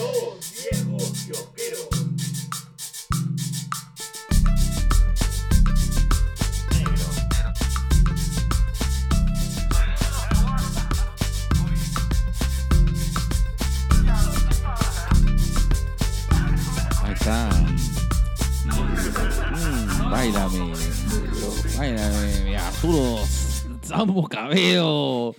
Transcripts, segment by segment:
Dos viejos kiosqueros. Ahí está. Mm, bailame. Bailame, Arturo Sambo Cabello.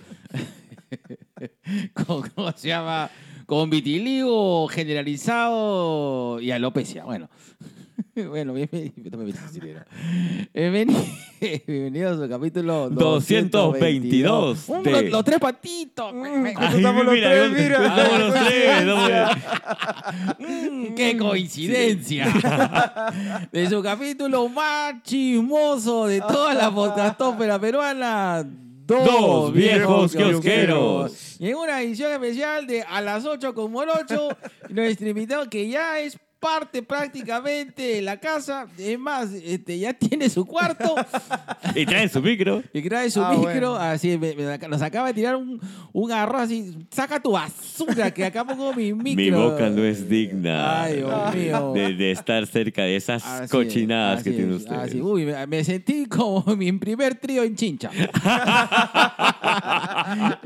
¿Cómo se llama? Con vitiligo generalizado y alopecia. Bueno. Bueno, bienvenido- me metí chileno. Bienveni- bienvenidos al capítulo 222 Mm, de- los, los tres patitos. Ay, estamos los tres, mira. Estamos los tres. no, ¡Qué coincidencia! De su capítulo más chismoso de toda la podcastófera peruana. Dos, viejos kiosqueros. Y en una edición especial de A las 8 con Morocho, nuestro invitado que ya es parte prácticamente de la casa. Es más, este, ya tiene su cuarto Y trae su micro. y trae su Ah, micro. bueno. Así, me- me- nos acaba de tirar un, un arroz así. Saca tu basura, que acá pongo mi micro. Mi boca no es digna Ay, Dios mío. de, de estar cerca de esas Así es, cochinadas que tiene usted. así. Uy, me, me sentí como mi primer trío en chincha.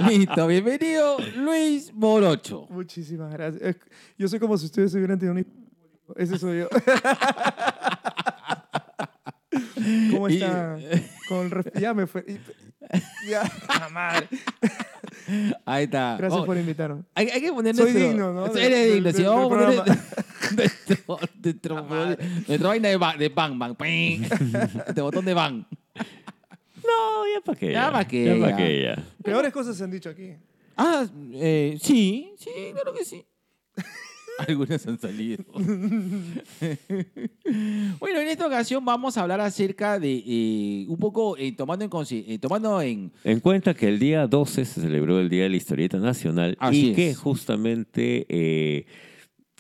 Listo, bienvenido Luis Morocho. Muchísimas gracias. Yo soy como si ustedes hubieran tenido un hijo. Ese soy yo. ¿Cómo Y- está? Con resp- ya me fue. Ya, la madre. Ahí está. Gracias Oh, por invitarme. hay, hay que poner Soy nuestro- digno, ¿no? Eres Del- digno. del vamos a poner nuestro, nuestro, nuestra vaina de, ba- de bang, bang, ping. Este botón de bang. No, ya para qué. Ya pa' qué, Ya para qué, ya. Peores cosas se han dicho aquí. Ah, eh, sí, sí, claro que sí. Algunas han salido. bueno, en esta ocasión vamos a hablar acerca de eh, un poco eh, tomando en eh, tomando en En cuenta que el día 12 se celebró el Día de la Historieta Nacional Así y que justamente eh,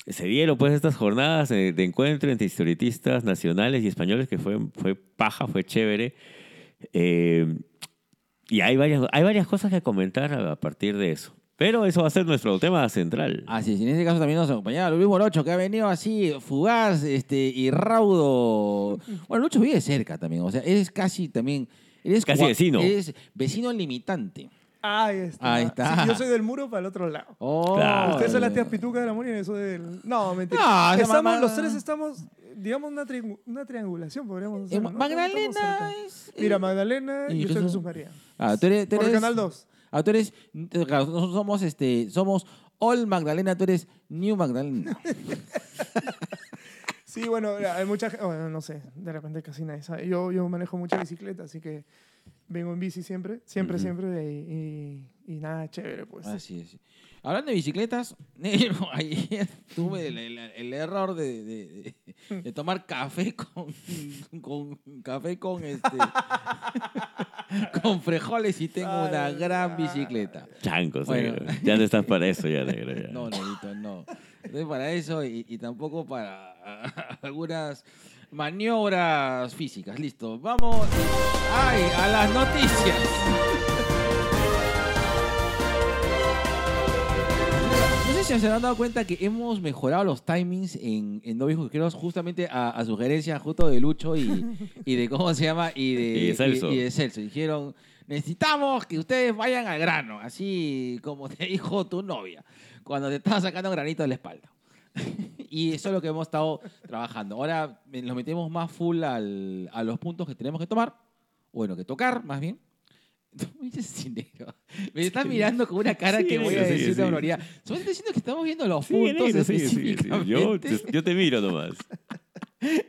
se dieron pues estas jornadas de, de encuentro entre historietistas nacionales y españoles que fue, fue paja, fue chévere. Y hay varias, hay varias cosas que comentar a, a partir de eso. Pero eso va a ser nuestro tema central. Así es, en este caso también nos acompañaba Luis Morocho, que ha venido así fugaz este, y raudo. Bueno, Lucho vive cerca también, o sea, eres casi también. Eres Casi cua- vecino. Eres vecino limitante. Ahí está. Ahí está. Sí, yo soy del muro para el otro lado. Oh, Claro. Ustedes son las tías pitucas de la Moria y yo soy del. No, mentira. No, esa estamos, mamá- Los tres estamos, digamos, una, una triangulación, podríamos Eh, hacer. ¿no? Magdalena es. Mira, Magdalena ¿Y y yo soy Jesús? María. Ah, tú eres. tú Por eres- Canal 2. Ah, tú eres. claro, nosotros somos, este, somos All Magdalena, tú eres New Magdalena. Sí, bueno, hay mucha gente, bueno, no sé, de repente casi nadie sabe. Yo, yo manejo mucha bicicleta, así que vengo en bici siempre, siempre, Ujú. siempre, y, y- y nada, chévere, pues. Así es. Hablando de bicicletas, negro, ayer tuve el, el- el error de, de- de- de tomar café con, con café con este con frijoles y tengo una gran bicicleta. Chancos, Bueno. negro. Ya no estás para eso, ya, negro. ya. No, negrito, no. Estoy para eso y, y tampoco para algunas maniobras físicas. Listo, vamos ay, a las noticias. Sé si se han dado cuenta que hemos mejorado los timings en, en No Viejos Kiosqueros justamente a, a sugerencia justo de Lucho y, y de cómo se llama y de, Y de Celso. y de Celso. Dijeron, necesitamos que ustedes vayan al grano, así como te dijo tu novia, cuando te estaba sacando un granito de la espalda. y eso es lo que hemos estado trabajando. Ahora eh, nos metemos más full al- a los puntos que tenemos que tomar, bueno, que tocar más bien. Me dices sí, negro. Me estás mirando con una cara Sí, que voy a decir sí. una barbaridad. Solo estoy diciendo que estamos viendo los Sí, puntos negro, sí, sí, sí. Yo, específicamente. te- yo te miro nomás.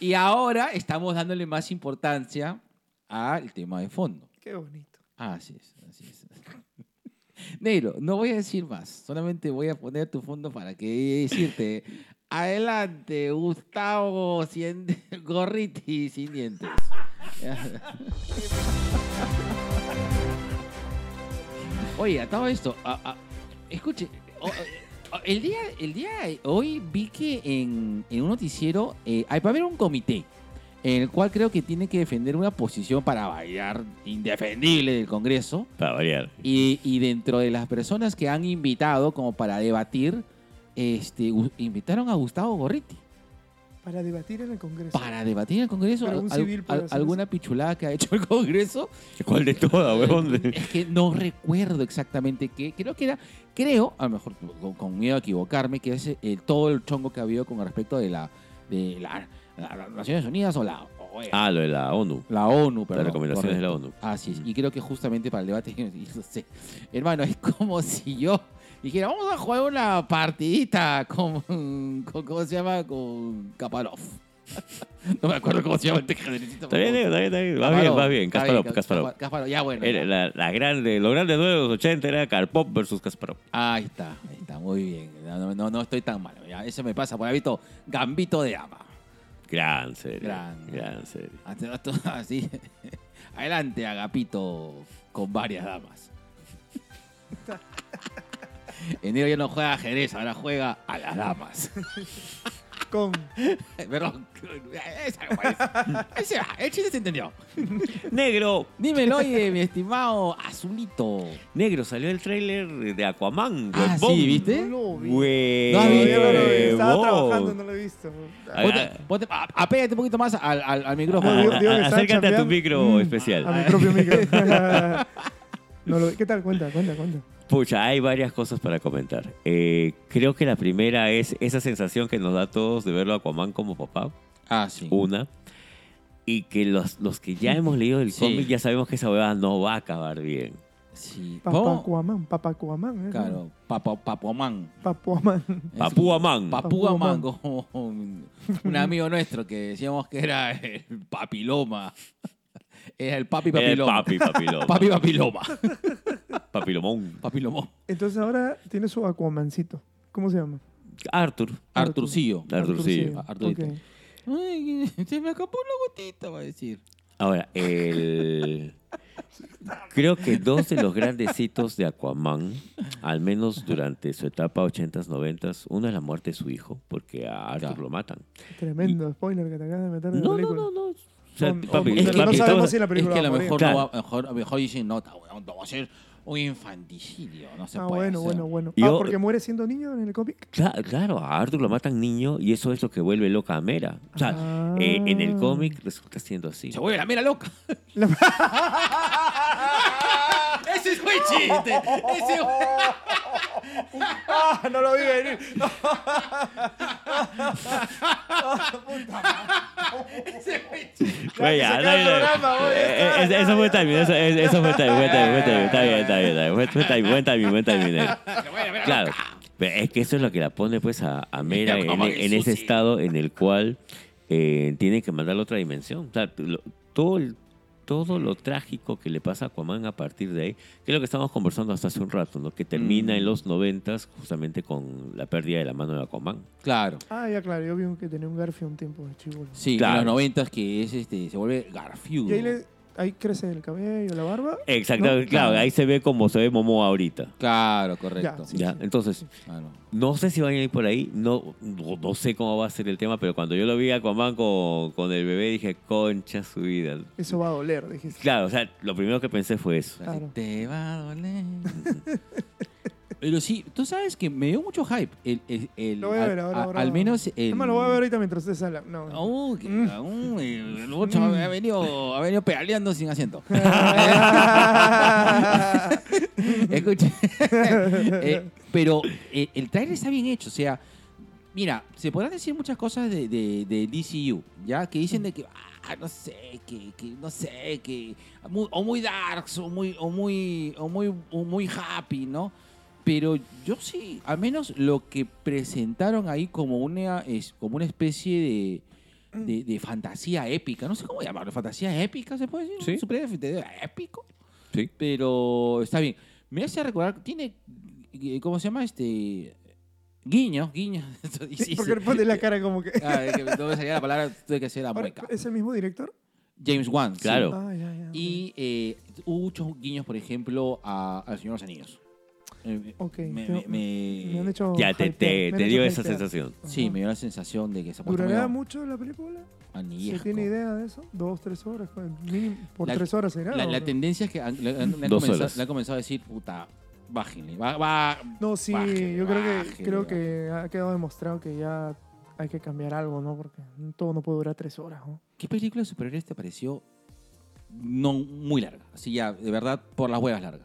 Y ahora estamos dándole más importancia al tema de fondo. Qué bonito. Así es, así es. Negro, no voy a decir más, solamente voy a poner tu fondo para que decirte, adelante, Gustavo sin, Gorriti sin dientes. Oye, a todo esto, a- a- escuche, o- o- el día, el día de hoy vi que en, en un noticiero eh, hay, va a haber un comité en el cual creo que tiene que defender una posición para bailar indefendible del Congreso. Para variar. Y, y dentro de las personas que han invitado como para debatir, este, invitaron a Gustavo Gorriti Para debatir en el Congreso. para debatir en el Congreso Pero un al- civil puede al- hacer alguna pichulada que ha hecho el Congreso. ¿Cuál de todas, huevón? Es que no recuerdo exactamente qué. Creo que era, creo, a lo mejor con, con miedo a equivocarme, que es el, todo el chongo que ha habido con respecto de la, de la, la- las Naciones Unidas o la OEA. Ah, lo de la ONU. La ONU, perdón. recomendaciones de la correcto. ONU. Así es. Y creo que justamente para el debate, y no sé, hermano, es como si yo dijera, vamos a jugar una partidita con, con ¿cómo se llama? Con Kaparov. no me acuerdo cómo se llama el tejedrecito. Está bien, está bien, está bien. Va bien, va bien. Kasparov, Kasparov. Kaspa- Kasparov, ya bueno. Era ya. la, la grande, los grandes duelos de los 80 era Karpov versus Kasparov. Ahí está, ahí está, muy bien. No, no, no estoy tan mal. ya, Eso me pasa por haber visto Gambito de Ama. Gran serie. Gran. Gran, serie. Hasta- hasta- Así. Adelante, Agapito, con varias damas. Enero ya no juega ajedrez, ahora juega a las damas. Con. Perdón. Esa no parece. Ese va, el chiste se entendió. Negro, Dímelo, oye, mi estimado Azulito. negro, salió el tráiler de Aquaman. Ah, huevón. sí, ¿viste? No lo vi. ¿No has visto? No lo vi. Estaba huevón. trabajando, no lo he visto. Ah, Ponte, ponte- a- apégate un poquito más al, al, al micrófono. Ah, digo- digo que estaba acércate a tu chambeando. micro Mm, especial. A mi propio micro. no lo vi. ¿Qué tal? Cuenta, cuenta, cuenta. Pucha, hay varias cosas para comentar. Eh, creo que la primera es esa sensación que nos da a todos de verlo a Aquaman como papá. Ah, sí. Una. Y que los, los que ya hemos leído el Sí. cómic ya sabemos que esa huevada no va a acabar bien. Sí. Papá Vamos- Cuamán, Papá Cuamán. ¿eh? Claro, Papo, Papuamán. Papuamán. Papúaman. Papuamán, como un, un amigo nuestro que decíamos que era el papiloma. Era el papi Era el papiloma. papi, papiloma. Papi papiloma. Papilomón. Papilomón. Entonces ahora tiene su Aquamancito. ¿Cómo se llama? Arthur. Arturcillo. Arturcillo. Arturito. Ok. Ay, se me escapó una gotita, va a decir. Ahora, el... Creo que dos de los grandes hitos de Aquaman, al menos durante su etapa 80s, 90s, uno es la muerte de su hijo, porque a Arthur Claro. lo matan. Tremendo spoiler que te acabas de meter en la No, no, película. no, no. O sea, No, papi, es que- no sabemos estamos- si la Es película que a lo mejor, Claro. no va, mejor, a lo mejor dicen, no, está bueno, no va a ser un infanticidio. No se Ah, puede bueno, hacer. bueno, bueno. Yo- Ah, porque muere siendo niño en el cómic. Cla- Claro, a Arthur lo matan niño y eso es lo que vuelve loca a Mera. O sea, Ah. eh, en el cómic resulta siendo así. Se vuelve la mera loca. La- Ese fue chiste. Ese Ah, no lo vi venir. Güey, Ya, eh, eh, Eso fue timing, eso eso- eso fue timing, fue timing, fue timing. Está bien, está bien, está bien. Fue- Fue timing, buen timing, buen timing. eh. Claro. Pero es que eso es lo que la pone pues a, a Mera en, Como en ese estado en el cual eh, tiene que mandarle a otra dimensión. O sea, lo- todo, el- todo lo trágico que le pasa a Aquaman a partir de ahí, que es lo que estábamos conversando hasta hace un rato, ¿no? que termina Mm. en los noventas justamente con la pérdida de la mano de Aquaman. Claro. Ah, ya, claro. Yo vi que tenía un Garfio un tiempo de chivolo. Sí, Claro. en los noventas que es este, se vuelve Garfield. Y ahí, le- ahí crece el cabello, la barba. Exacto, ¿No? claro, Claro. ahí se ve como se ve Momo ahorita. Claro, correcto. Ya, sí. ¿ya? Entonces, Claro. No sé si van a ir por ahí, no, no, no sé cómo va a ser el tema, pero cuando yo lo vi a Aquaman con, con el bebé dije, concha su vida. Eso va a doler, dijiste. Claro, o sea, lo primero que pensé fue eso. Claro. Te va a doler. Pero sí, tú sabes que me dio mucho hype. El, el, el- Lo voy a ver ahora. Al menos el. Además, lo voy a ver ahorita mientras ustedes hablan. No. Que- Mm. uh, el Lucho ha venido, ha venido pedaleando sin asiento. Escucha. Eh, pero eh, el trailer está bien hecho. O sea, mira, se podrán decir muchas cosas de, de, de DCU, ¿ya? Que dicen de que, ah, no sé, que, que no sé, que. muy- o muy darks, o muy, o muy, o muy, o muy happy, ¿no? Pero yo sí, al menos lo que presentaron ahí como una, es, como una especie de, de, de fantasía épica. No sé cómo llamarlo, fantasía épica, ¿se puede decir? Sí. ¿Un superhéroe épico? Sí. Pero está bien. Me hace recordar, tiene, eh, ¿cómo se llama? Este, guiños, guiños. Y sí, Porque sí. pone la cara como que. Ah, es que no me salía la palabra, tuve que hacer la mueca. ¿Es el mismo director? James Wan. sí. Claro. Ah, ya, ya. Y eh, hubo muchos guiños, por ejemplo, a, al Señor de los Anillos. Eh, Ok, me- tengo- me- me- Me han hecho. Ya te, te, te dio esa sensación. Sí, Ajá. me dio la sensación de que se ¿Durará medio mucho la película? ¿Se añejo. tiene idea de eso? ¿Dos, tres horas? Mínimo, por La- tres horas será. La, tendencia es que han, le, han- le han Dos comenzado, horas. le han comenzado a decir, puta, bájenle. Va, va- No, sí, yo creo que, creo que ha quedado demostrado que ya hay que cambiar algo, ¿no? Porque todo no puede durar tres horas, ¿no? ¿Qué película de superhéroes te pareció no muy larga? Así ya, de verdad, por las huevas larga.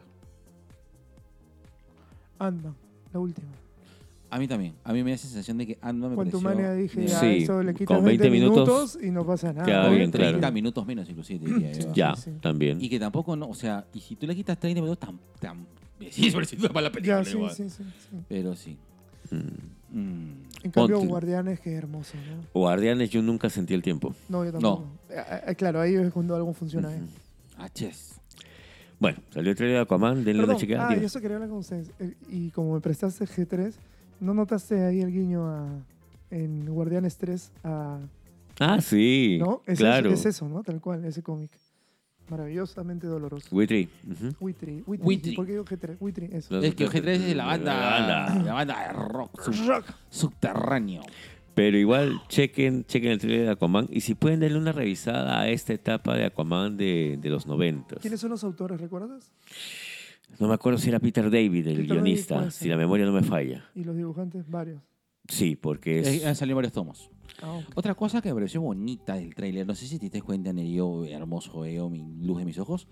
Ant-Man, la última. A mí también. A mí me da la sensación de que Ant-Man me pareció... Quantumania dije, ya, Sí, eso le quitas con 20, 20 minutos minutos, y no pasa nada. queda Con bien, 30 claro. minutos menos, inclusive, te diría yo. Ya, sí. también. Y que tampoco, no, o sea, y si tú le quitas 30 minutos, tan... tan sí, sobre todo para la película Ya, sí, igual. sí, sí, sí. Pero sí. Mm. Mm. En cambio, Ponte. Guardianes, qué hermoso, ¿no? Guardianes, yo nunca sentí el tiempo. No, yo tampoco. Eh, eh, claro, ahí es cuando algo funciona bien. Ah, ches. Bueno, salió el trailer de Aquaman, denle Perdón, una chequeada. ah, y eso quería hablar con ustedes. Eh, Y como me prestaste G3, ¿no notaste ahí el guiño a, en Guardianes 3 a... Ah, sí, ¿No? Es, claro. eso, es eso, ¿no? Tal cual, ese cómic. Maravillosamente doloroso. Witry. ujú. Witry. Witry. ¿Por qué digo G3? Witry, eso. No, Es que G3 es la banda, La banda. la banda de rock sub- Rock. subterráneo. Pero igual, chequen, chequen el trailer de Aquaman y si pueden darle una revisada a esta etapa de Aquaman de, de los 90. ¿Quiénes son los autores, recuerdas? No me acuerdo si era Peter David, el Peter guionista, si la memoria no me falla. Y los dibujantes, varios. Sí, porque Eh, es... Han salido varios tomos. Ah. Otra cosa que me pareció bonita del tráiler, no sé si te diste cuenta, Nerio, hermoso veo, mi luz de mis ojos,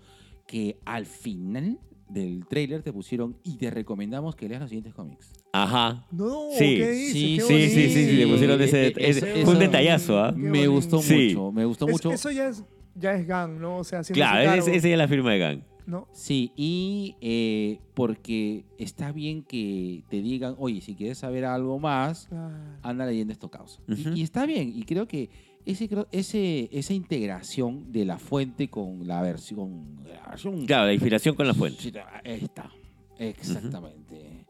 que al final del tráiler te pusieron y te recomendamos que leas los siguientes cómics. Ajá. No, Sí, ¿qué dices? sí, Qué Sí, sí, sí, sí, le pusieron ese... Ese- eso- fue un eso- detallazo, ¿ah? Me bonito. gustó Sí. mucho, me gustó Es- mucho. Eso ya es, ya es gang, ¿no? O sea, Claro, cargo, ese- esa es la firma de Gang. ¿no? Sí, y eh, porque está bien que te digan, oye, si quieres saber algo más, Ah, anda leyendo esto causa. Y- Ujú. y, está bien, y creo que ese, creo- ese, esa integración de la fuente con la versión... la versión- Claro, la inspiración con la fuente. Ahí está, exactamente.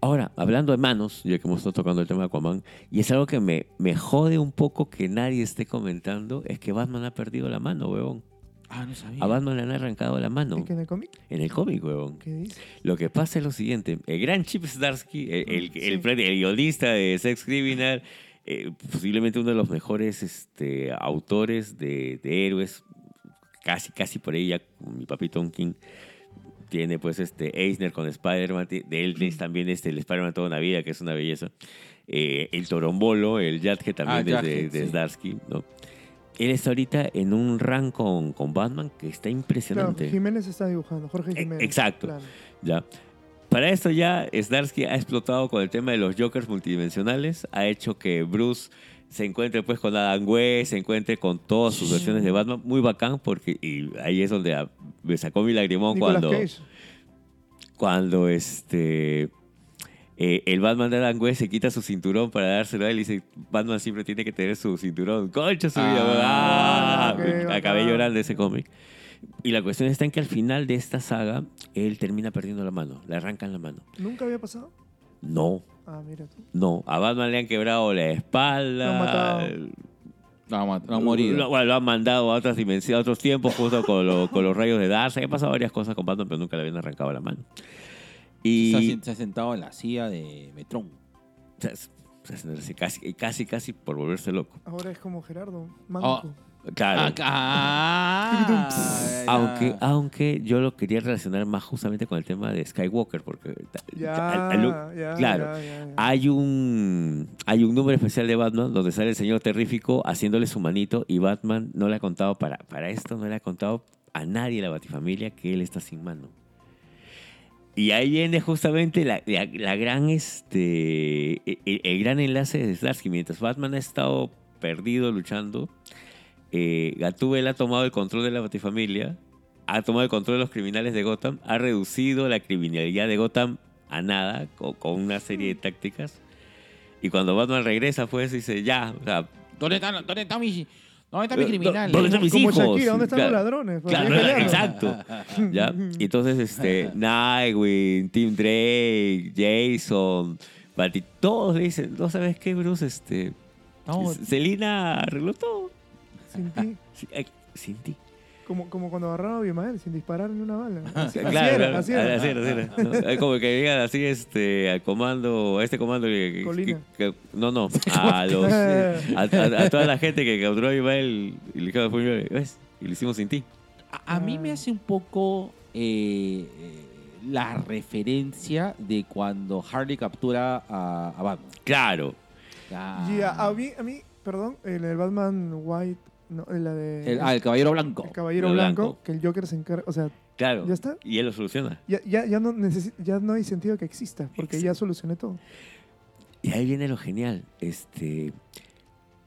Ahora, hablando de manos, ya que hemos estado tocando el tema de Aquaman, y es algo que me, me jode un poco que nadie esté comentando, es que Batman ha perdido la mano, huevón. Ah, no sabía. A Batman le han arrancado la mano ¿Y que en el cómic? en el cómic, huevón. ¿Qué dice? Lo que pasa es lo siguiente, el gran Chip Zdarsky, el, el, Sí. el, el guionista de Sex Criminal, eh, posiblemente uno de los mejores este, autores de, de héroes, casi, casi por como mi papi Tom King, tiene pues este Eisner con Spider-Man, de él es también este, el Spider-Man toda una vida, que es una belleza. Eh, el Torombolo, el Yadke también Ah, de. Zdarsky, ¿no? Él está ahorita en un rank con, con Batman que está Claro, impresionante. Jiménez está dibujando, Jorge E- Jiménez. exacto. claro. ¿ya? Para esto ya Starsky ha explotado con el tema de los Jokers multidimensionales, ha hecho que Bruce se encuentre pues con Adam West, se encuentre con todas sus versiones de Batman, muy bacán porque y ahí es donde me sacó mi lagrimón Nicolas cuando Cage. cuando este eh, el Batman de Adam West se quita su cinturón para dárselo a él y dice Batman siempre tiene que tener su cinturón. Concha su vida, Ah, ah, bacán. acabé llorando ese cómic. Y la cuestión está en que al final de esta saga él termina perdiendo la mano, le arrancan la mano. ¿Nunca había pasado? No, Ah, mira tú. no, a Batman le han quebrado la espalda. Lo han matado. No, ha no ha morido. Lo, bueno, lo han mandado a otras dimensiones, a otros tiempos, justo con, lo- con los rayos de Darkseid. Han pasado varias cosas con Batman, pero nunca le habían arrancado la mano. Y Se, ha, sen- se ha sentado en la silla de Metrón. o sea, casi, casi, casi por volverse loco. Ahora es como Gerardo, manco. Claro. Ah, Aunque, aunque yo lo quería relacionar más justamente con el tema de Skywalker, porque ya, ya, claro, ya. hay un hay un número especial de Batman donde sale el señor terrífico haciéndole su manito y Batman no le ha contado para, para esto, no le ha contado a nadie de la Batifamilia que él está sin mano. Y ahí viene justamente la, la- la gran este el, el gran enlace de Starsky. Mientras Batman ha estado perdido luchando, eh, Gatúbel ha tomado el control de la Batifamilia, ha tomado el control de los criminales de Gotham, ha reducido la criminalidad de Gotham a nada con, con una serie de tácticas. Y cuando Batman regresa, pues dice, ya, o sea, ¿Dónde están, dónde están mis, dónde están mis Eh, criminales? ¿dónde están mis Como hijos? Shakira, ¿dónde están Claro. los ladrones? Pues, Claro, exacto. ¿Ya? Y entonces, este, Nightwing, Tim Drake, Jason, Bati, todos le dicen, ¿no sabes qué, Bruce? Este, No, Selina arregló todo. Sin ti. Sí, eh, Sin ti. Como, como cuando agarraron a Abimael sin disparar ni una bala. Así, así claro, era, claro, así era. así era, así era, ¿no? Es como que digan así este, al comando, a este comando que, que- Colina. que- no, no, a los a, a- a toda la gente que capturó a Ibael y le dijeron, "Ves, Y lo hicimos sin ti. A, a mí me hace un poco eh, eh, la referencia de cuando Harley captura a, a Batman. Claro. Ah. Ya, a mí, a mí, perdón, el, el Batman White, no, la de... El, ah, el Caballero Blanco. el Caballero el Blanco, blanco. que el Joker se encarga, o sea, Claro. ¿Ya está? Y él lo soluciona. ya, ya, ya, no necesi- ya no hay sentido que exista, porque ya solucioné todo. Y ahí viene lo genial. Este,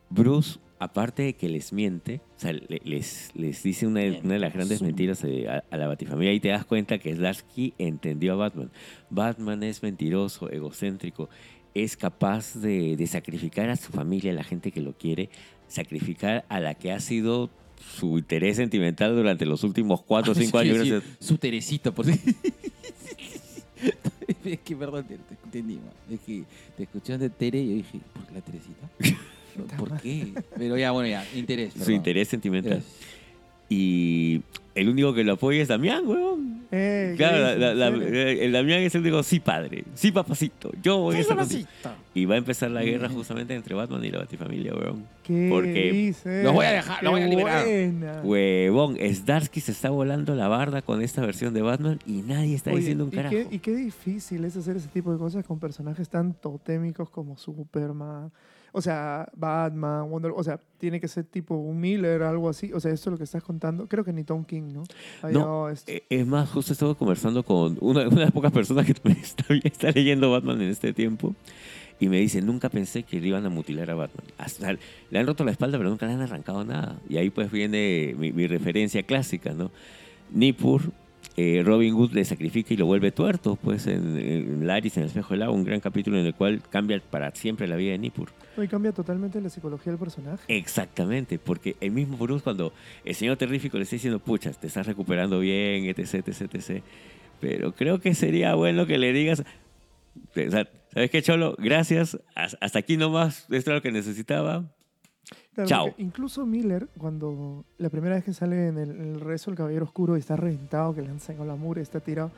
Bruce, aparte de que les miente, o sea, le- les, les dice una, de- una de las grandes mentiras eh, a, a la Batifamilia y te das cuenta que Zdarsky entendió a Batman. Batman es mentiroso, egocéntrico, es capaz de, de sacrificar a su familia, a la gente que lo quiere, sacrificar a la que ha sido su interés sentimental durante los últimos cuatro o cinco Sí, años. Su Teresita, por si. es que, perdón, te, te entendí. Es que te escuché de Tere y yo dije, ¿por qué la Teresita? ¿Por qué? Pero ya, bueno, ya, interés. Su interés sentimental. Y el único que lo apoya es Damián, weón. Eh, ¿qué Claro, la- la- el Damián es el digo, sí, padre, sí, papacito, yo voy a estar contigo". Y va a empezar la guerra justamente entre Batman y la Batifamilia, weón. ¿Qué porque- dices? Los voy a dejar, los voy a liberar. buena. Huevón, Starsky se está volando la barda con esta versión de Batman y nadie está Oye, diciendo un y carajo. qué, y qué difícil es hacer ese tipo de cosas con personajes tan totémicos como Superman. O sea, Batman, Wonder O sea, tiene que ser tipo un Miller, algo así. O sea, esto es lo que estás contando. Creo que ni Tom King, ¿no? Ay, No, Eh, Es más, justo estaba conversando con una, una de las pocas personas que está leyendo Batman en este tiempo. Y me dice, nunca pensé que le iban a mutilar a Batman. Hasta- le han roto la espalda, pero nunca le han arrancado nada. Y ahí pues viene mi, mi referencia clásica, ¿no? Nippur, eh, Robin Hood le sacrifica y lo vuelve tuerto, pues en, en Laris, en el espejo del agua, un gran capítulo en el cual cambia para siempre la vida de Nippur. y cambia totalmente la psicología del personaje. Exactamente, porque el mismo Bruce cuando el señor terrífico le está diciendo, puchas, te estás recuperando bien, etc, etc, etc. Pero creo que sería bueno que le digas, ¿sabes qué, Cholo? Gracias, has- hasta aquí nomás, esto era lo que necesitaba. Claro, Chao. Incluso Miller, cuando la primera vez que sale en el, en el rezo del Caballero Oscuro y está reventado, que le han sacado la mura, está tirado,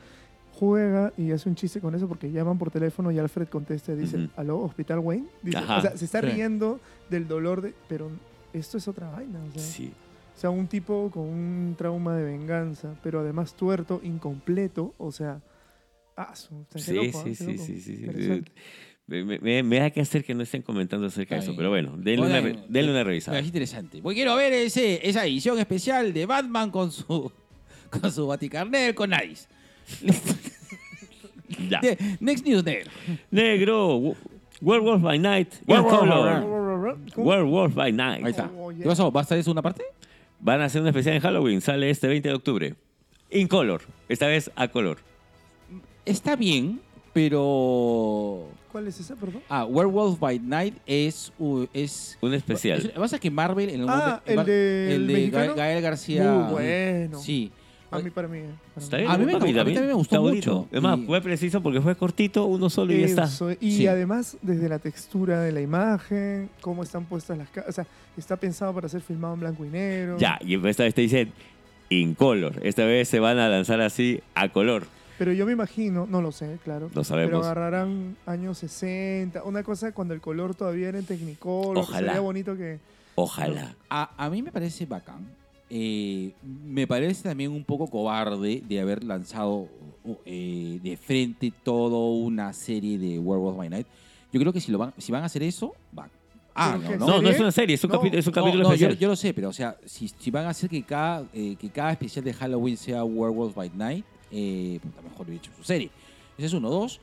juega y hace un chiste con eso porque llaman por teléfono y Alfred contesta y dice. ¿aló, Hospital Wayne? Dice, Ajá. o sea, se está Sí. riendo del dolor de... Pero esto es otra vaina, o sea, Sí, o sea, un tipo con un trauma de venganza, pero además tuerto, incompleto, o sea... Ah, sí, loco, sí, sí, sí, sí, sí. Me, me- da que hacer que no estén comentando acerca de eso, pero bueno, denle, una, denle una revisada. parece interesante. Porque quiero ver ese, esa edición especial de Batman con su, con su Baticarnel con Ice. Ya. De- Next News Negro. Negro, Wo- Werewolf by Night, Werewolf. Werewolf by Night. Ahí está. Oh. ¿Qué pasó? ¿Va a estar eso una parte? Van a hacer una especial en Halloween, sale este 20 de octubre. In color, esta vez a color. Está bien, pero... ¿Cuál es esa, perdón? Ah, Werewolf by Night es... uh, es Un especial. Es- pasa que Marvel en el Ah, momento- el de- el de. Ga- Gael García. Muy bueno. Sí. A mí, para mí. para Está bien, A mí me- papi, a mí también me gustó mucho. Es más, Y- fue preciso porque fue cortito, uno solo y ya está. Eso, y Sí. además, desde la textura de la imagen, cómo están puestas las casas. O sea, está pensado para ser filmado en blanco y negro. Ya, y esta vez te dicen in color. Esta vez se van a lanzar así a color. Pero yo me imagino, no lo sé, claro. No Pero sabemos. agarrarán años 60. Una cosa cuando el color todavía era en Technicolor. Ojalá. Sería bonito que. Ojalá. A, a mí me parece bacán. Eh, me parece también un poco cobarde de haber lanzado eh, de frente toda una serie de Werewolf by Night. Yo creo que si, lo van, si van a hacer eso, van. Ah, ¿Pero no, no. No, no es una serie, es un, No. capi- es un No, capítulo no, yo, especial. yo lo sé, pero o sea, si, si van a hacer que cada, eh, que cada especial de Halloween sea Werewolf by Night, eh, puta, mejor he hecho su serie. Ese es uno. Dos,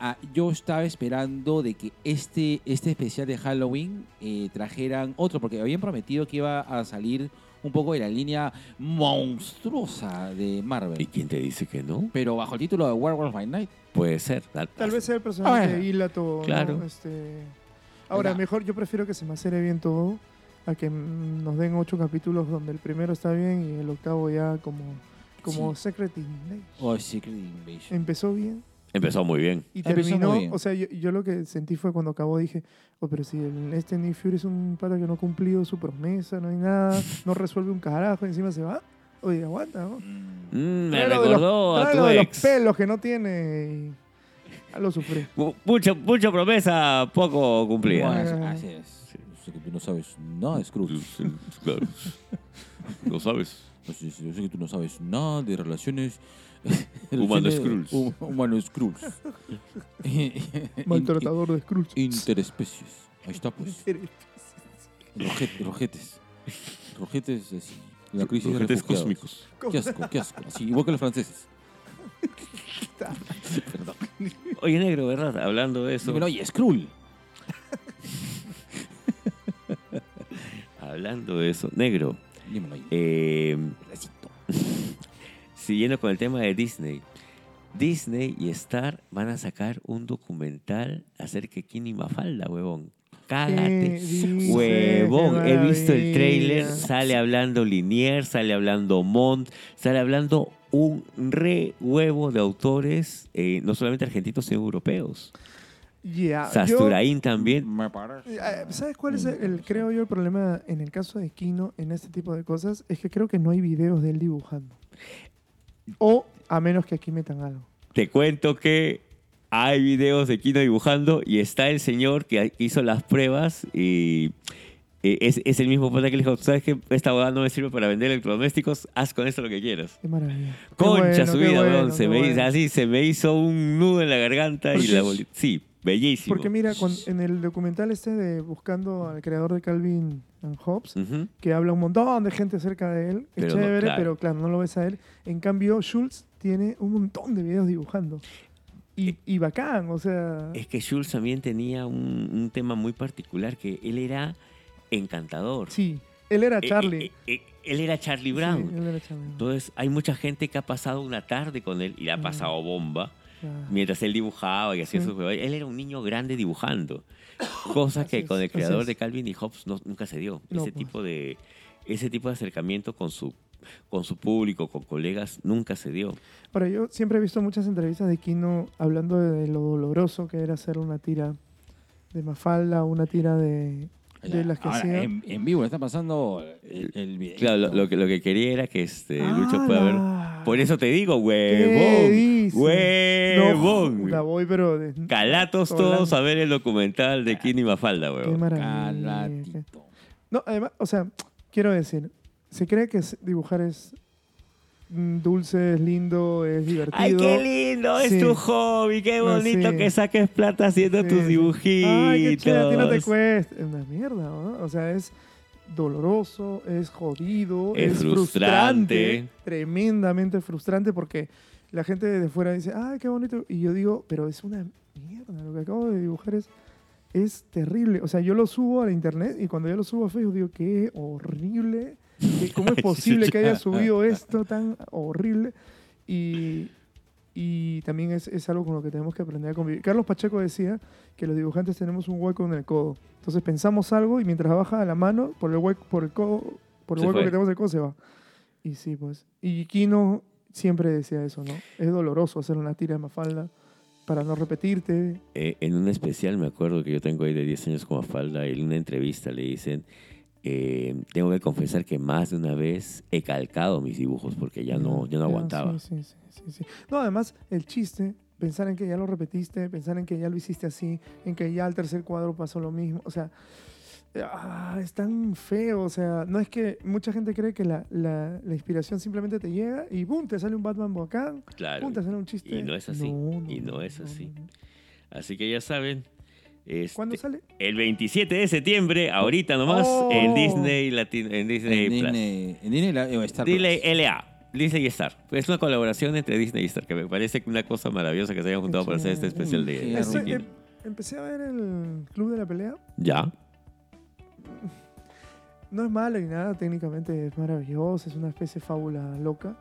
ah, yo estaba esperando de que este, este especial de Halloween eh, trajeran otro, porque habían prometido que iba a salir un poco de la línea monstruosa de Marvel. ¿Y quién te dice que no? Pero bajo el título de Werewolf by Night. Puede ser. Tal vez sea el personaje Ah, de Ilato. ¿no? Claro. Este... Ahora, mejor yo prefiero que se macere bien todo a que mm, nos den ocho capítulos donde el primero está bien y el octavo ya como, como Secret Invasion. O Secret Invasion. Empezó bien Empezó muy bien. y Empezó terminó. muy bien. O sea, yo, yo lo que sentí fue cuando acabó dije, oh, pero si el- este Nick Fury es un pata que no ha cumplido su promesa, no hay nada, no resuelve un carajo, encima se va. Oye, aguanta, ¿no? Mm. Me Tráelo de los- recordó a tu de los ex. pelos que no tiene y ya lo sufrí. Mu- Mucha, mucha promesa, poco cumplida. Bueno, así es. Yo sé que tú no sabes nada, Scrooge. Claro. Lo sabes. Pues, yo sé que tú no sabes nada de relaciones Humano Skrulls. Hum- Humano Skrulls. Maltratador de Scrooge. Interespecies. Ahí está, pues. Rojet- rojetes. Rojetes, así. La crisis de refugiados. cósmicos. Qué asco, qué asco. Así, igual que los franceses. Perdón. Oye, negro, ¿verdad? Hablando de eso. Dímelo, oye, Skrull. Hablando de eso. Negro. Eh, siguiendo con el tema de Disney. Disney y Star van a sacar un documental acerca de Kini Mafalda, huevón. Cágate. Huevón, he visto el trailer, sale hablando Linier, sale hablando Mont, sale hablando un re huevo de autores, eh, no solamente argentinos, sino europeos. Yo- Sasturain también. Me parece. Eh, ¿Sabes cuál es el, el- creo yo, el problema en el caso de Kino en este tipo de cosas? Es que creo que no hay videos de él dibujando. O a menos que aquí metan algo. Te cuento que hay videos de Kino dibujando y está el señor que hizo las pruebas y eh, es, es el mismo pata que le dijo, ¿sabes qué? Esta abogada no me sirve para vender electrodomésticos, haz con esto lo que quieras. Qué maravilla. Qué Concha bueno, su qué vida, bueno. Se qué me, bueno. hizo, así, se me hizo un nudo en la garganta y la es- boli- Sí, bellísimo. Porque mira, con- en el documental este de Buscando al creador de Calvin and Hobbes, que habla un montón de gente acerca de él, es Pero no, chévere, claro. pero claro, no lo ves a él. En cambio, Schultz tiene un montón de videos dibujando. Y, y bacán, o sea... Es que Schultz también tenía un, un tema muy particular, que él era encantador. Sí, él era Eh, Charlie. eh, eh, él era Charlie Brown. Sí, él era Charlie. Entonces, hay mucha gente que ha pasado una tarde con él y le ha Mm. pasado bomba. Mientras él dibujaba y hacía sus juegos. Él era un niño grande dibujando. Cosa que con el creador de Calvin y Hobbes no- nunca se dio. No, ese, pues. tipo de, ese tipo de acercamiento con su, con su público, con colegas, nunca se dio. Ahora, yo siempre he visto muchas entrevistas de Kino hablando de lo doloroso que era hacer una tira de Mafalda, una tira de, de las que Ahora, hacía. en, en vivo está pasando el, el video. Claro, lo, lo que, lo que quería era que este, Lucho pueda ver. Por eso te digo, ¿Qué huevón. dices? Huevón. No, la voy, pero... de- Calatos Hablando. todos a ver el documental de Kini Mafalda, Qué huevón. maravilla. Calatito. No, además, o sea, quiero decir, se cree que dibujar es dulce, es lindo, es divertido. Ay, qué lindo, es tu hobby, qué No, bonito sí. que saques plata haciendo Sí, tus dibujitos. Ay, qué a ti no te cuesta. Es una mierda, ¿no? O sea, es doloroso, es jodido, Es es, frustrante. frustrante, tremendamente frustrante porque la gente de fuera dice, ay, qué bonito. Y yo digo, pero es una mierda, lo que acabo de dibujar es, es terrible. O sea, yo lo subo a la internet y cuando yo lo subo a Facebook digo, qué horrible. ¿Cómo es posible que haya subido esto tan horrible? Y, y también es, es algo con lo que tenemos que aprender a convivir. Carlos Pacheco decía que los dibujantes tenemos un hueco en el codo. Entonces pensamos algo y mientras baja la mano, por el hueco, por el codo, por el Se hueco fue. que tenemos en el codo se va. Y sí, pues. Y Kino siempre decía eso, ¿no? Es doloroso hacer una tira de mafalda para no repetirte. Eh, en un especial me acuerdo que yo tengo ahí de 10 años como falda y en una entrevista le dicen, eh, tengo que confesar que más de una vez he calcado mis dibujos porque ya no, ya no aguantaba. Sí, sí, sí. No, además, el chiste, pensar en que ya lo repetiste, pensar en que ya lo hiciste así, en que ya al tercer cuadro pasó lo mismo. O sea, ah, es tan feo. O sea, no es que mucha gente cree que la, la- la inspiración simplemente te llega y ¡boom! te sale un Batman bacán, Claro. ¡boom! te sale un chiste. Y no es así, y no es así. no. Así que ya saben. Este, ¿Cuándo sale? El 27 de septiembre, ahorita nomás, Oh. en Disney, Latino, en Disney En Plus. Disney, en Disney la- Star Disney Plus. LA. Disney y Star. Es una colaboración entre Disney y Star, que me parece una cosa maravillosa que se hayan juntado para hacer este especial de, Estoy- em- empecé a ver el Club de la Pelea. Ya. No es malo ni nada, técnicamente es maravilloso, es una especie de fábula loca.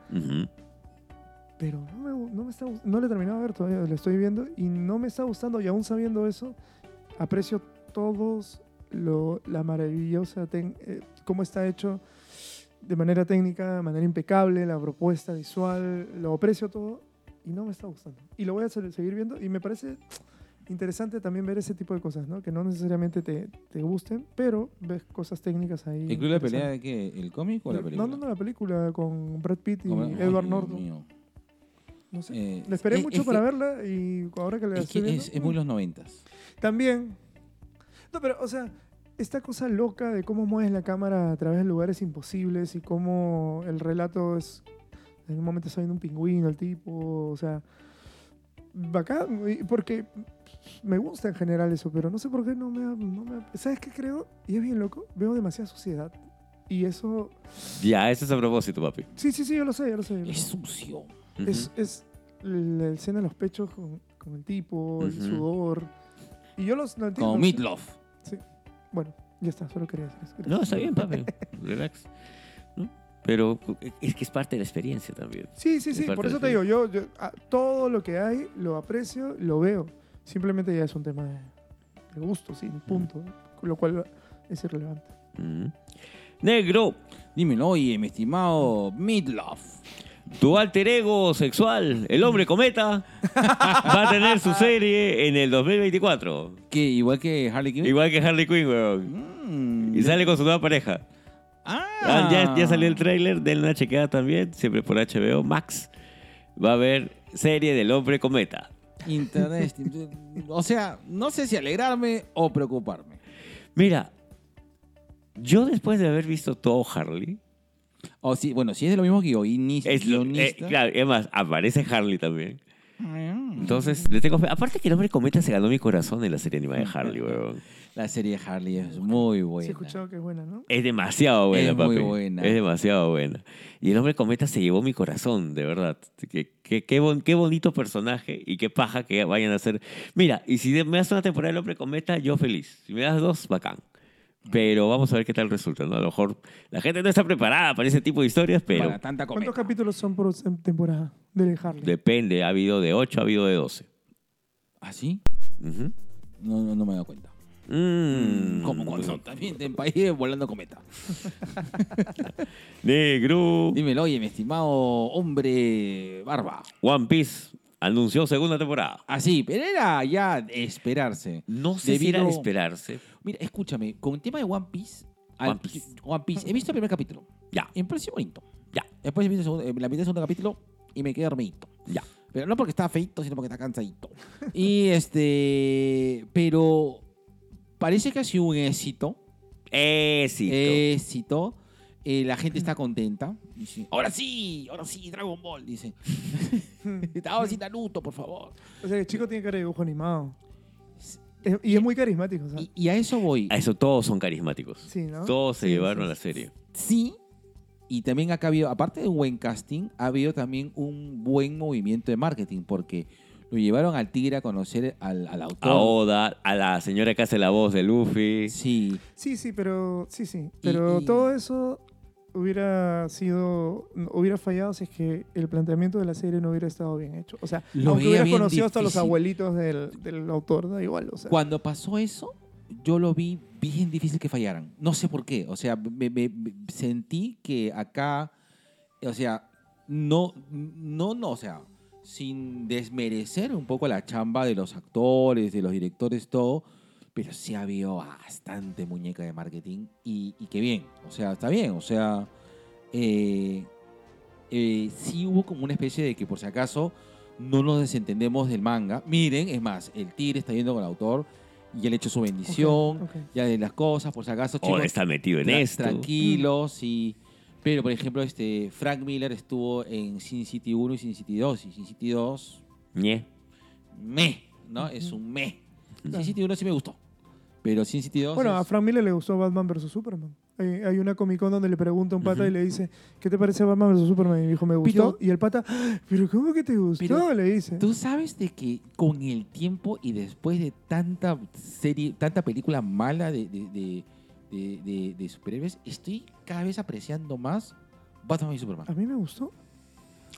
Pero no, me, no, me está, no le he terminado de ver todavía, lo estoy viendo y no me está gustando y aún sabiendo eso, aprecio todos lo, la maravillosa, tec- eh, cómo está hecho de manera técnica, de manera impecable, la propuesta visual, lo aprecio todo y no me está gustando. Y lo voy a se- seguir viendo y me parece interesante también ver ese tipo de cosas, ¿no? Que no necesariamente te, te gusten, pero ves cosas técnicas ahí. ¿El club de la pelea de qué? ¿El cómic o la película? No, no, no, la película con Brad Pitt y Edward Norton. No sé. Eh, La esperé es- mucho es para que- verla y ahora que la Es, estoy que viendo, es, es muy los noventas. También. No, pero, o sea, esta cosa loca de cómo mueves la cámara a través de lugares imposibles y cómo el relato es En un momento está viendo un pingüino el tipo, o sea, bacán, porque me gusta en general eso, pero no sé por qué no me, no me ¿Sabes qué creo? Y es bien loco, veo demasiada suciedad. Y eso... Ya, eso es a propósito, papi. Sí, sí, sí, yo lo sé, yo lo sé. yo lo Es sé. sucio. Ujú. Es, es la escena de los pechos con, con el tipo, el Ujú. sudor. Y yo los, lo entiendo. Como sí. Meatloaf. Bueno, ya está, solo quería decir eso. No, está bien, papi. Relax. ¿No? Pero es que es parte de la experiencia también. Sí, sí, sí, por eso te digo, yo, yo a- todo lo que hay lo aprecio, lo veo. Simplemente ya es un tema de, de gusto, sí, punto. Lo cual es irrelevante. Ujú. Negro, Dímelo, oye, mi estimado Meatloaf. Tu alter ego sexual, el hombre cometa, va a tener su serie en el 2024. Que igual que Harley Quinn. Igual que Harley Quinn, weón. Mm, Y sale con su nueva pareja. Ah, Ah, ya, ya salió el tráiler, denle una chequeada también, siempre por HBO Max. Va a haber serie del hombre cometa. Interesting. o sea, no sé si alegrarme o preocuparme. Mira, yo después de haber visto todo Harley, O si, bueno, si es de lo mismo guionista. es lo, eh, guionista. claro, es más, aparece Harley también. Mm. Entonces, le tengo fe. Aparte que el hombre cometa se ganó mi corazón en la serie animada de Harley, weón. La serie de Harley es muy buena. Sí, he escuchado que es buena, ¿no? Es demasiado buena, Es muy papi. buena. Es demasiado buena. Y el hombre cometa se llevó mi corazón, de verdad. Qué, qué, qué, bon- qué bonito personaje y qué paja que vayan a hacer. Mira, y si me das una temporada del hombre cometa, yo feliz. Si me das dos, bacán. Pero vamos a ver qué tal resulta, ¿no? A lo mejor la gente no está preparada para ese tipo de historias, pero Para tanta ¿Cuántos capítulos son por temporada de Harley? depende. Ha habido de 8, ha habido de 12. ¿Ah, sí? Ujú. No, no, no me he dado cuenta. Mm. Como cuando son también en país volando cometa. Negro. Dímelo, oye, mi estimado hombre barba. One Piece anunció segunda temporada. Así, pero era ya esperarse. No sé si era de Debido- esperarse. Mira, escúchame, con el tema de One Piece, One Piece. One Piece, he visto el primer capítulo. Ya. Y me pareció bonito. Ya. Después he visto el segundo- eh, la mitad del segundo capítulo y me quedé dormidito. Ya. Pero no porque está feito, sino porque está cansadito. y este. Pero parece que ha sido un éxito. Éxito. Éxito. Eh, la gente está contenta. Dice, ahora sí, ahora sí, Dragon Ball, dice. ahora sí, Naruto, por favor. O sea, el chico tiene cara de dibujo animado. Es- y es muy carismático, ¿sabes? Y, y a eso voy. A eso todos son carismáticos. Sí, ¿no? Todos se Sí, llevaron sí, la serie. Sí. Y también acá ha habido, aparte de un buen casting, ha habido también un buen movimiento de marketing, porque lo llevaron al tigre a conocer al, al autor. A Oda, a la señora que hace la voz de Luffy. Sí. Sí, sí, pero sí, sí. Pero y- todo eso hubiera sido, hubiera fallado si es que el planteamiento de la serie no hubiera estado bien hecho. O sea, Lo aunque hubieras conocido hasta los abuelitos del, del autor, da igual. O sea, Cuando pasó eso, yo lo vi bien difícil que fallaran. No sé por qué. O sea, me, me- me- sentí que acá, o sea, no, no, no, o sea, sin desmerecer un poco la chamba de los actores, de los directores, todo, pero sí ha habido bastante muñeca de marketing y, y qué bien. O sea, está bien. O sea, eh, eh, sí hubo como una especie de que por si acaso no nos desentendemos del manga. Miren, es más, el tigre está yendo con el autor y él ha hecho su bendición, ya de las cosas, por si acaso, chicos, está metido en tra- esto. tranquilos y... Pero, por ejemplo, este Frank Miller estuvo en Sin City 1 y Sin City 2. Y Sin City 2, Ñe. me, ¿no? Es un me. Claro. Sin City 1 sí me gustó. Pero Sin City 2 Bueno, a Frank Miller le gustó Batman vs. Superman. Hay, hay una Comic Con donde le pregunta a un pata y le dice, ¿qué te parece Batman vs. Superman? Y dijo, me gustó. Pero- y el pata, "Ah, ¿pero cómo que te gustó? Pero le dice. Tú sabes de que con el tiempo y después de tanta serie, tanta película mala de, de, de, superhéroes, estoy cada vez apreciando más Batman y Superman. A mí me gustó.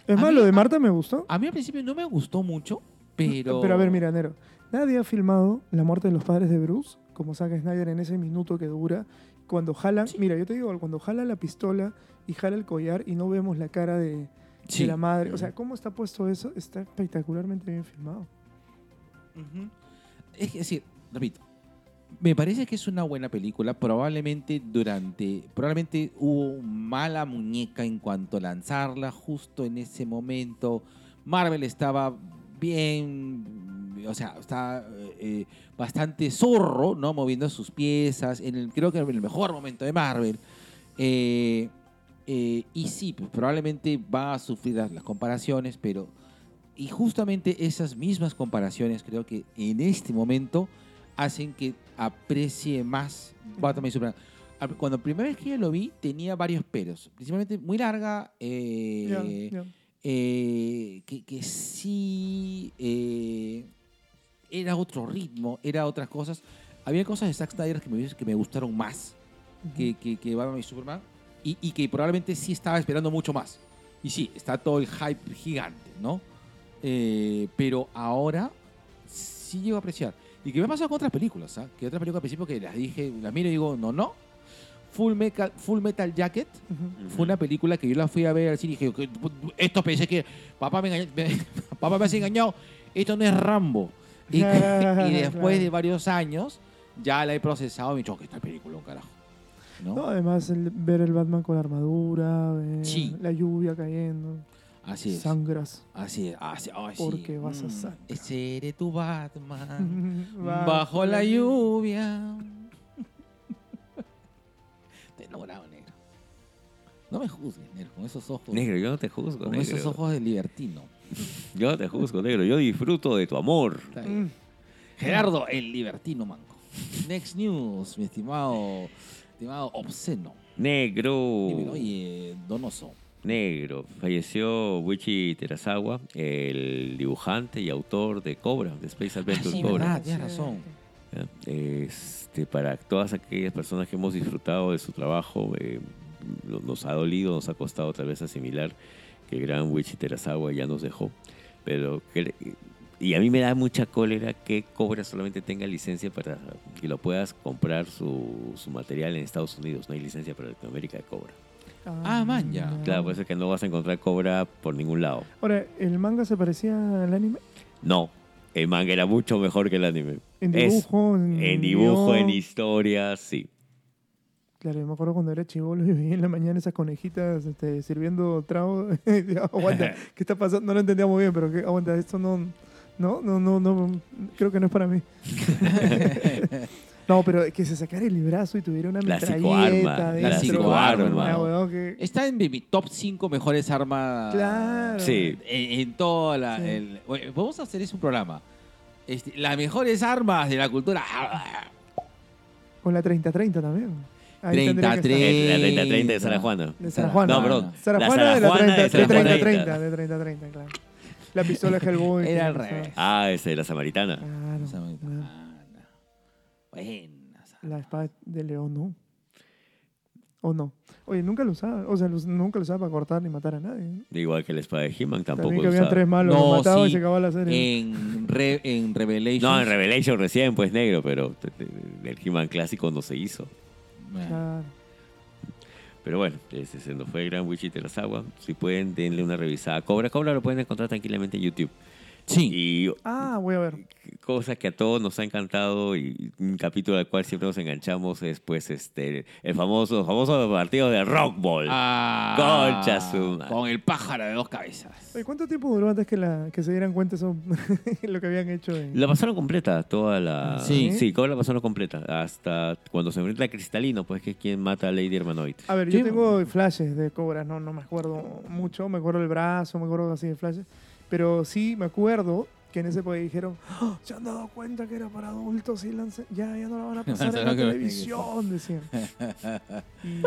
Es A más, mí- lo de Marta me gustó. A mí al principio no me gustó mucho, pero... Pero a ver, mira, Nero. Nadie ha filmado la muerte de los padres de Bruce, como Zack Snyder en ese minuto que dura. Cuando jalan, Sí. mira, yo te digo, cuando jala la pistola y jala el collar y no vemos la cara de, la madre. O sea, ¿cómo está puesto eso? Está espectacularmente bien filmado. Es decir, repito, me parece que es una buena película. Probablemente durante. Probablemente hubo mala muñeca en cuanto a lanzarla justo en ese momento. Marvel estaba bien. O sea, está eh, eh, bastante zorro, ¿no? Moviendo sus piezas. En el, creo que en el mejor momento de Marvel. Eh, Eh, y sí, pues probablemente va a sufrir las, las comparaciones, pero... Y justamente esas mismas comparaciones creo que en este momento hacen que aprecie más Batman y Superman. Cuando la primera vez que yo lo vi tenía varios peros, principalmente muy larga, eh, eh, que, que sí era otro ritmo, era otras cosas. Había cosas de Zack Snyder que me, que me gustaron más que, que, que Batman y Superman y, y que probablemente sí estaba esperando mucho más. Y sí, está todo el hype gigante, ¿no? Eh, pero ahora sí llego a apreciar. Y que me ha pasado con otras películas, ¿ah? Que otras películas al principio que las dije, las miro y digo, no, no. Full Metal, Full Metal Jacket Ujú. fue una película que yo la fui a ver al cine y dije, "¿Qué- esto pensé que papá me, engañó, me- papá me has engañado, esto no es Rambo. Y, y después Claro. de varios años ya la he procesado y me he dicho, que esta película, un carajo. ¿No? No, además el- ver el Batman con la armadura, ver Sí. la lluvia cayendo, Así es. sangras. Así es. Así, ay, sí. Porque vas a Mm, sangrar. Eres tu Batman. Bajo la lluvia. Te he logrado, negro. No me juzgues, negro, con esos ojos. Negro, yo no te juzgo, con esos ojos de libertino. Yo no te juzgo, negro. Yo disfruto de tu amor. Mm. Gerardo, el libertino manco. Next news, mi estimado, estimado obsceno. Negro. Dímelo, Oye, donoso. Negro. Falleció Wichi Terasawa, el dibujante y autor de Cobra, de Space Adventure sí, Cobra. verdad. tienes razón. Este, para todas aquellas personas que hemos disfrutado de su trabajo, eh, nos ha dolido, nos ha costado tal vez asimilar que el gran Wichi Terasawa ya nos dejó. Pero y a mí me da mucha cólera que Cobra solamente tenga licencia para que lo puedas comprar su, su material en Estados Unidos. No hay licencia para Latinoamérica de Cobra. Ah, man, ya. Claro, por eso es que no vas a encontrar Cobra por ningún lado. Ahora, ¿el manga se parecía al anime? No, el manga era mucho mejor que el anime. En Es- dibujo, en, En dibujo, en historia, sí. Claro, yo me acuerdo cuando era chivolo y veía en la mañana esas conejitas este, sirviendo trago. Decía, aguanta, ¿qué está pasando? No lo entendía muy bien, pero ¿qué? aguanta, esto no, no, no, no, no, creo que no es para mí. no, pero que se sacara el librazo y tuviera una Clásico metralleta arma, dentro. clásico arma. Ah, weón, que- Está en mi top 5 mejores armas. Claro. Sí. En, en toda la. Sí. el- oye, vamos a hacer un programa. Este, las mejores armas de la cultura. Con la 30-30 también. Ahí tendría que 30-30. estar. Es la 30-30 de Sara Juana. De Sara Juana. No, perdón. Sara La Juana de la Sara Juana 30, de Sara de Juana. 30-30, de 30-30, claro. La pistola de Hellboy. Era al revés. Ah, esa de la samaritana. Claro, no. Buena. Sara. La espada de león, ¿no? ¿O no? Oye, nunca lo usaba. O sea, los- nunca lo usaba para cortar ni matar a nadie. ¿no? Igual que la espada de He-Man tampoco También que habían tres malos, No, lo mataba y sí. se acababa la serie. En, Re- en Revelation. No, en Revelation recién, pues negro, pero el He-Man clásico no se hizo. Claro. Pero bueno, ese se nos fue el gran Wichi Terasawa. Si pueden, denle una revisada. Cobra, Cobra lo pueden encontrar tranquilamente en YouTube. Sí. Y Ah, voy a ver. cosa que a todos nos ha encantado y un capítulo al cual siempre nos enganchamos es pues este el famoso famoso partido de Rock Ball. Ah, Concha su madre. Con el pájaro de dos cabezas. Oye, ¿cuánto tiempo duró antes que, la, que se dieran cuenta eso, lo que habían hecho? En... La pasaron completa, toda la... Sí. Sí, Cobra la pasaron completa. Hasta cuando se enfrenta a Cristalino, pues que es quien mata a Lady Hermanoid. A ver, yo tengo flashes de Cobra, no, no me acuerdo mucho, me acuerdo el brazo, me acuerdo así de flashes, pero sí me acuerdo que en ese época dijeron, "Ah, se han dado cuenta que era para adultos y la han- ya, ya no la van a pasar en la televisión, decían. Y-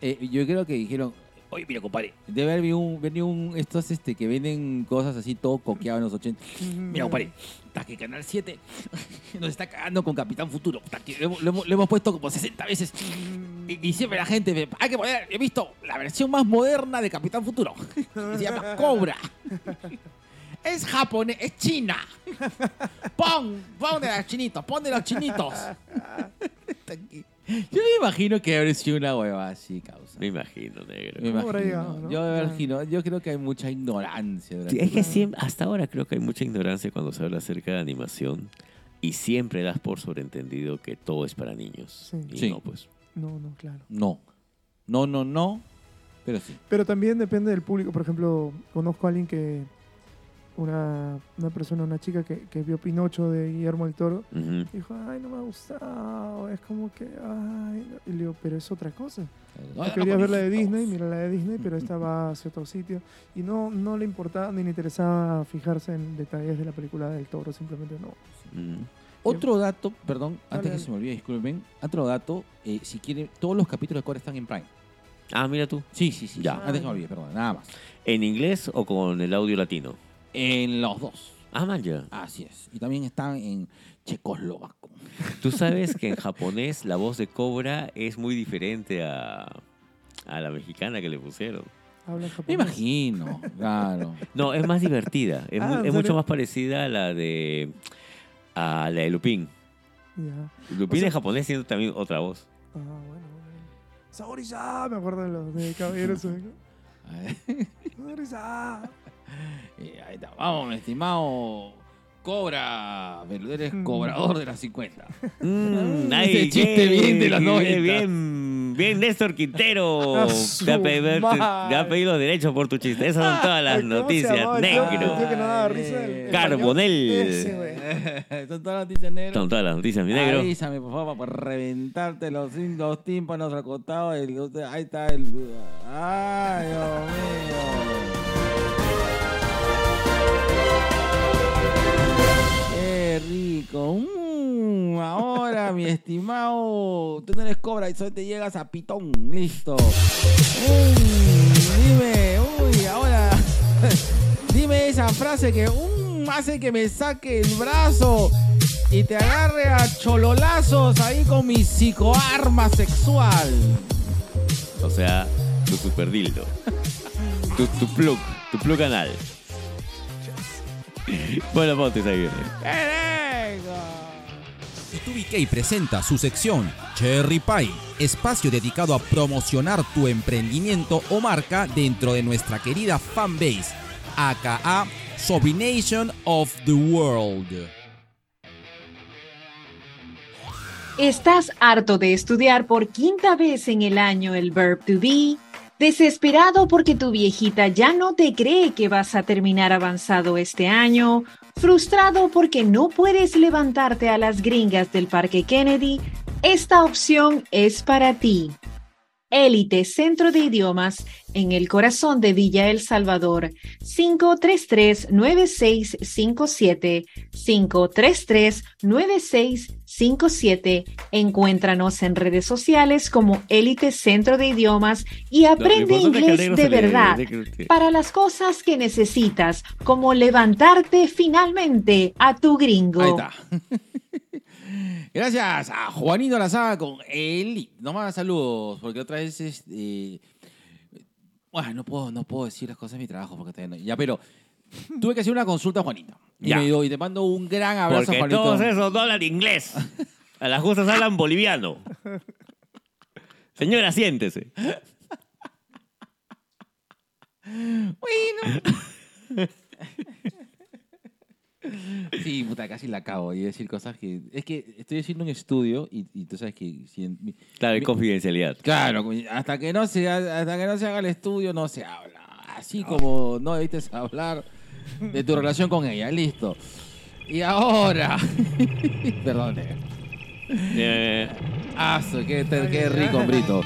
Eh, yo creo que dijeron, oye, mira, compadre, debe haber venido un, venido un- estos este, que venden cosas así todo coqueado en los 80. Mira, compadre, está que Canal 7 nos está cagando con Capitán Futuro. Puta, que Lo, hemos- lo hemos- lo hemos puesto como 60 veces. Y, y siempre la gente, ve, hay que poner, he visto la versión más moderna de Capitán Futuro. Se llama Cobra. Es japonés, es china. Pon, pon de los chinitos, pon de los chinitos. Yo me imagino que habrá sido una hueva así, causa. Me imagino, negro. Me ¿Cómo habrá imagino. llegado, no? Yo me imagino. Yo creo que hay mucha ignorancia. Sí, es que siempre, hasta ahora creo que hay mucha ignorancia cuando se habla acerca de animación y siempre das por sobreentendido que todo es para niños. Sí. Y Sí. no, pues. No, no, claro. No. No, no, no. Pero sí. Pero también depende del público. Por ejemplo, conozco a alguien que una, una persona, una chica que, que vio Pinocho de Guillermo el Toro. Ujú. Dijo, ay, no me ha gustado. Es como que, ay. no". Y le digo, pero es otra cosa. No, Tú no, ver la de. Disney, mira la de Disney, pero esta va hacia otro sitio. Y no, no le importaba ni le interesaba fijarse en detalles de la película del toro, simplemente no. Otro dato, perdón, antes Dale, que dale. se me olvide, disculpen. Otro dato, eh, si quieren, todos los capítulos de Core están en Prime. Ah, mira tú. Sí, sí, sí. Ya. Antes que me olvide, perdón, nada más. ¿En inglés o con el audio latino? En los dos. Ah, man, ya. Así es. Y también están en checoslovaco. Tú sabes que en japonés la voz de Cobra es muy diferente a, a la mexicana que le pusieron. Habla japonés. Me imagino, claro. No, es más divertida. Es, Ah, mu- ¿en es mucho más parecida a la de a la de Lupin. Ya. Lupin O sea- en japonés tiene también otra voz. Ah, bueno, bueno. Saori-sa, me acuerdo de los de Caballeros Zodíaco. Eh, ahí está. Vamos, mi estimado Cobra. Pero eres cobrador de las 50. Mm, Ese chiste bien de qué 90. Bien, bien, Néstor Quintero. Te ha, pedido, te- te ha pedido los derechos por tu chiste. Esas son todas las Ay, ¿cómo se noticias. Negro. tío que no daba risa, el- el Carbonell. español? Ese, güey. Son todas las noticias negras. Son todas las noticias, mi negro. Avísame, por favor, para reventarte los, los tímpanos al costado. el- ahí está el. ¡Ay, Dios mío! ¡Qué rico! Mm, ahora, mi estimado, tú no eres cobra y solo te llegas a pitón. Listo. Mm, dime, uy, ahora. dime esa frase que mm, hace que me saque el brazo y te agarre a chololazos ahí con mi psicoarma sexual. O sea, tu super dildo. Tu, tu plug, tu plug anal. Bueno, ponte ahí viene. ¡Qué rico! TubiK presenta su sección Cherry Pie, espacio dedicado a promocionar tu emprendimiento o marca dentro de nuestra querida fanbase, aka Sobrination of the World. ¿Estás harto de estudiar por quinta vez en el año el verb to be? ¿Desesperado porque tu viejita ya no te cree que vas a terminar avanzado este año? ¿Frustrado porque no puedes levantarte a las gringas del Parque Kennedy? Esta opción es para ti. Élite Centro de Idiomas en el corazón de Villa El Salvador. 533-9657. 533-9657. Encuéntranos en redes sociales como Élite Centro de Idiomas y aprende inglés de le- verdad de para las cosas que necesitas, como levantarte finalmente a tu gringo. Ahí está. Gracias a Juanito Lazaga con Eli. Nomás saludos, porque otra vez es. eh, bueno, no puedo, no puedo decir las cosas de mi trabajo porque todavía no- Ya, pero tuve que hacer una consulta a Juanito. Y, Ya. me dio- y te mando un gran abrazo, Porque Juanito. todos esos no hablan inglés. A las justas hablan boliviano. Señora, siéntese. Bueno. Sí, puta, casi la acabo. Y decir cosas que. Es que estoy haciendo un estudio y, y tú sabes que. si en- mi- Claro, mi- confidencialidad. Claro, hasta que no se ha- hasta que no se haga el estudio no se habla. Así como no debiste hablar de tu relación con ella, listo. Y ahora, perdón, eh. Ah, qué, qué rico, hombrito.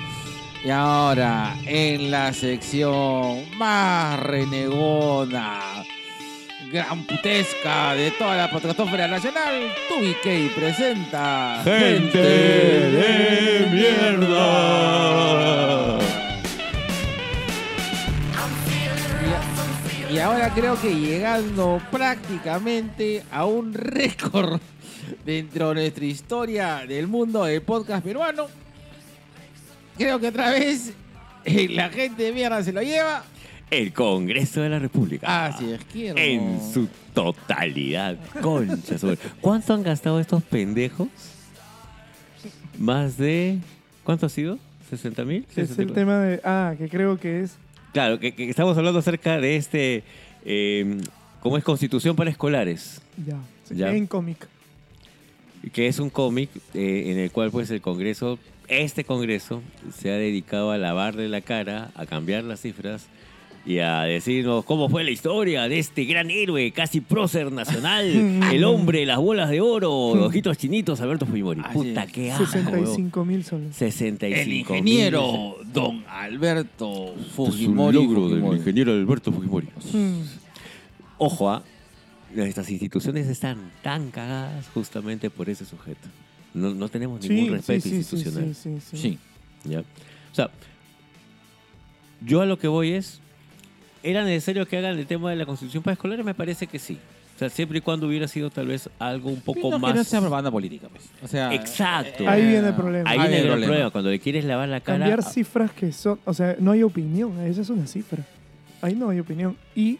Y ahora, en la sección más renegona, gran putesca de toda la podcastófera nacional, TubiK presenta Gente de mierda. Ahora creo que llegando prácticamente a un récord dentro de nuestra historia del mundo del podcast peruano, creo que otra vez eh, la gente de mierda se lo lleva. El Congreso de la República. Así es, quiero. En su totalidad. Concha sobre. ¿Cuánto han gastado estos pendejos? Más de. ¿Cuánto ha sido? ¿60 mil? Es el tema de. Ah, que creo que es. Claro, que, que estamos hablando acerca de este. eh, ¿Cómo es Constitución para Escolares? Ya. Ya. En cómic. Que es un cómic eh, en el cual, pues, el Congreso. Este Congreso se ha dedicado a lavarle la cara, a cambiar las cifras y a decirnos cómo fue la historia de este gran héroe, casi prócer nacional, el hombre las bolas de oro, ojitos chinitos, Alberto Fujimori. Así Puta, es. qué asco, weón. 65 mil soles. 65 El ingeniero Don Alberto Esto es un Fujimori. logro del Fujimori. ingeniero Alberto Fujimori. Mm. Ojo, ¿ah? Estas instituciones están tan cagadas justamente por ese sujeto. No, no tenemos ningún Sí, respeto sí, sí, sí, institucional. sí, sí, sí. Sí. ¿ya? O sea, yo a lo que voy es, ¿era necesario que hagan el tema de la constitución para escolares? Me parece que sí. O sea, siempre y cuando hubiera sido tal vez algo un poco Pero más... que no sea propaganda política, pues. O sea, Exacto. Ahí viene el problema. Ahí Ahí viene el problema. problema. Cuando le quieres lavar la cara... Cambiar cifras que son, o sea, no hay opinión, esa es una cifra. Ahí no hay opinión. Y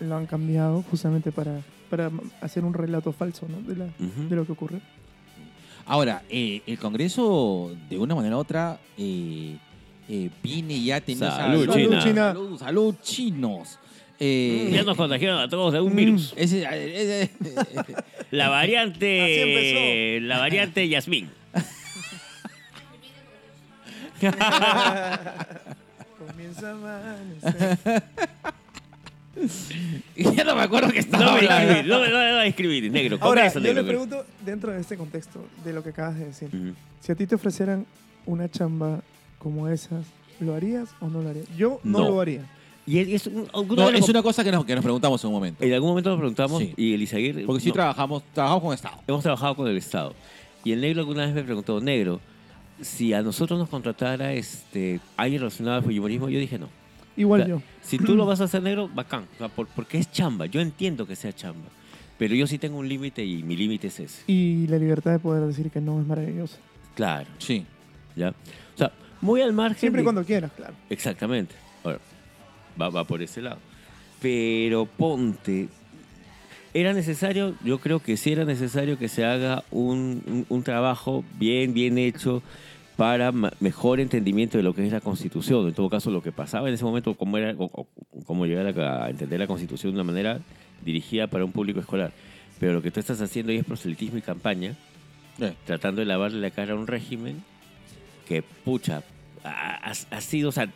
lo han cambiado justamente para, para hacer un relato falso ¿no? de, la, Ujú. de lo que ocurre. Ahora, eh, el Congreso, de una manera u otra, eh, eh, viene ya teniendo... Salud, esa- China. China. Salud, salud, chinos. Eh, Ya nos contagiaron a todos de un Mm. virus. ese- ese- ese- La Así variante... empezó. La variante Yasmín. Comienza a amanecer. ya no me acuerdo que estaba No me escribir, no me no me voy a escribir, negro. Ahora, yo le pregunto, dentro de este contexto, de lo que acabas de decir, si a ti te ofrecieran una chamba como esas, ¿lo harías o no lo harías? Yo no, No. lo haría. Y es, es un- alguna No, es una cosa que nos, que nos preguntamos en un momento. En algún momento nos preguntamos, Sí. y Elisaguirre... Porque sí no, trabajamos, trabajamos con Estado. hemos trabajado con el Estado. Y el negro alguna vez me preguntó, negro, si a nosotros nos contratara este, alguien relacionado al fujimorismo, yo dije no. Igual O sea, yo. Si tú lo vas a hacer negro, bacán. O sea, por- porque es chamba. Yo entiendo que sea chamba. Pero yo sí tengo un límite y mi límite es ese. Y la libertad de poder decir que no es maravilloso. Claro. Sí. ¿ya? O sea, muy al margen. Siempre y de- cuando quieras, claro. Exactamente. Ahora, va, va por ese lado. Pero ponte. ¿Era necesario? Yo creo que sí era necesario que se haga un, un- un trabajo bien, bien hecho para mejor entendimiento de lo que es la Constitución. En todo caso, lo que pasaba en ese momento, cómo, era, o- o- cómo llegar a, a entender la Constitución de una manera dirigida para un público escolar. Pero lo que tú estás haciendo ahí es proselitismo y campaña, Eh, tratando de lavarle la cara a un régimen que, pucha, ha, ha- sido, o sea,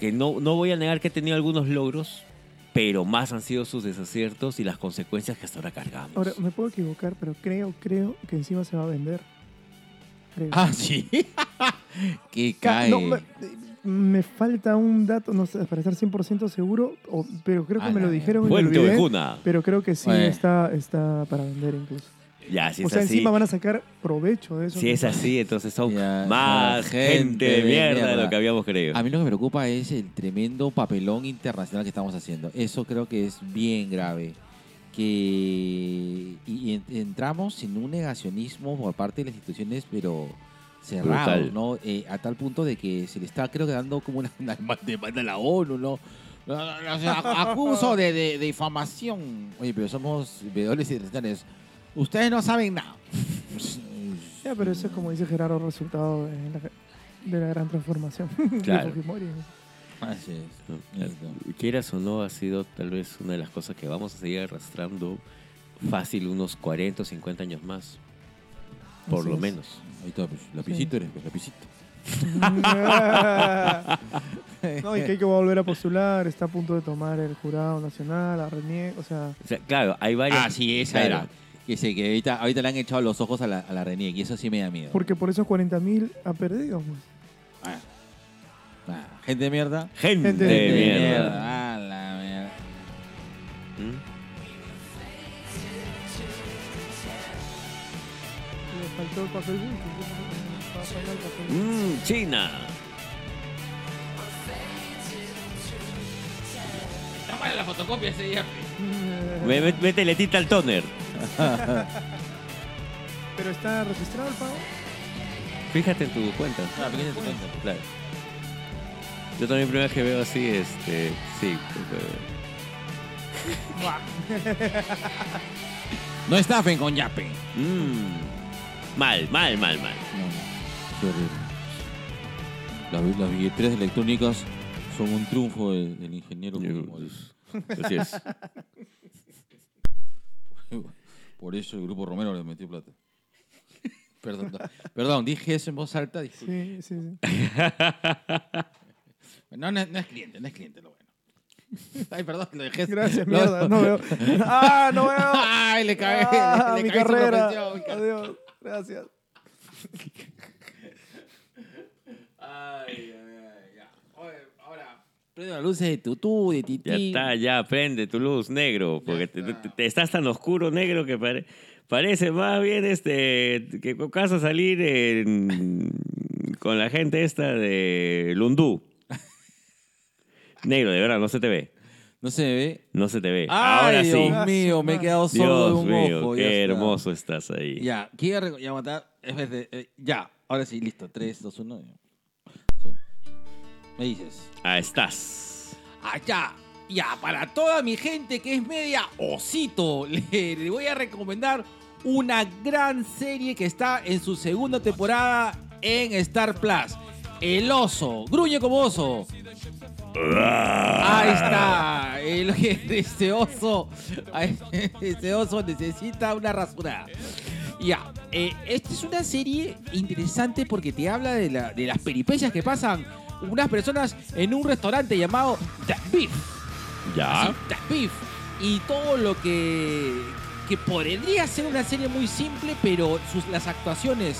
que no, no voy a negar que ha tenido algunos logros, pero más han sido sus desaciertos y las consecuencias que hasta ahora cargamos. Ahora, me puedo equivocar, pero creo, creo que encima se va a vender. Creo. Ah, sí. que Ca- cae. no, me, me falta un dato, no sé, para estar 100% seguro, o- pero creo que Ah, me lo dijeron en el Fuente video. ovejuna. Pero creo que sí está, está para vender incluso. Ya, si o es sea, así, encima van a sacar provecho de eso. si es así, entonces son Ya, más gente de mierda, de mierda. lo que habíamos creído. A mí lo que me preocupa es el tremendo papelón internacional que estamos haciendo. Eso creo que es bien grave. Que y, y en- entramos en un negacionismo por parte de las instituciones, pero cerrado, Brutal. ¿no? Eh, a tal punto de que se le está, creo que dando como una, una demanda a la ONU, ¿no? No, no, no, o sea, acuso de, de, de difamación. Oye, pero somos veedores internacionales. Ustedes no saben nada. Ya, pero eso es como dice Gerardo, resultado de la, de la gran transformación Claro. de Fujimori. Así es. No, Listo. Quieras o no, ha sido tal vez una de las cosas que vamos a seguir arrastrando fácil unos 40 o 50 años más. Por Así lo es. menos. Ahí está, pues, lapicito eres, pues, lapicito. no, y que hay que volver a postular, está a punto de tomar el jurado nacional, a Renier, o sea, O sea, claro, hay varias. Ah, sí, esa Claro. era. Que, sí, que ahorita, ahorita le han echado los ojos a la, a la Renier y eso sí me da miedo. porque por esos 40 mil ha perdido. Pues. Ah. Ah, gente de mierda. Gente, Gente de de mierda. Ah, la mierda. ¿Mm? Le faltó el papel bulto. Va a faltar el papel bulto. Mm, China. La fotocopia ese día. Me- me- Métele tita al toner. Pero está registrado el pago. Fíjate en tu cuenta. Ah, pequeña tu cuenta. Claro. Yo también primera vez que veo así, este, sí. No estafen con Yape. mm, mal, mal, mal, mal. No, no. Las, las billeteras electrónicas son un triunfo del, del ingeniero. Fujimori. Así es. Por eso el grupo Romero le metió plata. Perdón, perdón, dije eso en voz alta. disculpe. Sí, sí, sí. No, no, no es cliente, no es cliente lo bueno. Ay, perdón, lo dejé. Gracias, lo- mierda. No veo. ¡Ah, no veo! Ay, le cagué. Ah, le, le mi cagué carrera. Adiós. Gracias. Ay, ay, ay, ya. Oye, ahora, prende las luces de tutú, de tití. Ya está, ya, prende tu luz negro, porque te, está. te- te- estás tan oscuro negro que pare- parece más bien este que casa salir en- con la gente esta de Lundú. Negro, de verdad, no se te ve. No se ve. No se te ve. Ay, Ahora Dios sí. mío, me he quedado sordo de Dios un mío, ojo. ya qué está. hermoso estás ahí. Ya, quiero ya, matar. eh, ya, ahora sí, listo. 3, 2, 1. Me dices. Ah, estás. Allá, ya, para toda mi gente que es media osito, le, le voy a recomendar una gran serie que está en su segunda temporada en Star Plus. El oso, gruñe como oso. Ahí está. El, este oso. Este oso necesita una rasurada. Ya. eh, esta es una serie interesante porque te habla de, la- de las peripecias que pasan unas personas en un restaurante llamado The Beef. Ya. Así, The Beef. Y todo lo que, que podría ser una serie muy simple, pero sus, las actuaciones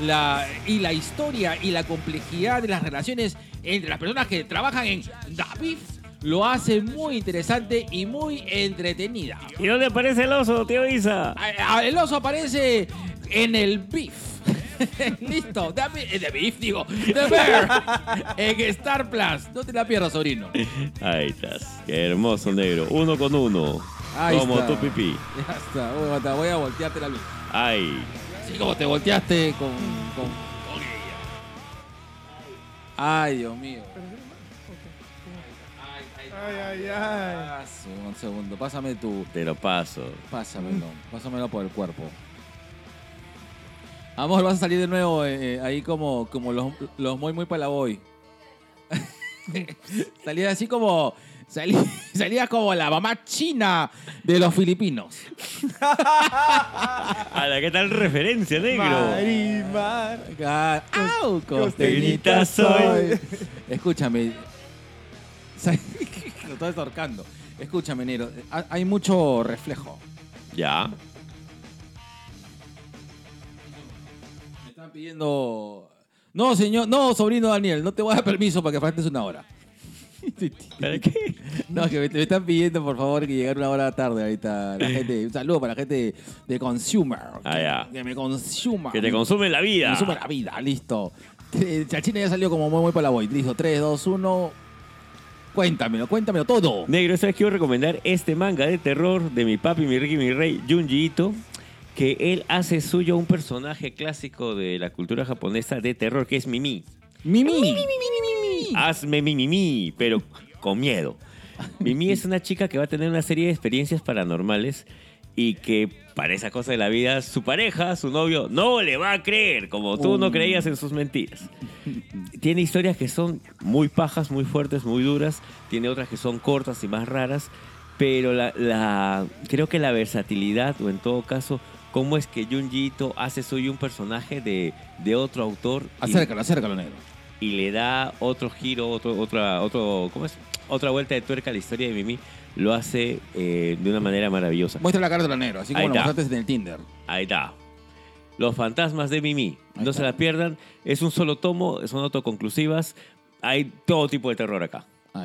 la, y la historia y la complejidad de las relaciones entre las personas que trabajan en The Beef lo hace muy interesante y muy entretenida. ¿Y dónde aparece el oso, tío Isa? A- a- El oso aparece en el Beef. Listo, Beef, The Beef, digo, The Bear en Star Plus. No te la pierdas, sobrino. Ahí estás. Qué hermoso negro. Uno con uno. Ahí como está. tu pipí. Ya está, voy a, voy a voltearte la luz. Ay. Así como te volteaste con, con, con ella. Ay, Dios mío. Ay, ay, Ay, ay, ay. Sí, un segundo, pásame tu. Te lo paso. Pásamelo, pásamelo por el cuerpo. Amor, vas a salir de nuevo eh, eh, ahí como, como los, los muy muy palaboy. Salía así como. Salía, salía como la mamá china de los filipinos. A la que tal referencia, negro. Marimar. Ah, ¡Au! Costeñita Costeñita soy. soy. Escúchame. Sa- Lo estoy ahorcando. Escúchame, Nero. ha- Hay mucho reflejo. Ya. Pidiendo. No, señor. No, sobrino Daniel. No te voy a dar permiso para que faltes una hora. ¿Para qué? No, que me, me están pidiendo, por favor, que llegar una hora tarde ahorita. La gente, un saludo para la gente de Consumer. Ah, ya. Que me consuma. Que te consume la vida. Consume la vida, listo. Chachina ya salió como muy, muy para la boy. Listo, 3, 2, 1. Cuéntamelo, cuéntamelo todo. Negro, ¿sabes? Quiero recomendar este manga de terror de mi papi, mi Ricky, mi rey, Junji Ito, que él hace suyo un personaje clásico de la cultura japonesa de terror, que es Mimi. Mimi. Hazme mi Mimi, pero con miedo. Mimi es una chica que va a tener una serie de experiencias paranormales y que para esa cosa de la vida, su pareja, su novio, no le va a creer, como tú no Oh. creías en sus mentiras. Tiene historias que son muy pajas, muy fuertes, muy duras. Tiene otras que son cortas y más raras. Pero la, la- creo que la versatilidad, o en todo caso, cómo es que Junji Ito hace suyo un personaje de, de otro autor y- Acércalo, acércalo, negro. y le da otro giro, otro, otra, otro, ¿cómo es? otra vuelta de tuerca a la historia de Mimi, lo hace eh, de una manera maravillosa. Muestra la cara de negro, así como lo mostraste en el Tinder. Ahí está. Los fantasmas de Mimi. Ahí No está. se la pierdan. Es un solo tomo, son autoconclusivas. Hay todo tipo de terror acá.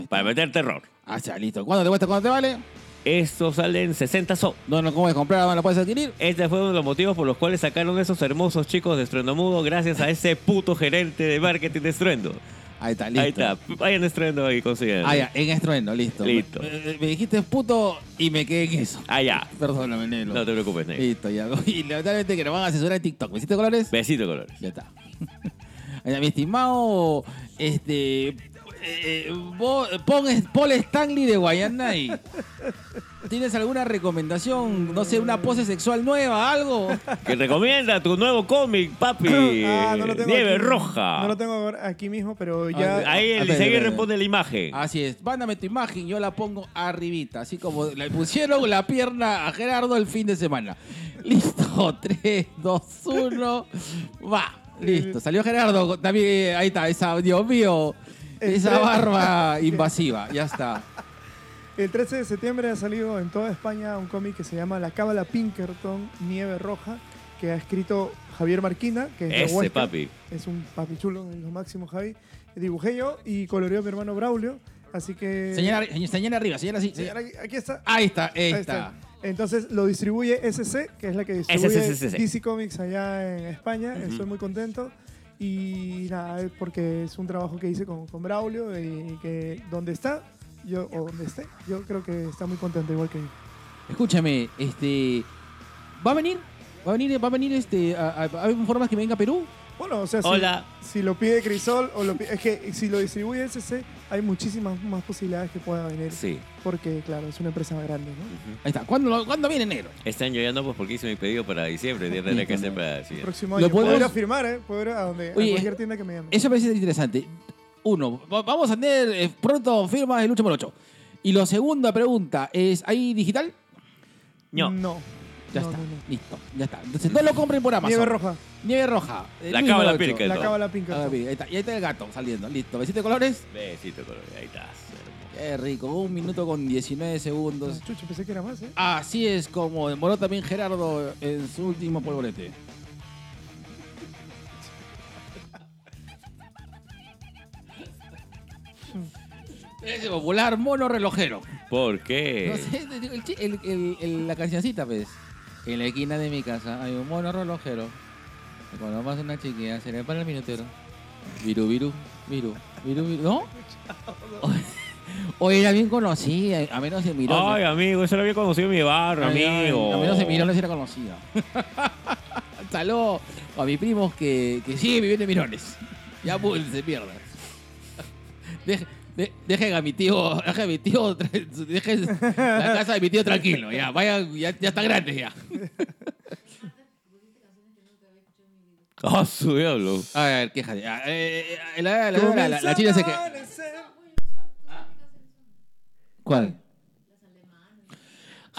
Para meter terror. Ah, ya, listo. ¿Cuándo te cuesta? ¿Cuánto te vale? Estos salen 60 so. ¿Dónde lo puedes comprar? ¿Dónde lo puedes adquirir? Este fue uno de los motivos por los cuales sacaron esos hermosos chicos de Estruendo Mudo gracias a ese puto gerente de marketing de Estruendo. Ahí está, listo. Ahí está. Vayan Estruendo y consigan. Ah, ya, en estruendo, listo. Listo. Me, me dijiste puto y me quedé en eso. Allá. Perdóname, Nelo. No te preocupes, negro. Listo, ya. Y lamentablemente que nos van a censurar en TikTok. ¿Besito colores? Besito colores. Ya está, Mi estimado, este, eh, Bo- Pon- Paul Stanley de Guayanay. ¿Tienes alguna recomendación? No sé, una pose sexual nueva, algo. Que recomienda tu nuevo cómic, papi. Ah, no lo tengo Nieve aquí. roja. No lo tengo aquí mismo, pero ya. Ahí el ver. responde la imagen. Así es, mándame tu imagen, yo la pongo arribita, así como le pusieron la pierna a Gerardo el fin de semana. Listo, 3, 2, 1, va. Listo, salió Gerardo, también, eh, ahí está, esa, Dios mío, esa barba invasiva, ya está. El 13 de septiembre ha salido en toda España un cómic que se llama La Cábala Pinkerton, Nieve Roja, que ha escrito Javier Marquina, que es de Ese Huesca. papi. Es un papi chulo, es lo máximo, Javi. Dibujé yo y coloreó mi hermano Braulio. Así que. Señala, señala arriba, señala así. Señala, aquí, aquí está. Ahí está, ahí Ahí está. Entonces lo distribuye SC, que es la que distribuye SCCC. DC Comics allá en España. Estoy muy contento. Y nada, porque es un trabajo que hice con, con Braulio y que donde está, yo, o donde esté, yo creo que está muy contento igual que yo. Escúchame, este. ¿Va a venir? ¿Va a venir, va a venir este. A, a- ¿Hay formas que venga a Perú? Bueno, o sea, si, Hola. si lo pide Crisol, o lo pi- es que si lo distribuye SC, hay muchísimas más posibilidades que pueda venir. Sí. Porque, claro, es una empresa grande, ¿no? Ahí está. ¿Cuándo, lo- ¿cuándo viene negro? Este año ya no, pues porque hice mi pedido para diciembre. Tendré que hacer para siguiente. próximo Lo año. Puedo ir podemos- a firmar, ¿eh? Puedo ir a, donde, a cualquier tienda que me llame. Eso me parece interesante. Uno, va- vamos a tener eh, pronto firmas de Lucha por 8. Y la segunda pregunta es: ¿hay digital? No. No. Ya No, está. no, no. Listo, ya está. Entonces no lo compren por Amazon. Nieve roja. Nieve roja. eh, La Luis cábala. Pirca. La Todo. cábala Ah, bien, ahí está. Y ahí está el gato saliendo. Listo. ¿Besito de colores? Besito, color. Ahí estás. Qué rico. Un minuto con 19 segundos. Chucho, pensé que era más, ¿eh? Así es como demoró también Gerardo en su último polvorete. Ese popular mono relojero. ¿Por No qué? sé, el chi- el- el- el- la cancioncita, pues. En la esquina de mi casa hay un mono relojero. Y Cuando pasa una chiquilla, se le para el minutero. Viru, viru, viru, viru, viru. ¿No? Oye, era bien conocida, a menos de Mirón. Ay, amigo, eso lo había conocido en mi barrio, amigo. A menos de Mirones era conocida. Saludos a mis primos que, que siguen viviendo en Mirones. Ya pues, se pierdan. De- Dejen a mi tío, dejen a mi tío, dejen la casa de mi tío tranquilo, ya, vayan, ya, ya está grande ya. Ah, su diablo. A ver, quéjate. Ah, eh, eh, la, la- la- la- la china se que. ¿Cuál?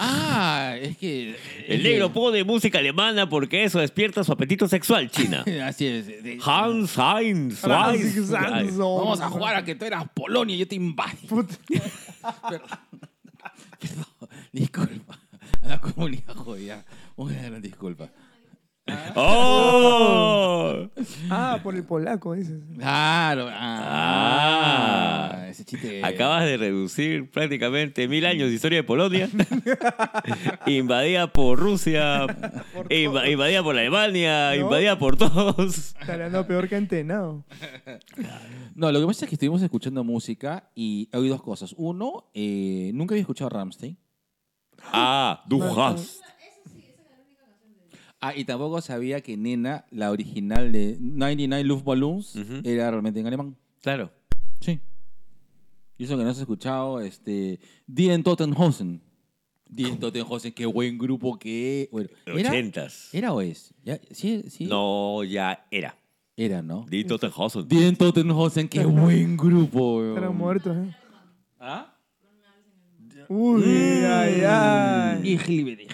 Ah, es que. El negro pone música alemana porque eso despierta su apetito sexual, China. Así es. de- Hans Heinz Francis Weiss. Sanson. Vamos a jugar a que tú eras Polonia y yo te invadí. Puta. Perdón. Perdón. Disculpa. A la comunidad jodida. Una gran disculpa. ¡Oh! Ah, por el polaco, dices. Claro. Ah, Ah. ese chiste. Acabas de reducir prácticamente mil años de historia de Polonia. invadida por Rusia, inva- invadida por Alemania, ¿No? invadida por todos. Estaría peor que entenado. No, lo que pasa es que estuvimos escuchando música y oí dos cosas. Uno, eh, nunca había escuchado a Ramstein. Ah, du hast. Ah, y tampoco sabía que Nena, la original de 99 Luftballons, Ujú. era realmente en alemán. Claro. Sí. Y eso que no has escuchado, este. Die Tottenhausen. Die Tottenhausen, qué buen grupo que. Bueno, ¿era, Ochentas. ¿Era o es? ¿Ya? ¿Sí, sí? No, ya era. Era, ¿no? Die Tottenhausen. Die Tottenhausen, qué buen grupo. weón. Eran muertos, ¿eh? ¿Ah? Uy, ay, ay. Liebe dich.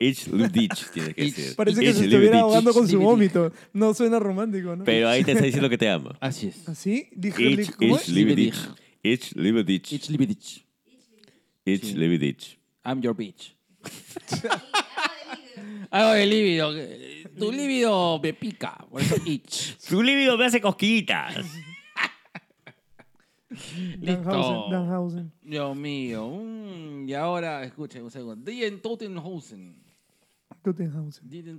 Ich liebe dich, tiene que Ich- decir. Parece que Ich se estuviera ahogando con su vómito. No suena romántico, ¿no? Pero ahí te está diciendo que te ama. Así es. ¿Así? Dije, Ich, ¿cómo ich es? liebe Liebe dich. Ich liebe dich. Ich liebe dich. Ich liebe dich. I'm your bitch. Algo de líbido. Tu líbido me pica. Por eso itch. Su líbido me hace cosquillitas. Danhausen, Listo. Danhausen. Dios mío. mm, y ahora, escuchen un segundo. Die Tottenhausen.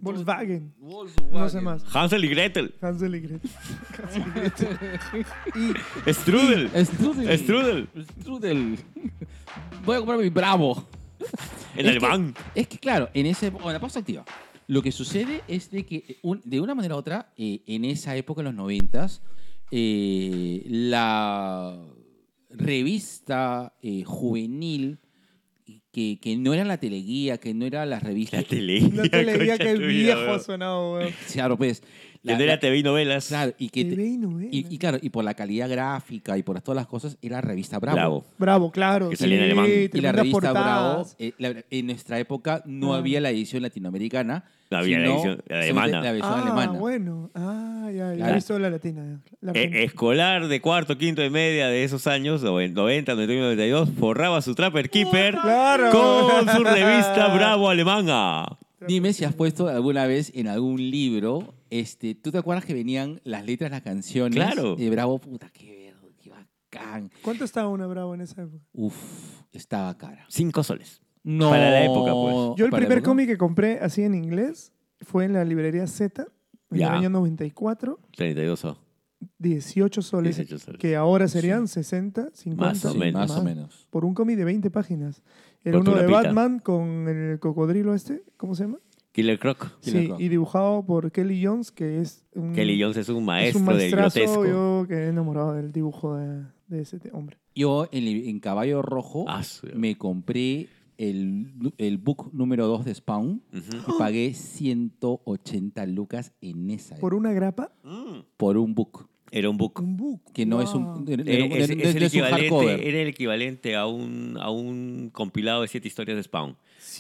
Volkswagen. Volkswagen. No sé más. Hansel y Gretel. Hansel y Gretel. Hansel y Gretel. Y Strudel. Strudel. Strudel. Strudel. Voy a comprar mi Bravo. En Es alemán. Que, es que, claro, en ese bueno, la pausa activa. Lo que sucede es de que, un- de una manera u otra, eh, en esa época, en los noventas, eh, la revista eh, juvenil, que, que no era la teleguía, que no era la revista... La tele. no te leía concha que el viejo ha sonado, weón. Claro, pues. Que la- no era TV y novelas. Claro, y que... te- TV y novela. y, y claro, y por la calidad gráfica y por todas las cosas, era revista Bravo. Bravo. Bravo, claro. Que salía en alemán. Y la revista Bravo, eh, la- en nuestra época no Ah. había la edición latinoamericana. No había la edición alemana. La versión Ah, alemana. bueno. Ah, ya, ya Claro. la latina. la Eh, argentina. escolar de cuarto, quinto y media de esos años, noven- 90, 91, 92, forraba su Trapper Keeper Claro. con su revista Bravo Alemana. Dime si has puesto alguna vez en algún libro, este, ¿tú te acuerdas que venían las letras de las canciones? Claro. De Bravo, puta, qué, ver- qué bacán. ¿Cuánto estaba una Bravo en esa época? Uf, estaba cara. Cinco soles. No. Para la época, pues. Yo el primer cómic que compré así en inglés fue en la librería Z en Ya. el año 94, 32 o 18 soles, 18 soles. que ahora serían 60, 50. Más o Sí, menos. más o menos. Por un cómic de 20 páginas. Era uno de. Batman con el cocodrilo este, ¿cómo se llama? Killer Croc. Killer sí, Croc. y dibujado por Kelly Jones, que es un, Kelly Jones es un es maestro un del grotesco. yo que he enamorado del dibujo de, de ese hombre. Yo en, Caballo Rojo Ah, me compré el, el book número 2 de Spawn y pagué 180 lucas en esa Por época, una grapa, Mm. por un book. Era un book. un book. Que no es Wow. un, no- no- Eh, es, es el es un equivalente, era el equivalente a un, a un compilado de siete historias de Spawn,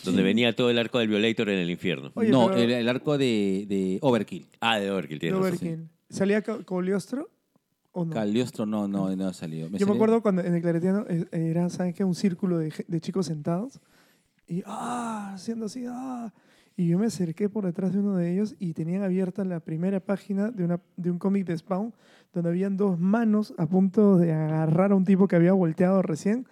donde venía todo el arco del Violator en el infierno. Oye, no, pero- el, el arco de, de Overkill. Ah, de Overkill, tienes razón. Overkill. ¿Salía Co- Coliostro o no? Caliostro no, no, no ha salido. Yo me salió- acuerdo cuando en el Claretiano eh, era, ¿saben qué? Un círculo de, de chicos sentados y, ah, haciendo así, ah. Y yo me acerqué por detrás de uno de ellos y tenían abierta la primera página de, una, de un cómic de Spawn donde habían dos manos a punto de agarrar a un tipo que había volteado recién.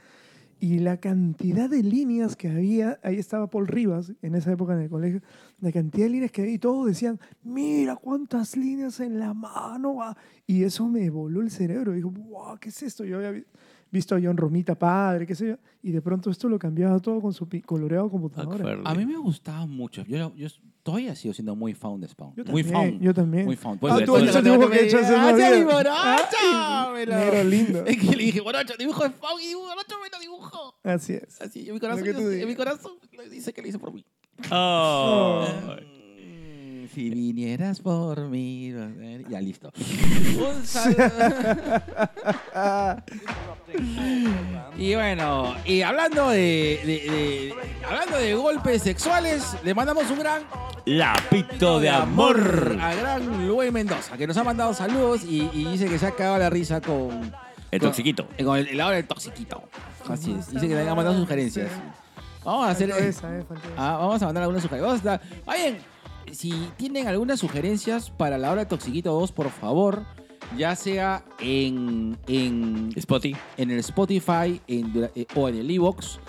Y la cantidad de líneas que había, ahí estaba Paul Rivas en esa época en el colegio, la cantidad de líneas que había y todos decían, mira cuántas líneas en la mano. va". Y eso me voló el cerebro. Dijo, wow, ¿qué es esto? Yo había vi- visto a John Romita padre, qué sé yo, y de pronto esto lo cambiaba todo con su coloreado computadora. A mí me gustaba mucho. Yo, yo todavía sigo siendo muy fan de Spawn. Yo muy también, fan. yo también. Muy fan. Ah, Pues, tú pues, has hecho el dibujo que he hecho hace ¡Ah, unos días. Ay, negro lindo. Es que le dije, morocho, dibujo de Spawn y morocho me lo dibujó. Así es. Así, en mi corazón, tú en mi corazón le dice que lo hizo por mí. Oh. Si vinieras por mí. Ya, listo. Un saludo. y bueno, y hablando de, de- de- hablando de golpes sexuales, le mandamos un gran Lapito de amor. a gran Luis Mendoza, que nos ha mandado saludos y, y dice que se ha cagado la risa con, El con- toxiquito. con el helado del toxiquito. Así es. Dice que le han mandado sugerencias. Vamos a hacer. Esa, eh. Ah, vamos a mandar algunas sugerencias. Vamos a- Vayan, si tienen algunas sugerencias para la hora de Toxiquito 2, por favor, ya sea en, en, Spotty. en el Spotify en eh, o en el Evox,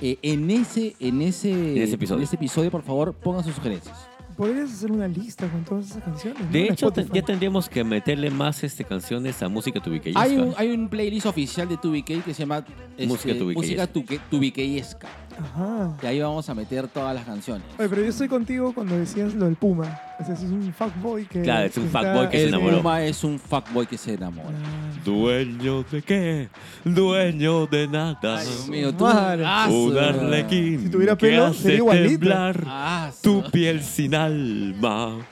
eh, en, ese, en, ese, En ese episodio. en ese episodio, por favor, pongan sus sugerencias. Podrías hacer una lista con todas esas canciones. ¿no? De En hecho, te- ya tendríamos que meterle más este, canciones a música tubiqueyesca. Hay un, hay un playlist oficial de TubiK que se llama este, Música tubiqueyesca. Música tuque- tubiqueyesca. Ajá. Y ahí vamos a meter todas las canciones. Oye, pero yo estoy contigo cuando decías lo del Puma. O sea, ese es un fuckboy que. Claro, es un fuckboy que se El enamoró. Puma es un fuckboy que se enamora. Ah, Dueño de qué? Dueño de nada. Ay, Dios mío, tú. Madre. Un arlequín Si tuviera pelo, sería igualito. temblar Ah, tu piel sin alma.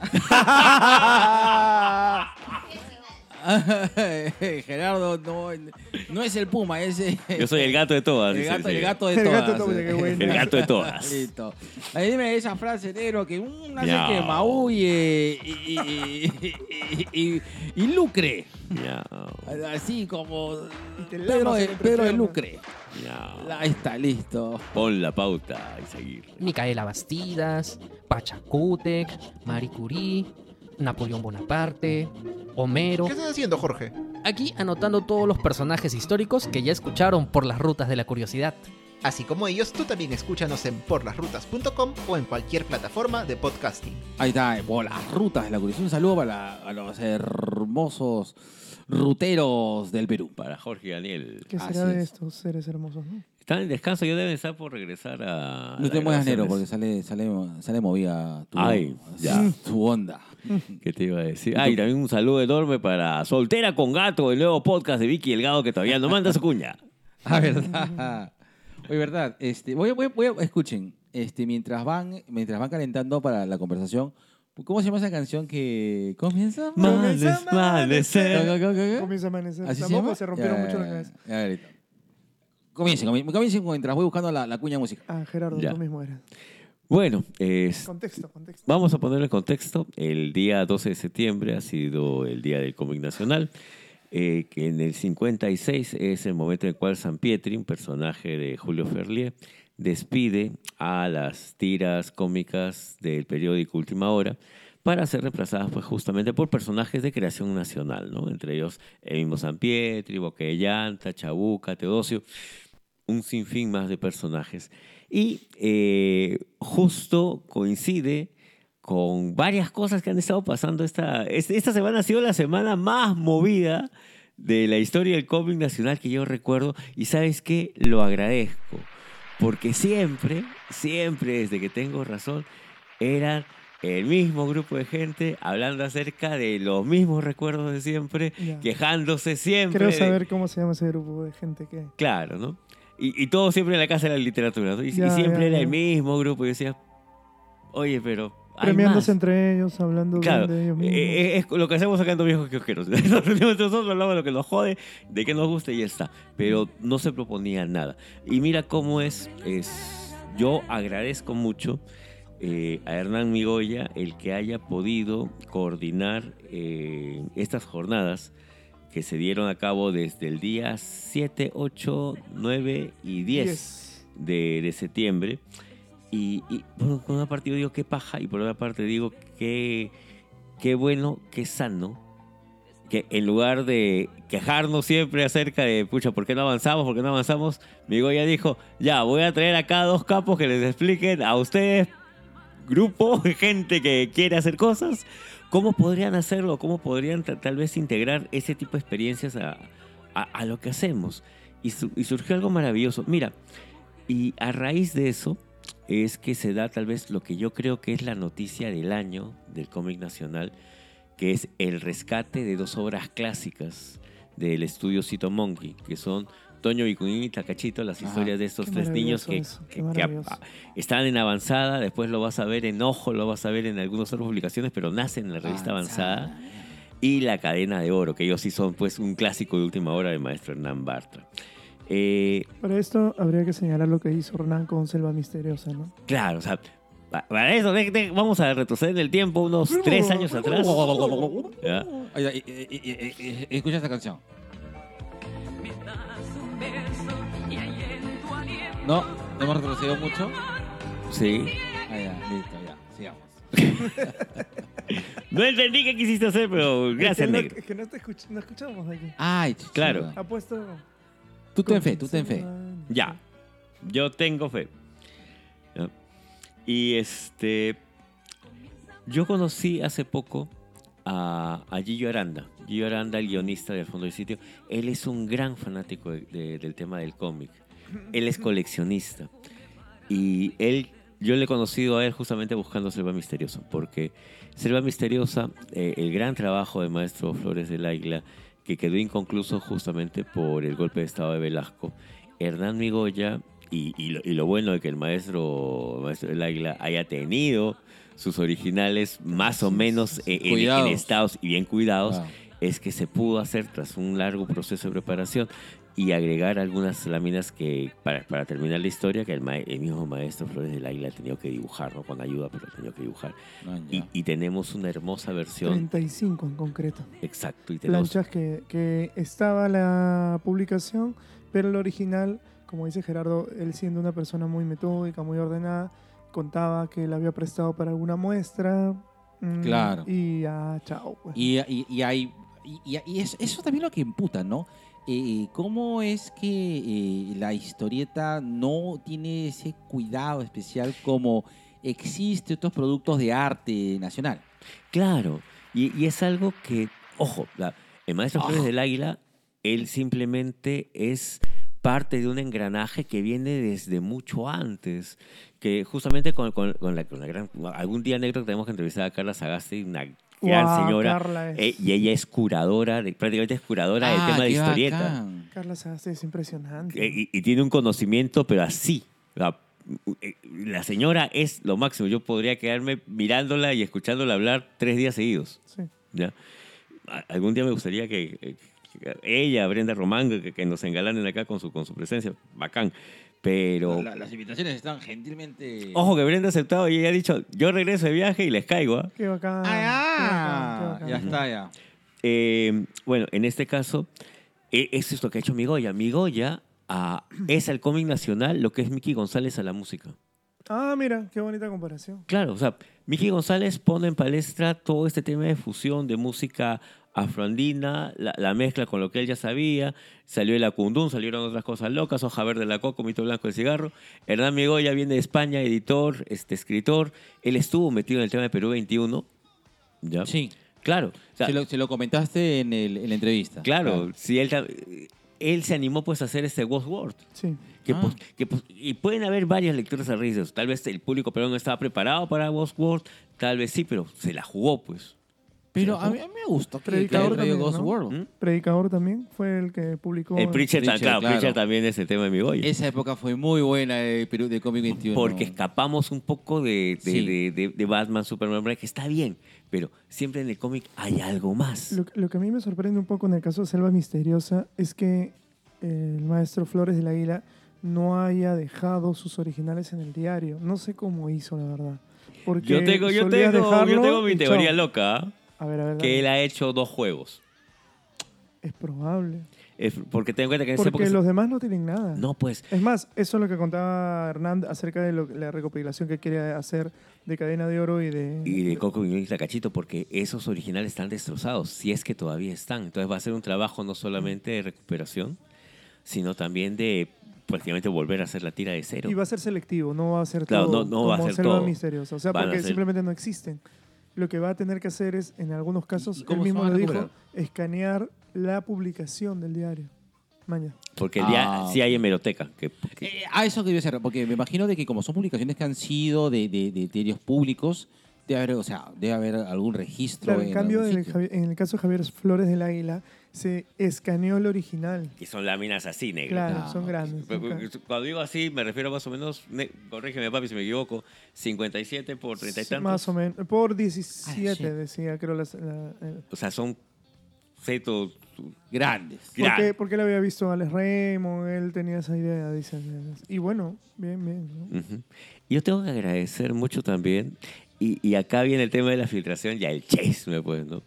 Gerardo no, no es el Puma, es eh, Yo soy el gato de todas. el, gato, el señor. gato de El todas. gato de todas, qué bueno. El gato de todas. Listo. Ahí dime esa frase, negro, que una vez Miau. que maulle y, y, y, y- y lucre. Miau, Así como Pedro de, Pedro de. Lucre. miau. Ahí está, listo. Pon la pauta y seguir. Micaela Bastidas, Pachacútec, Marie Curie, Napoleón Bonaparte, Homero. ¿Qué estás haciendo, Jorge? Aquí anotando todos los personajes históricos que ya escucharon por las rutas de la curiosidad. Así como ellos, tú también escúchanos en porlasrutas.com o en cualquier plataforma de podcasting. Ahí está, por las rutas de la curiosidad. Un saludo para a los hermosos ruteros del Perú. Para Jorge y Daniel. ¿Qué Así será de es. estos seres hermosos, no? Están en descanso, ya deben estar por regresar a. No te muevas, negro, porque sale, sale, sale movida tu, Ay, ya. tu onda. ¿Qué te iba a decir? Ah, y también un saludo enorme para Soltera con Gato, el nuevo podcast de Vicky Elgado que todavía no manda su cuña. Ah, verdad. Oye, verdad. Este, voy, a- voy, a- voy a- escuchen, este, mientras van, mientras van calentando para la conversación, ¿cómo se llama esa canción que comienza? Manes, amanecer. ¿Qué, qué, qué, qué? Comienza a amanecer. ¿Así se Tampoco llama? se rompieron Ya, mucho la ya, cabeza. ya, ya, ahorita. Comiencen, comiencen, comiencen mientras voy buscando la, la cuña musical. Ah, Gerardo, Ya. tú mismo eres. Bueno, es- Contexto, contexto. Vamos a ponerle contexto. El día 12 de septiembre ha sido el Día del Cómic Nacional, eh, que en el 56 es el momento en el cual San Pietri, un personaje de Julio Ferlier, despide a las tiras cómicas del periódico Última Hora para ser reemplazadas pues, justamente por personajes de creación nacional, ¿no? entre ellos el mismo San Pietri, Boca de Llanta, Chabuca, Teodosio, un sinfín más de personajes. Y eh, justo coincide con varias cosas que han estado pasando esta, esta semana ha sido la semana más movida de la historia del cómic nacional que yo recuerdo y sabes qué, lo agradezco porque siempre, siempre desde que tengo razón eran el mismo grupo de gente hablando acerca de los mismos recuerdos de siempre, Ya. quejándose siempre. Quiero de- saber cómo se llama ese grupo de gente que... Claro, ¿no? Y, y todo siempre en la casa de la literatura. Y, y Ya, siempre ya, era ya. el mismo grupo. Y decía, oye, pero. Premiándose más". entre ellos, hablando bien Claro, de ellos mismos. eh, es lo que hacemos Dos Viejos Kiosqueros. Nosotros, hablamos de lo que nos jode, de qué nos gusta y ya está. Pero no se proponía nada. Y mira cómo es. es yo agradezco mucho eh, a Hernán Migoya el que haya podido coordinar eh, estas jornadas que se dieron a cabo desde el día 7, 8, 9 y 10 Diez. de, de septiembre. Y, y por, por una parte yo digo qué paja y por otra parte digo qué, qué bueno, qué sano. Que en lugar de quejarnos siempre acerca de, pucha, ¿por qué no avanzamos? ¿Por qué no avanzamos? Migo ya dijo, ya, voy a traer acá dos capos que les expliquen a ustedes, grupo gente que quiere hacer cosas, cómo podrían hacerlo, cómo podrían ta- tal vez integrar ese tipo de experiencias a lo que hacemos. Y, su- y surgió algo maravilloso. Mira, y a raíz de eso es que se da tal vez lo que yo creo que es la noticia del año del cómic nacional, que es el rescate de dos obras clásicas del estudio Cito Monkey, que son Toño Vicuñín y Takachito, las historias de estos tres niños que, eso, qué que- que a- maravilloso. a- están en avanzada, después lo vas a ver en Ojo, lo vas a ver en algunas otras publicaciones, pero nacen en la revista avanzada y La Cadena de Oro, que ellos sí son pues un clásico de última hora del maestro Hernán Bartra. Eh, Para esto habría que señalar lo que hizo Hernán con Selva Misteriosa, ¿no? claro, o sea, pa- para eso de- de- vamos a retroceder en el tiempo unos tres años atrás. Y- y- Escucha esta canción. No, hemos retrocedido mucho. Sí. Ah, ya, listo, ya, sigamos. No entendí qué quisiste hacer, pero gracias, es que no, negro. es que no, te escuch- no escuchamos aquí. Ay. Claro. Ha puesto... Tú ten fe, tú ten fe. Ya, yo tengo fe. Y este, yo conocí hace poco a, a Gillo Aranda. Gillo Aranda, el guionista del Fondo del Sitio. Él es un gran fanático de- de- del tema del cómic. Él es coleccionista. Y él, yo le he conocido a él justamente buscando Selva Misteriosa, porque Selva Misteriosa, eh, el gran trabajo del maestro Flores del Águila, que quedó inconcluso justamente por el golpe de Estado de Velasco, Hernán Migoya, y, y lo, y lo bueno de que el maestro, el maestro del Águila haya tenido sus originales más o menos en, estados y bien cuidados, Ah. es que se pudo hacer tras un largo proceso de preparación y agregar algunas láminas que, para, para terminar la historia, que el, ma- el mismo maestro Flores del Águila ha tenido que dibujar, ¿no? con ayuda, pero ha tenido que dibujar. No, Y, tenemos una hermosa versión. 35 en concreto. Exacto. Y tenemos, Planchas que, que estaba la publicación, pero el original, como dice Gerardo, él siendo una persona muy metódica, muy ordenada, contaba que la había prestado para alguna muestra. mm, Claro. Y ya, chao. pues. Y, y, y hay, y, y eso, eso también lo que imputa, ¿no? Eh, ¿Cómo es que eh, la historieta no tiene ese cuidado especial como existe otros productos de arte nacional? Claro, y, y es algo que, ojo, la- el maestro Flores del Águila, él simplemente es parte de un engranaje que viene desde mucho antes, que justamente con, con- con la, con la gran... Algún día negro tenemos que entrevistar a Carla Sagasti, una gran Guau, señora, Carla es, eh, y ella es curadora, de, prácticamente es curadora del Ah, tema de historieta. bacán. Carla Sagasti es impresionante. Eh, y, y tiene un conocimiento, pero así. Sea, eh, La señora es lo máximo. Yo podría quedarme mirándola y escuchándola hablar tres días seguidos. Sí. ¿ya? Algún día me gustaría que, que ella, Brenda Román, que, que nos engalanen acá con su, con su presencia. Bacán. Pero, La- las invitaciones están gentilmente. ojo que Brenda ha aceptado y ella ha dicho, yo regreso de viaje y les caigo. ¿ah?". Qué bacán. Ah, qué ya. bacán, qué ya está, ya. Eh, bueno, en este caso, e- eso es lo que ha hecho Migoya. Migoya ah, es al cómic nacional lo que es Mickey González a la música. Ah, mira, qué bonita comparación. Claro, o sea, Mickey González pone en palestra todo este tema de fusión de música afroandina, la, la mezcla con lo que él ya sabía, salió el acundún, salieron otras cosas locas, hoja verde la coco, mito blanco el cigarro. Hernán Migoya viene de España, editor, este escritor, él estuvo metido en el tema de Perú 21, ¿ya? Sí. Claro, o sea, se, lo, se lo comentaste en, el- en la entrevista. claro, si él, él se animó pues a hacer este Ghost World. Sí. Que, Ah. pues- que, pues, y pueden haber varias lecturas a raíz de eso. Tal vez el público peruano no estaba preparado para Ghost World, tal vez sí, pero se la jugó, pues. Pero a mí, a mí me gustó que, que Predicador traído también, Ghost ¿no? World. ¿Mm? Predicador también fue el que publicó. El Preacher, Preacher, claro, claro. Preacher también es el tema de mi Goya. Esa época fue muy buena de Perú de Cómic 21. Porque escapamos un poco de, de, Sí. de- de- de Batman, Superman, Black, que está bien, pero siempre en el cómic hay algo más. Lo, lo que a mí me sorprende un poco en el caso de Selva Misteriosa es que el maestro Flores del Águila no haya dejado sus originales en el diario. No sé cómo hizo, la verdad. Porque Yo tengo, yo tengo, yo tengo mi chao. teoría loca. A ver, a ver. que él ha hecho dos juegos. Es probable. Es- porque ten en cuenta que en esa Porque época... los demás no tienen nada. No, pues, Es más, eso es lo que contaba Hernán acerca de lo- la recopilación que quiere hacer de Cadena de Oro y de... y de Coco y la Cachito, porque esos originales están destrozados, si es que todavía están. Entonces va a ser un trabajo no solamente de recuperación, sino también de prácticamente volver a hacer la tira de cero. Y va a ser selectivo, no va a ser Claro, todo no- no va a ser todo. Misteriosa. O sea, Van porque ser- simplemente no existen. Lo que va a tener que hacer es, en algunos casos, ¿Y él mismo lo dijo, escanear la publicación del diario. Maña. Porque el día Ah, sí hay hemeroteca. Que, que- Eh, a eso quería hacer, porque me imagino de que como son publicaciones que han sido de, de, de diarios públicos, debe haber, o sea, debe haber algún registro. Claro, en cambio, algún en el, en el caso de Javier Flores del Águila, se escaneó el original. que son láminas así, negras. Claro, Ah, son ok. grandes. son. Cuando digo así, me refiero más o menos, corrígeme papi si me equivoco, 57 por 30 y Sí, tantos. Más o menos. Por 17, Ah, decía, creo. las- la- el- O sea, son setos Grandes. porque, grandes. porque él había visto a Alex Raymond, él tenía esa idea, dicen. Y bueno, bien, bien. ¿no? Yo tengo que agradecer mucho también, y, y acá viene el tema de la filtración, ya el chisme, pues, ¿no?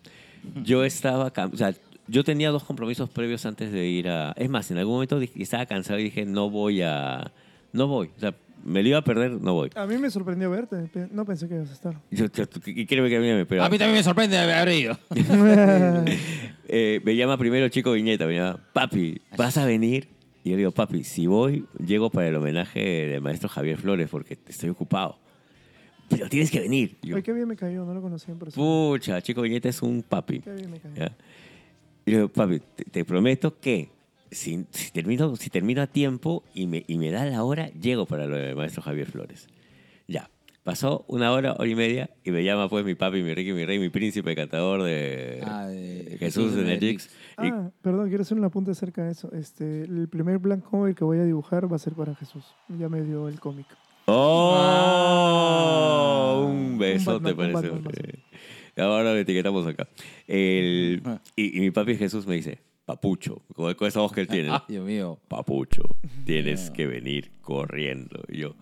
Yo estaba, o sea, yo tenía dos compromisos previos antes de ir a... Es más, en algún momento dije- estaba cansado y dije, no voy a... No voy, o sea, me lo iba a perder, no voy. A mí me sorprendió verte, no pensé que ibas a estar. Yo, yo- y créeme que a mí me pero A mí también me sorprende haber ido. eh, me llama primero el chico Viñeta, me llama, papi, ¿vas a venir? Y yo le digo, papi, si voy, llego para el homenaje del maestro Javier Flores porque estoy ocupado. Pero tienes que venir. Yo, Ay, qué bien me cayó, no lo conocía en persona. Pucha, Chico Viñeta es un papi. Qué bien me cayó. ¿ya? Y le digo, papi, te, te prometo que si, si termino, si termino a tiempo y me, y me da la hora, llego para lo del maestro Javier Flores. Ya. Pasó una hora, hora y media, y me llama pues mi papi, mi Ricky, mi rey, mi príncipe, cantador de, Ah, de Jesús de Netflix. Y- Ah, perdón, quiero hacer un apunte acerca de eso. Este, el primer blank cover que voy a dibujar va a ser para Jesús. Ya me dio el cómic. ¡Oh! un besote Batman, un parece. Batman, Eh, Ahora lo etiquetamos acá. El- y, y mi papi Jesús me dice, papucho, con, con esa voz que él tiene. ¿no? Ah, Dios mío. papucho, tienes que venir corriendo. Y yo,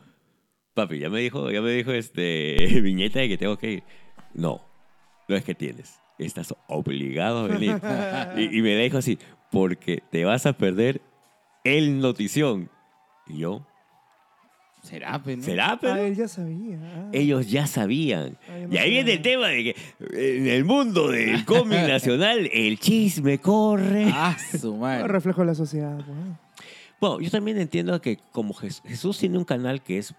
papi, ya me dijo, ya me dijo este viñeta de que tengo que ir. No, no es que tienes, estás obligado a venir. y, y me dijo así, porque te vas a perder el notición. Y yo, ¿Será, pe, no? ¿será? Pero Ah, él ya sabía. ah. ellos ya sabían. Ah, no y ahí viene el tema de que en el mundo del cómic nacional el chisme corre. Ah, su Ah, madre. reflejo de la sociedad. Bueno, yo también entiendo que como Jes- Jesús tiene un canal que es,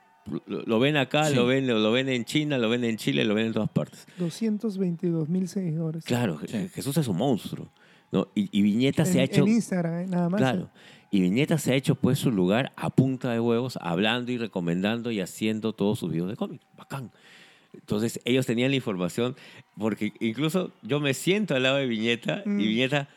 lo, ven acá, Sí. lo, ven, lo, ven en China, lo ven en Chile, lo ven en todas partes. 222 mil seguidores. Claro, Sí. Jesús es un monstruo. ¿No? Y, y Viñeta en, se ha hecho... en Instagram, eh, nada más. Claro. Y Viñeta se ha hecho pues su lugar a punta de huevos, hablando y recomendando y haciendo todos sus videos de cómic. Bacán. Entonces ellos tenían la información, porque incluso yo me siento al lado de Viñeta Mm. y Viñeta,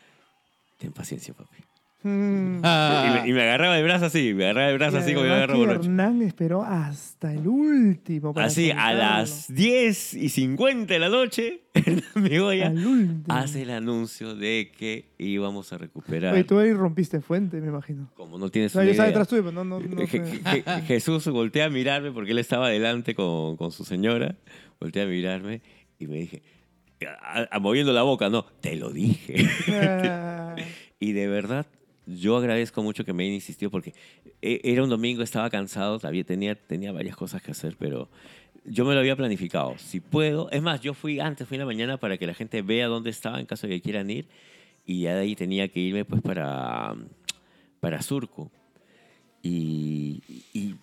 ten paciencia, papi. Mm. Ah. Y, me, y me agarraba el brazo así, me agarraba el brazo Y así como yo agarro borracho. Hernán esperó hasta el último. para Así, a las 10 y 50 de la noche, Hernán hace el anuncio de que íbamos a recuperar. Oye, tú ahí rompiste fuente, me imagino. Como no tienes O sea, una yo estaba detrás tuyo, pero no, no, no. Je- Je- Jesús voltea a mirarme porque él estaba adelante con, con su señora. Voltea a mirarme y me dije, a- a- moviendo la boca, no, te lo dije. Ah, y de verdad, yo agradezco mucho que me hayan insistido porque e- era un domingo, estaba cansado, todavía tenía, tenía varias cosas que hacer, pero yo me lo había planificado. Si puedo, es más, yo fui antes, fui en la mañana para que la gente vea dónde estaba en caso de que quieran ir y ya de ahí tenía que irme pues para, para Surco. Y, y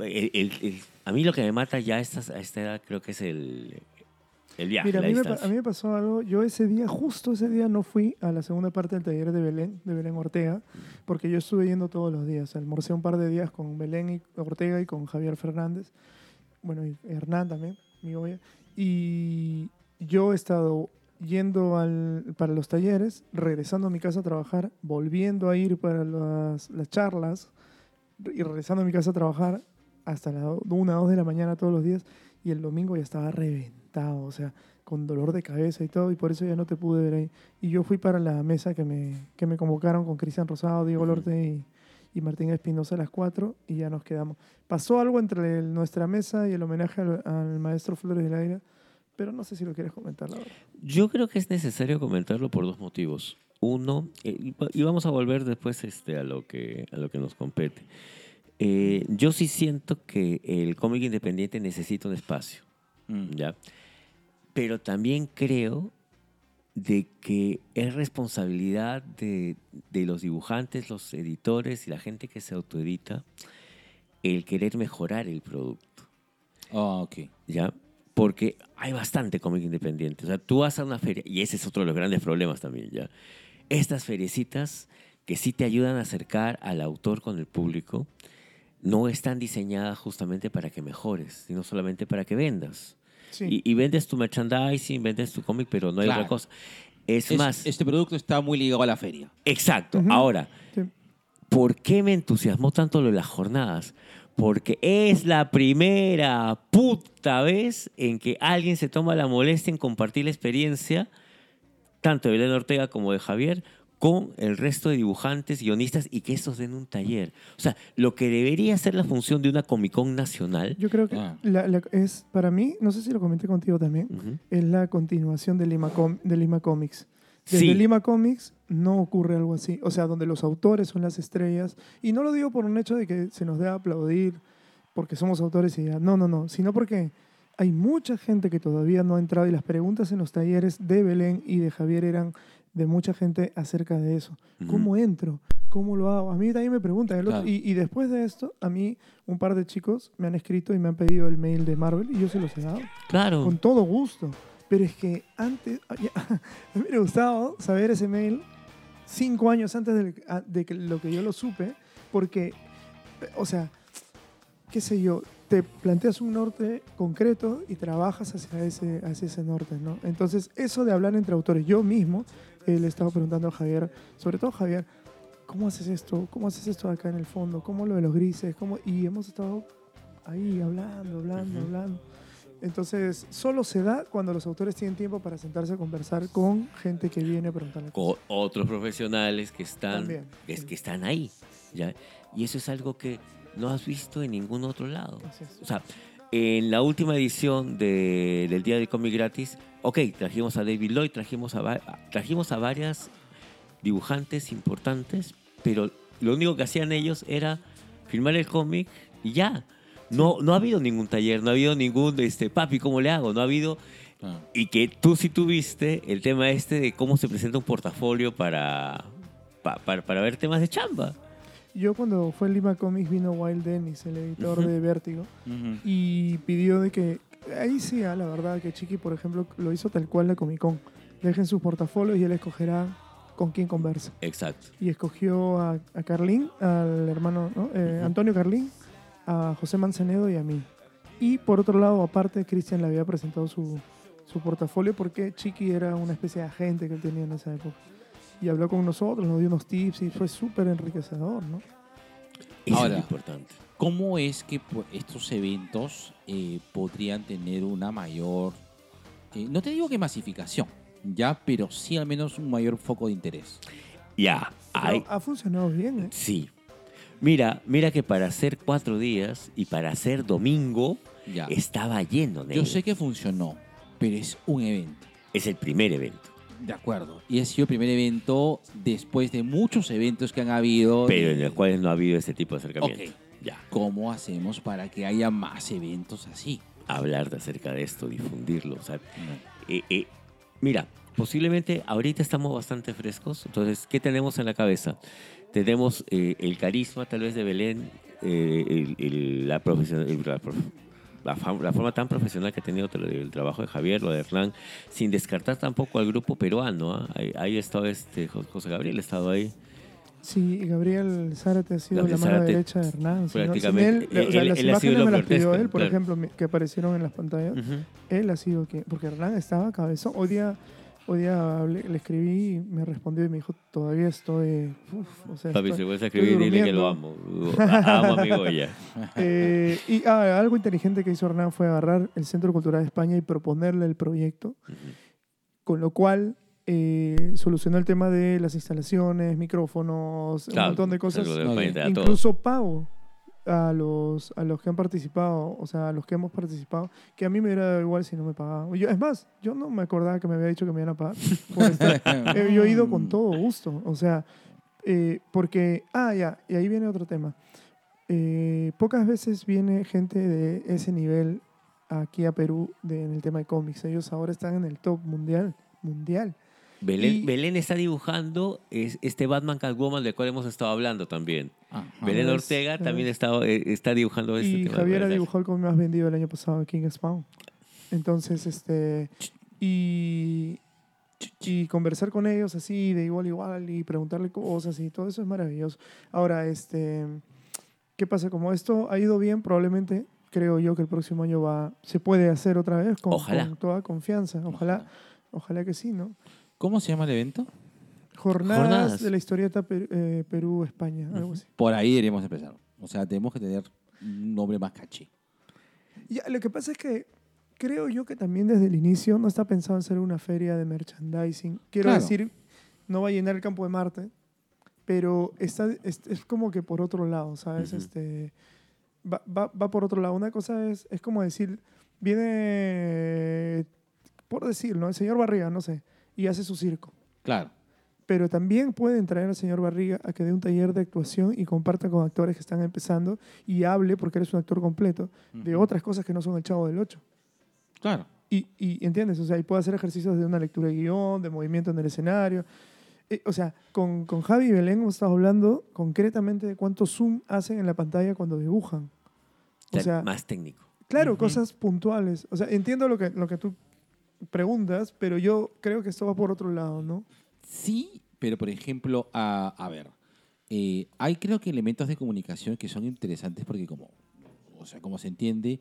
el- el- el- a mí lo que me mata ya a esta, a esta edad creo que es el, el viaje, Mira, a mí, me, a mí me pasó algo. Yo ese día, justo ese día, no fui a la segunda parte del taller de Belén, de Belén Ortega, porque yo estuve yendo todos los días. Almorcé un par de días con Belén y Ortega y con Javier Fernández. Bueno, y Hernán también, mi obvia. Y yo he estado yendo al, para los talleres, regresando a mi casa a trabajar, volviendo a ir para las, las charlas y regresando a mi casa a trabajar hasta la una o dos de la mañana todos los días y el domingo ya estaba reventado, o sea, con dolor de cabeza y todo, y por eso ya no te pude ver ahí. Y yo fui para la mesa que me, que me convocaron con Cristian Rosado, Diego. Lorte y, y Martín Espinosa a las 4 y ya nos quedamos. Pasó algo entre el- nuestra mesa y el homenaje al, al maestro Flores del Aire, pero no sé si lo quieres comentar, la verdad. Yo creo que es necesario comentarlo por dos motivos. Uno, eh, y vamos a volver después este, a, lo que, a lo que nos compete. Eh, yo sí siento que el cómic independiente necesita un espacio, Mm. ¿ya? Pero también creo de que es responsabilidad de, de los dibujantes, los editores y la gente que se autoedita el querer mejorar el producto. Ah, ok. ¿ya? Porque hay bastante cómic independiente. O sea, tú vas a una feria, y ese es otro de los grandes problemas también, ¿ya? Estas feriecitas que sí te ayudan a acercar al autor con el público, no están diseñadas justamente para que mejores, sino solamente para que vendas. Sí. Y, y vendes tu merchandising, vendes tu cómic, pero no hay Claro. otra cosa. Es, Es- más, Este producto está muy ligado a la feria. exacto. Ahora, Sí. ¿Por qué me entusiasmó tanto lo de las jornadas? Porque es la primera puta vez en que alguien se toma la molestia en compartir la experiencia, tanto de Belén Ortega como de Javier, con el resto de dibujantes, guionistas y que estos den un taller. O sea, lo que debería ser la función de una Comic Con nacional. Yo creo que Ah. la- la- es, para mí, no sé si lo comenté contigo también, es la continuación de Lima, Com- de Lima Comics. Desde Sí. Lima Comics no ocurre algo así. O sea, donde los autores son las estrellas. Y no lo digo por un hecho de que se nos dé a aplaudir porque somos autores y ya. No, no, no. Sino porque hay mucha gente que todavía no ha entrado y las preguntas en los talleres de Belén y de Javier eran de mucha gente acerca de eso. ¿Cómo entro? ¿Cómo lo hago? A mí también me preguntan. Claro. y, y después de esto, a mí un par de chicos me han escrito y me han pedido el mail de Marvel y yo se los he dado. Claro. Con todo gusto. Pero es que antes, a mí me hubiera gustado saber ese mail cinco años antes de, de lo que yo lo supe, porque, o sea, qué sé yo, te planteas un norte concreto y trabajas hacia ese, hacia ese norte, ¿no? Entonces, eso de hablar entre autores, yo mismo eh, le estaba preguntando a Javier, sobre todo Javier, ¿cómo haces esto? ¿Cómo haces esto acá en el fondo? ¿Cómo lo de los grises? ¿Cómo? Y hemos estado ahí hablando, hablando, Ujú. hablando. Entonces, solo se da cuando los autores tienen tiempo para sentarse a conversar con gente que viene a preguntarle con otros profesionales que están, También, que, sí. que están ahí. ¿ya? Y eso es algo que no has visto en ningún otro lado. O sea, en la última edición de- del Día del Cómic Gratis, ok, trajimos a David Lloyd, trajimos a, trajimos a varias dibujantes importantes, pero lo único que hacían ellos era filmar el cómic y ya. No, no ha habido ningún taller, no ha habido ningún, este, papi, ¿cómo le hago? No ha habido Ah. y que tú sí tuviste el tema este de cómo se presenta un portafolio para, pa- para, para ver temas de chamba. Yo cuando fue Lima Comics vino Wild Dennis, el editor de Vértigo, y pidió de que, ahí sí, ah, la verdad, que Chiqui, por ejemplo, lo hizo tal cual la Comic Con. Dejen sus portafolios y él escogerá con quién conversa. Exacto. Y escogió a, a Carlín, al hermano ¿no? Eh. Antonio Carlín, a José Manzanedo y a mí. Y por otro lado, aparte, Cristian le había presentado su, su portafolio porque Chiqui era una especie de agente que él tenía en esa época. Y habló con nosotros, nos dio unos tips y fue súper enriquecedor, ¿no? Eso Ahora. es importante. ¿Cómo es que estos eventos eh, podrían tener una mayor, eh, no te digo que masificación, ya, pero sí al menos un mayor foco de interés? Ya, hay, ha funcionado bien, ¿eh? sí. Mira, mira que para hacer cuatro días y para hacer domingo Ya. estaba lleno. Yo negro. sé que funcionó, pero es un evento. Es el primer evento. De acuerdo. Y ha sido el primer evento después de muchos eventos que han habido. Pero en el cual no ha habido ese tipo de acercamiento. Ok. Ya. ¿Cómo hacemos para que haya más eventos así? Hablar de acerca de esto, difundirlo. o sea, eh, eh, mira, posiblemente ahorita estamos bastante frescos. Entonces, ¿qué tenemos en la cabeza? Tenemos eh, el carisma tal vez de Belén, el- el- la, profesión- el- la la forma tan profesional que ha tenido el trabajo de Javier, lo de Hernán, sin descartar tampoco al grupo peruano. ¿ah? Ahí, ahí estado este, Jo- José Gabriel, ha estado ahí. Sí, Gabriel Zárate ha sido Gabriel la mano Zárate, derecha de Hernán. sin prácticamente, él, o sea, él- las él ha sido me las pidió él, por claro. ejemplo, que aparecieron en las pantallas. Él ha sido quien, porque Hernán estaba cabezón. Hoy día, hoy día hablé- le escribí y me respondió y me dijo, todavía estoy... uf, o sea, Papi, estoy- si estoy escribir, dile que lo amo. Amo. A mi Goya. Eh, y ah, algo inteligente que hizo Hernán fue agarrar el Centro Cultural de España y proponerle el proyecto, con lo cual eh, solucionó el tema de las instalaciones, micrófonos, un Claro, montón de cosas, de España, incluso pago a los, a los que han participado, o sea, a los que hemos participado, que a mí me hubiera dado igual si no me pagaban. Yo, es más, yo no me acordaba que me había dicho que me iban a pagar. Eh, yo he ido con todo gusto, o sea, eh, porque, ah, ya, y ahí viene otro tema. Eh, pocas veces viene gente de ese nivel aquí a Perú de- en el tema de cómics. Ellos ahora están en el top mundial, mundial. Belén, Y- Belén está dibujando es, este Batman Catwoman del cual hemos estado hablando también. Ajá. Belén es- Ortega es- también está, eh, está dibujando este y tema. Javier ha dibujado el cómic más vendido el año pasado, King Spawn. Entonces, este, y, y conversar con ellos así de igual a igual y preguntarle cosas y todo eso es maravilloso. Ahora, este, ¿qué pasa? Como esto ha ido bien, probablemente creo yo que el próximo año va, se puede hacer otra vez con, Ojalá. con toda confianza. Ojalá, ojalá que sí, ¿no? ¿Cómo se llama el evento? Jornadas, Jornadas. de la historieta Per- eh, Perú-España, algo así. Por ahí deberíamos empezar. O sea, tenemos que tener un nombre más caché. Ya, lo que pasa es que creo yo que también desde el inicio no está pensado en ser una feria de merchandising. Quiero Claro. decir, no va a llenar el campo de Marte, pero está, es, es como que por otro lado, ¿sabes? Ujú. este, va, va, va por otro lado. Una cosa es, es como decir, viene, por decir, ¿no? El señor Barriga, no sé, y hace su circo. Claro. Pero también pueden traer al señor Barriga a que dé un taller de actuación y comparta con actores que están empezando y hable, porque eres un actor completo, de otras cosas que no son el chavo del 8. Claro. Y, y entiendes, o sea, y puede hacer ejercicios de una lectura de guion, de movimiento en el escenario. Eh, o sea, con, con Javi y Belén hemos estado hablando concretamente de cuánto zoom hacen en la pantalla cuando dibujan. O sea, más técnico. claro, cosas puntuales. O sea, entiendo lo que, lo que tú preguntas, pero yo creo que esto va por otro lado, ¿no? Sí, pero por ejemplo, a, a ver, eh, hay creo que elementos de comunicación que son interesantes porque como, o sea, como se entiende,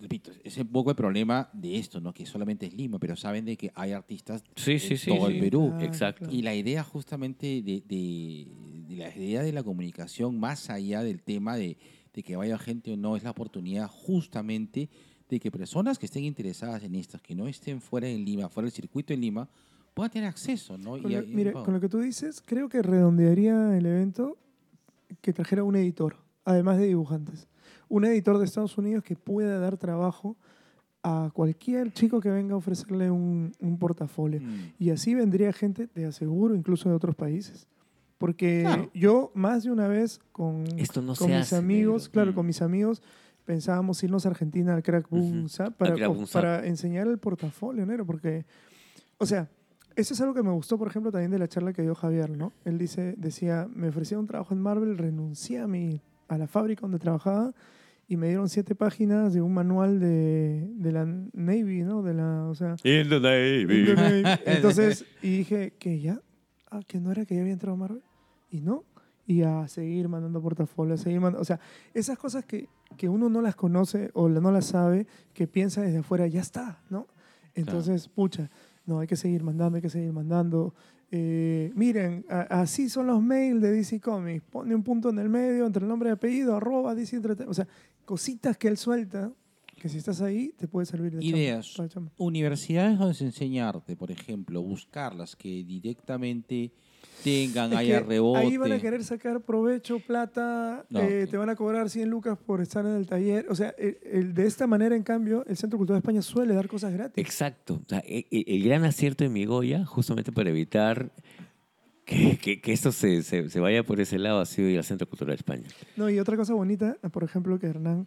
repito, es un poco el problema de esto, ¿no? Que solamente es Lima, pero saben de que hay artistas Sí, en sí, sí. todo sí. el Perú. Claro, Exacto. Y la idea justamente de, de- de la idea de la comunicación, más allá del tema de, de que vaya gente o no, es la oportunidad justamente de que personas que estén interesadas en estas, que no estén fuera de Lima, fuera del circuito de Lima, puedan tener acceso, ¿no? Con Y- lo, y- mire, con lo que tú dices, creo que redondearía el evento que trajera un editor, además de dibujantes. Un editor de Estados Unidos que pueda dar trabajo a cualquier chico que venga a ofrecerle un, un portafolio. Mm. Y así vendría gente, te aseguro, incluso de otros países. Porque Claro. yo más de una vez con, Esto no con se mis hace, amigos, negro. claro, Mm. con mis amigos, pensábamos irnos a Argentina al Crack Boom Zap al para, Crack Boom para enseñar el portafolio, negro, porque, o sea, eso es algo que me gustó, por ejemplo, también de la charla que dio Javier, ¿no? Él dice, decía, me ofrecieron un trabajo en Marvel, renuncié a, mi, a la fábrica donde trabajaba y me dieron siete páginas de un manual de, de la Navy, ¿no? De la, o sea, In the Navy. In the Navy. Entonces, y dije, que ya? Ah, que no era que ya había entrado a Marvel. Y no. Y a seguir mandando portafolios, a seguir mandando. O sea, esas cosas que, que uno no las conoce o no las sabe, que piensa desde afuera, ya está, ¿no? Entonces, pucha, no, hay que seguir mandando, hay que seguir mandando. Eh, miren, a- así son los mails de DC Comics. Pone un punto en el medio entre el nombre y apellido, arroba DC Entreten- O sea, cositas que él suelta, que si estás ahí, te puede servir de Ideas. chamba. Universidades donde se enseña arte, por ejemplo, buscarlas que directamente tengan, Es haya rebote. Ahí van a querer sacar provecho, plata, No. eh, te van a cobrar 100 lucas por estar en el taller. O sea, el- el- de esta manera, en cambio, el Centro Cultural de España suele dar cosas gratis. Exacto. O sea, e- e- el, gran acierto de Migoya, justamente para evitar que, que- que esto se, se- se vaya por ese lado, ha sido ir al Centro Cultural de España. No, y otra cosa bonita, por ejemplo, que Hernán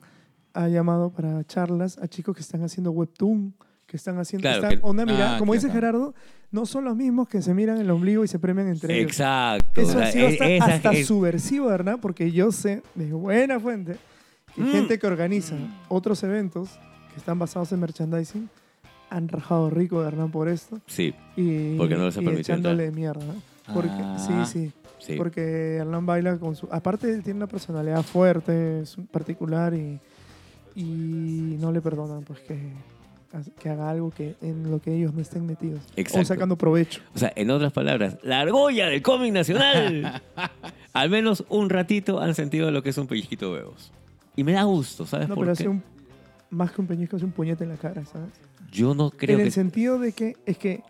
ha llamado para charlas a chicos que están haciendo webtoon, que están haciendo Claro, están- que- onda mira, Ah, como dice acá. Gerardo, no son los mismos que se miran el ombligo y se premian entre ellos. Exacto. Eso ha sido e- hasta, hasta es- subversivo, Hernán, porque yo sé de buena fuente que Mm. gente que organiza otros eventos que están basados en merchandising han rajado rico de Hernán por esto Sí, y, Porque no les ha y permitido echándole mierda. ¿no? Porque, Ah. sí, sí, sí. porque Hernán baila con su... Aparte, él tiene una personalidad fuerte, es particular y, y no le perdonan pues que, que haga algo que en lo que ellos no estén metidos. O Exacto. sacando provecho. O sea, en otras palabras, la argolla del cómic nacional. Al menos un ratito han sentido lo que es un pellizquito de huevos. Y me da gusto, ¿sabes No, por pero qué? hace un... Más que un peñisco, hace un puñete en la cara, ¿sabes? Yo no creo en que... el sentido de que es que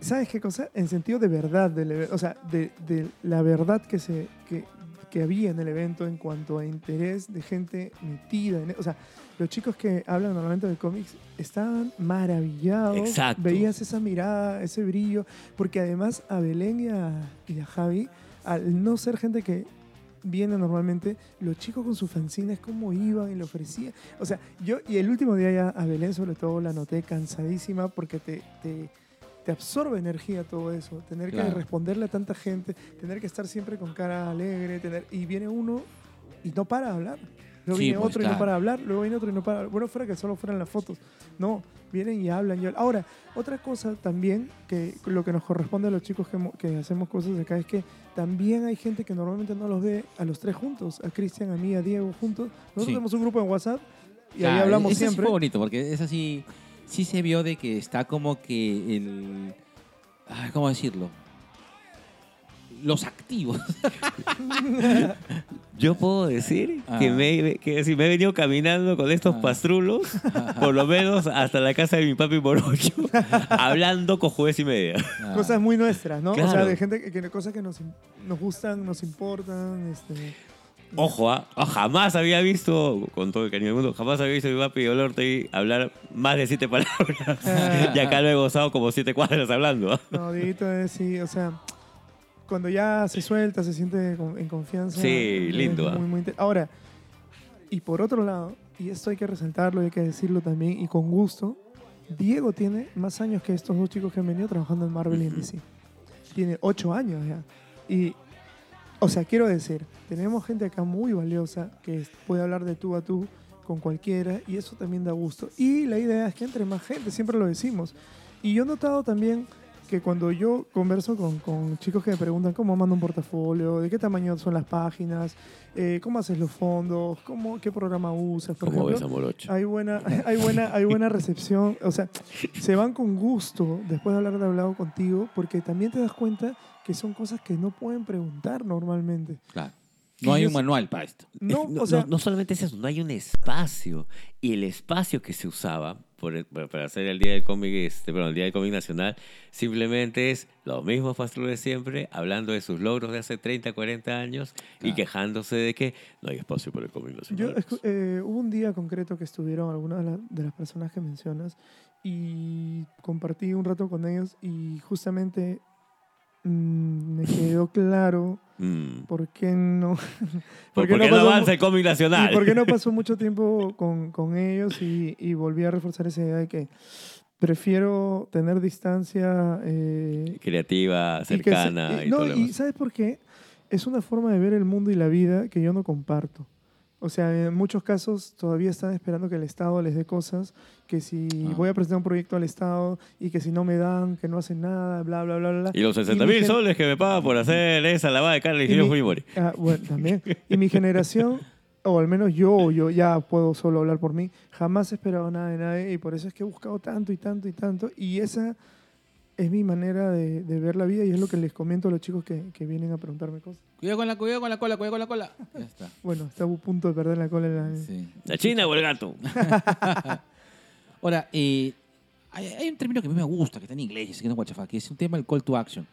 ¿sabes qué cosa? En sentido de verdad del o sea, de, de la verdad que se que, que había en el evento en cuanto a interés de gente metida en e- o sea, los chicos que hablan normalmente de cómics estaban maravillados, Exacto. veías esa mirada, ese brillo, porque además a Belén y a, y a Javi, al no ser gente que viene normalmente, los chicos con sus fanzines, cómo iban y le ofrecían. O sea, yo, y el último día ya a Belén sobre todo la noté cansadísima porque te, te, te absorbe energía todo eso. Tener que responderle a tanta gente, tener que estar siempre con cara alegre, tener, y viene uno y no para de hablar. Luego Sí, viene pues, otro y no para de hablar, luego viene otro y no para. Bueno, fuera que solo fueran las fotos. No, vienen y hablan. y. Ahora, otra cosa también, que lo que nos corresponde a los chicos que, mo- que hacemos cosas acá es que también hay gente que normalmente no los ve a los tres juntos, a Cristian, a mí, a Diego juntos. Nosotros Sí. tenemos un grupo en WhatsApp y ahí hablamos ese sí siempre. fue bonito, porque es así, sí se vio de que está como que el... ay, ¿Cómo decirlo? Los activos. Yo puedo decir Ah. que, me, que si me he venido caminando con estos Ah. pastrulos, por lo menos hasta la casa de mi papi Morocho, hablando con jueves y media. Ah. Cosas muy nuestras, ¿no? O sea, de gente que, que- cosas que nos, nos gustan, nos importan. Este, Ojo, ah, jamás había visto, con todo el cariño del mundo, jamás había visto a mi papi Olorte hablar más de siete palabras. y acá lo he gozado como siete cuadras hablando. ah. No, Dieguito es sí, o sea, cuando ya se suelta, se siente en confianza. Sí, lindo, ah. muy, muy inte- Ahora, y por otro lado, y esto hay que resaltarlo, hay que decirlo también, y con gusto, Diego tiene más años que estos dos chicos que han venido trabajando en Marvel y en DC. Tiene ocho años ya. Y, o sea, quiero decir, tenemos gente acá muy valiosa que puede hablar de tú a tú con cualquiera y eso también da gusto. Y la idea es que entre más gente, siempre lo decimos. Y yo he notado también que cuando yo converso con, con chicos que me preguntan cómo mando un portafolio, de qué tamaño son las páginas, eh, cómo haces los fondos, cómo, qué programa usas, por ¿Cómo ves ejemplo, a Morocho? hay buena, hay buena, hay buena recepción. O sea, se van con gusto después de haber hablado contigo, porque también te das cuenta que son cosas que no pueden preguntar normalmente. Claro. No hay yo un manual para esto. No, no, o sea, no- no solamente es eso, no hay un espacio. Y el espacio que se usaba por el- para hacer el Día del Cómic, este, perdón, el Día del Cómic Nacional, simplemente es los mismos pastrulos de siempre, hablando de sus logros de hace 30, 40 años y quejándose de que no hay espacio para el cómic yo nacional. escu- eh, hubo un día concreto que estuvieron algunas de, la- de las personas que mencionas y compartí un rato con ellos y justamente mm, me quedó claro Mm. por qué no. ¿Por, qué qué no, mu- avanza el cómic nacional? ¿Y por qué no pasó mucho tiempo con, con ellos y, y volví a reforzar esa idea de que prefiero tener distancia eh, Creativa, y que cercana y- y, no, todo y. ¿sabes por qué? Es una forma de ver el mundo y la vida que yo no comparto. O sea, en muchos casos todavía están esperando que el Estado les dé cosas, que si Ah. voy a presentar un proyecto al Estado y que si no me dan, que no hacen nada, bla, bla, bla, bla. Y los mi 60 mil soles que me pagan por hacer esa lavada de cara y Ingeniero mi- Fujimori. Ah, bueno, también. Y mi generación o al menos yo, yo ya puedo solo hablar por mí, jamás he esperado nada de nadie y por eso es que he buscado tanto y tanto y tanto y esa es mi manera de, de ver la vida y es lo que les comento a los chicos que, que vienen a preguntarme cosas. Cuidado con la, cuidado con la cola, cuidado con la cola. Ya está. Bueno, está a punto de perder la cola en la... Sí. ¿La china o el gato? Ahora, eh, hay, hay un término que a mí me gusta, que está en inglés, que no es guachafá, que es un tema del call to action,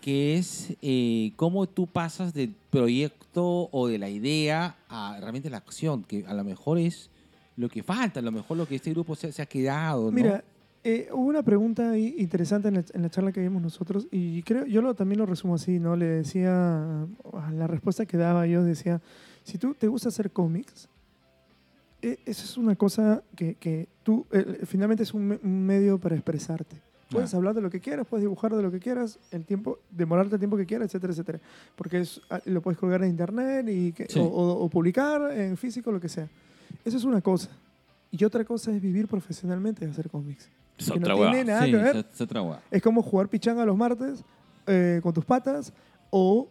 que es eh, cómo tú pasas del proyecto o de la idea a realmente la acción, que a lo mejor es lo que falta, a lo mejor lo que este grupo se, se ha quedado, ¿no? Mira, eh, hubo una pregunta interesante en la, en la charla que vimos nosotros y creo, yo lo, también lo resumo así, ¿no? Le decía, a la respuesta que daba yo decía, si tú te gusta hacer cómics, eh, eso es una cosa que, que tú, eh, finalmente es un, me- un medio para expresarte. Puedes Ah. hablar de lo que quieras, puedes dibujar de lo que quieras, el tiempo, demorarte el tiempo que quieras, etcétera, etcétera. Porque es- ah, lo puedes colgar en internet y que- Sí. o, o- o publicar en físico, lo que sea. Eso es una cosa. Y otra cosa es vivir profesionalmente de hacer cómics. Es que otra no tiene nada sí, que ver. otra hueá. Es como jugar pichanga los martes eh, con tus patas o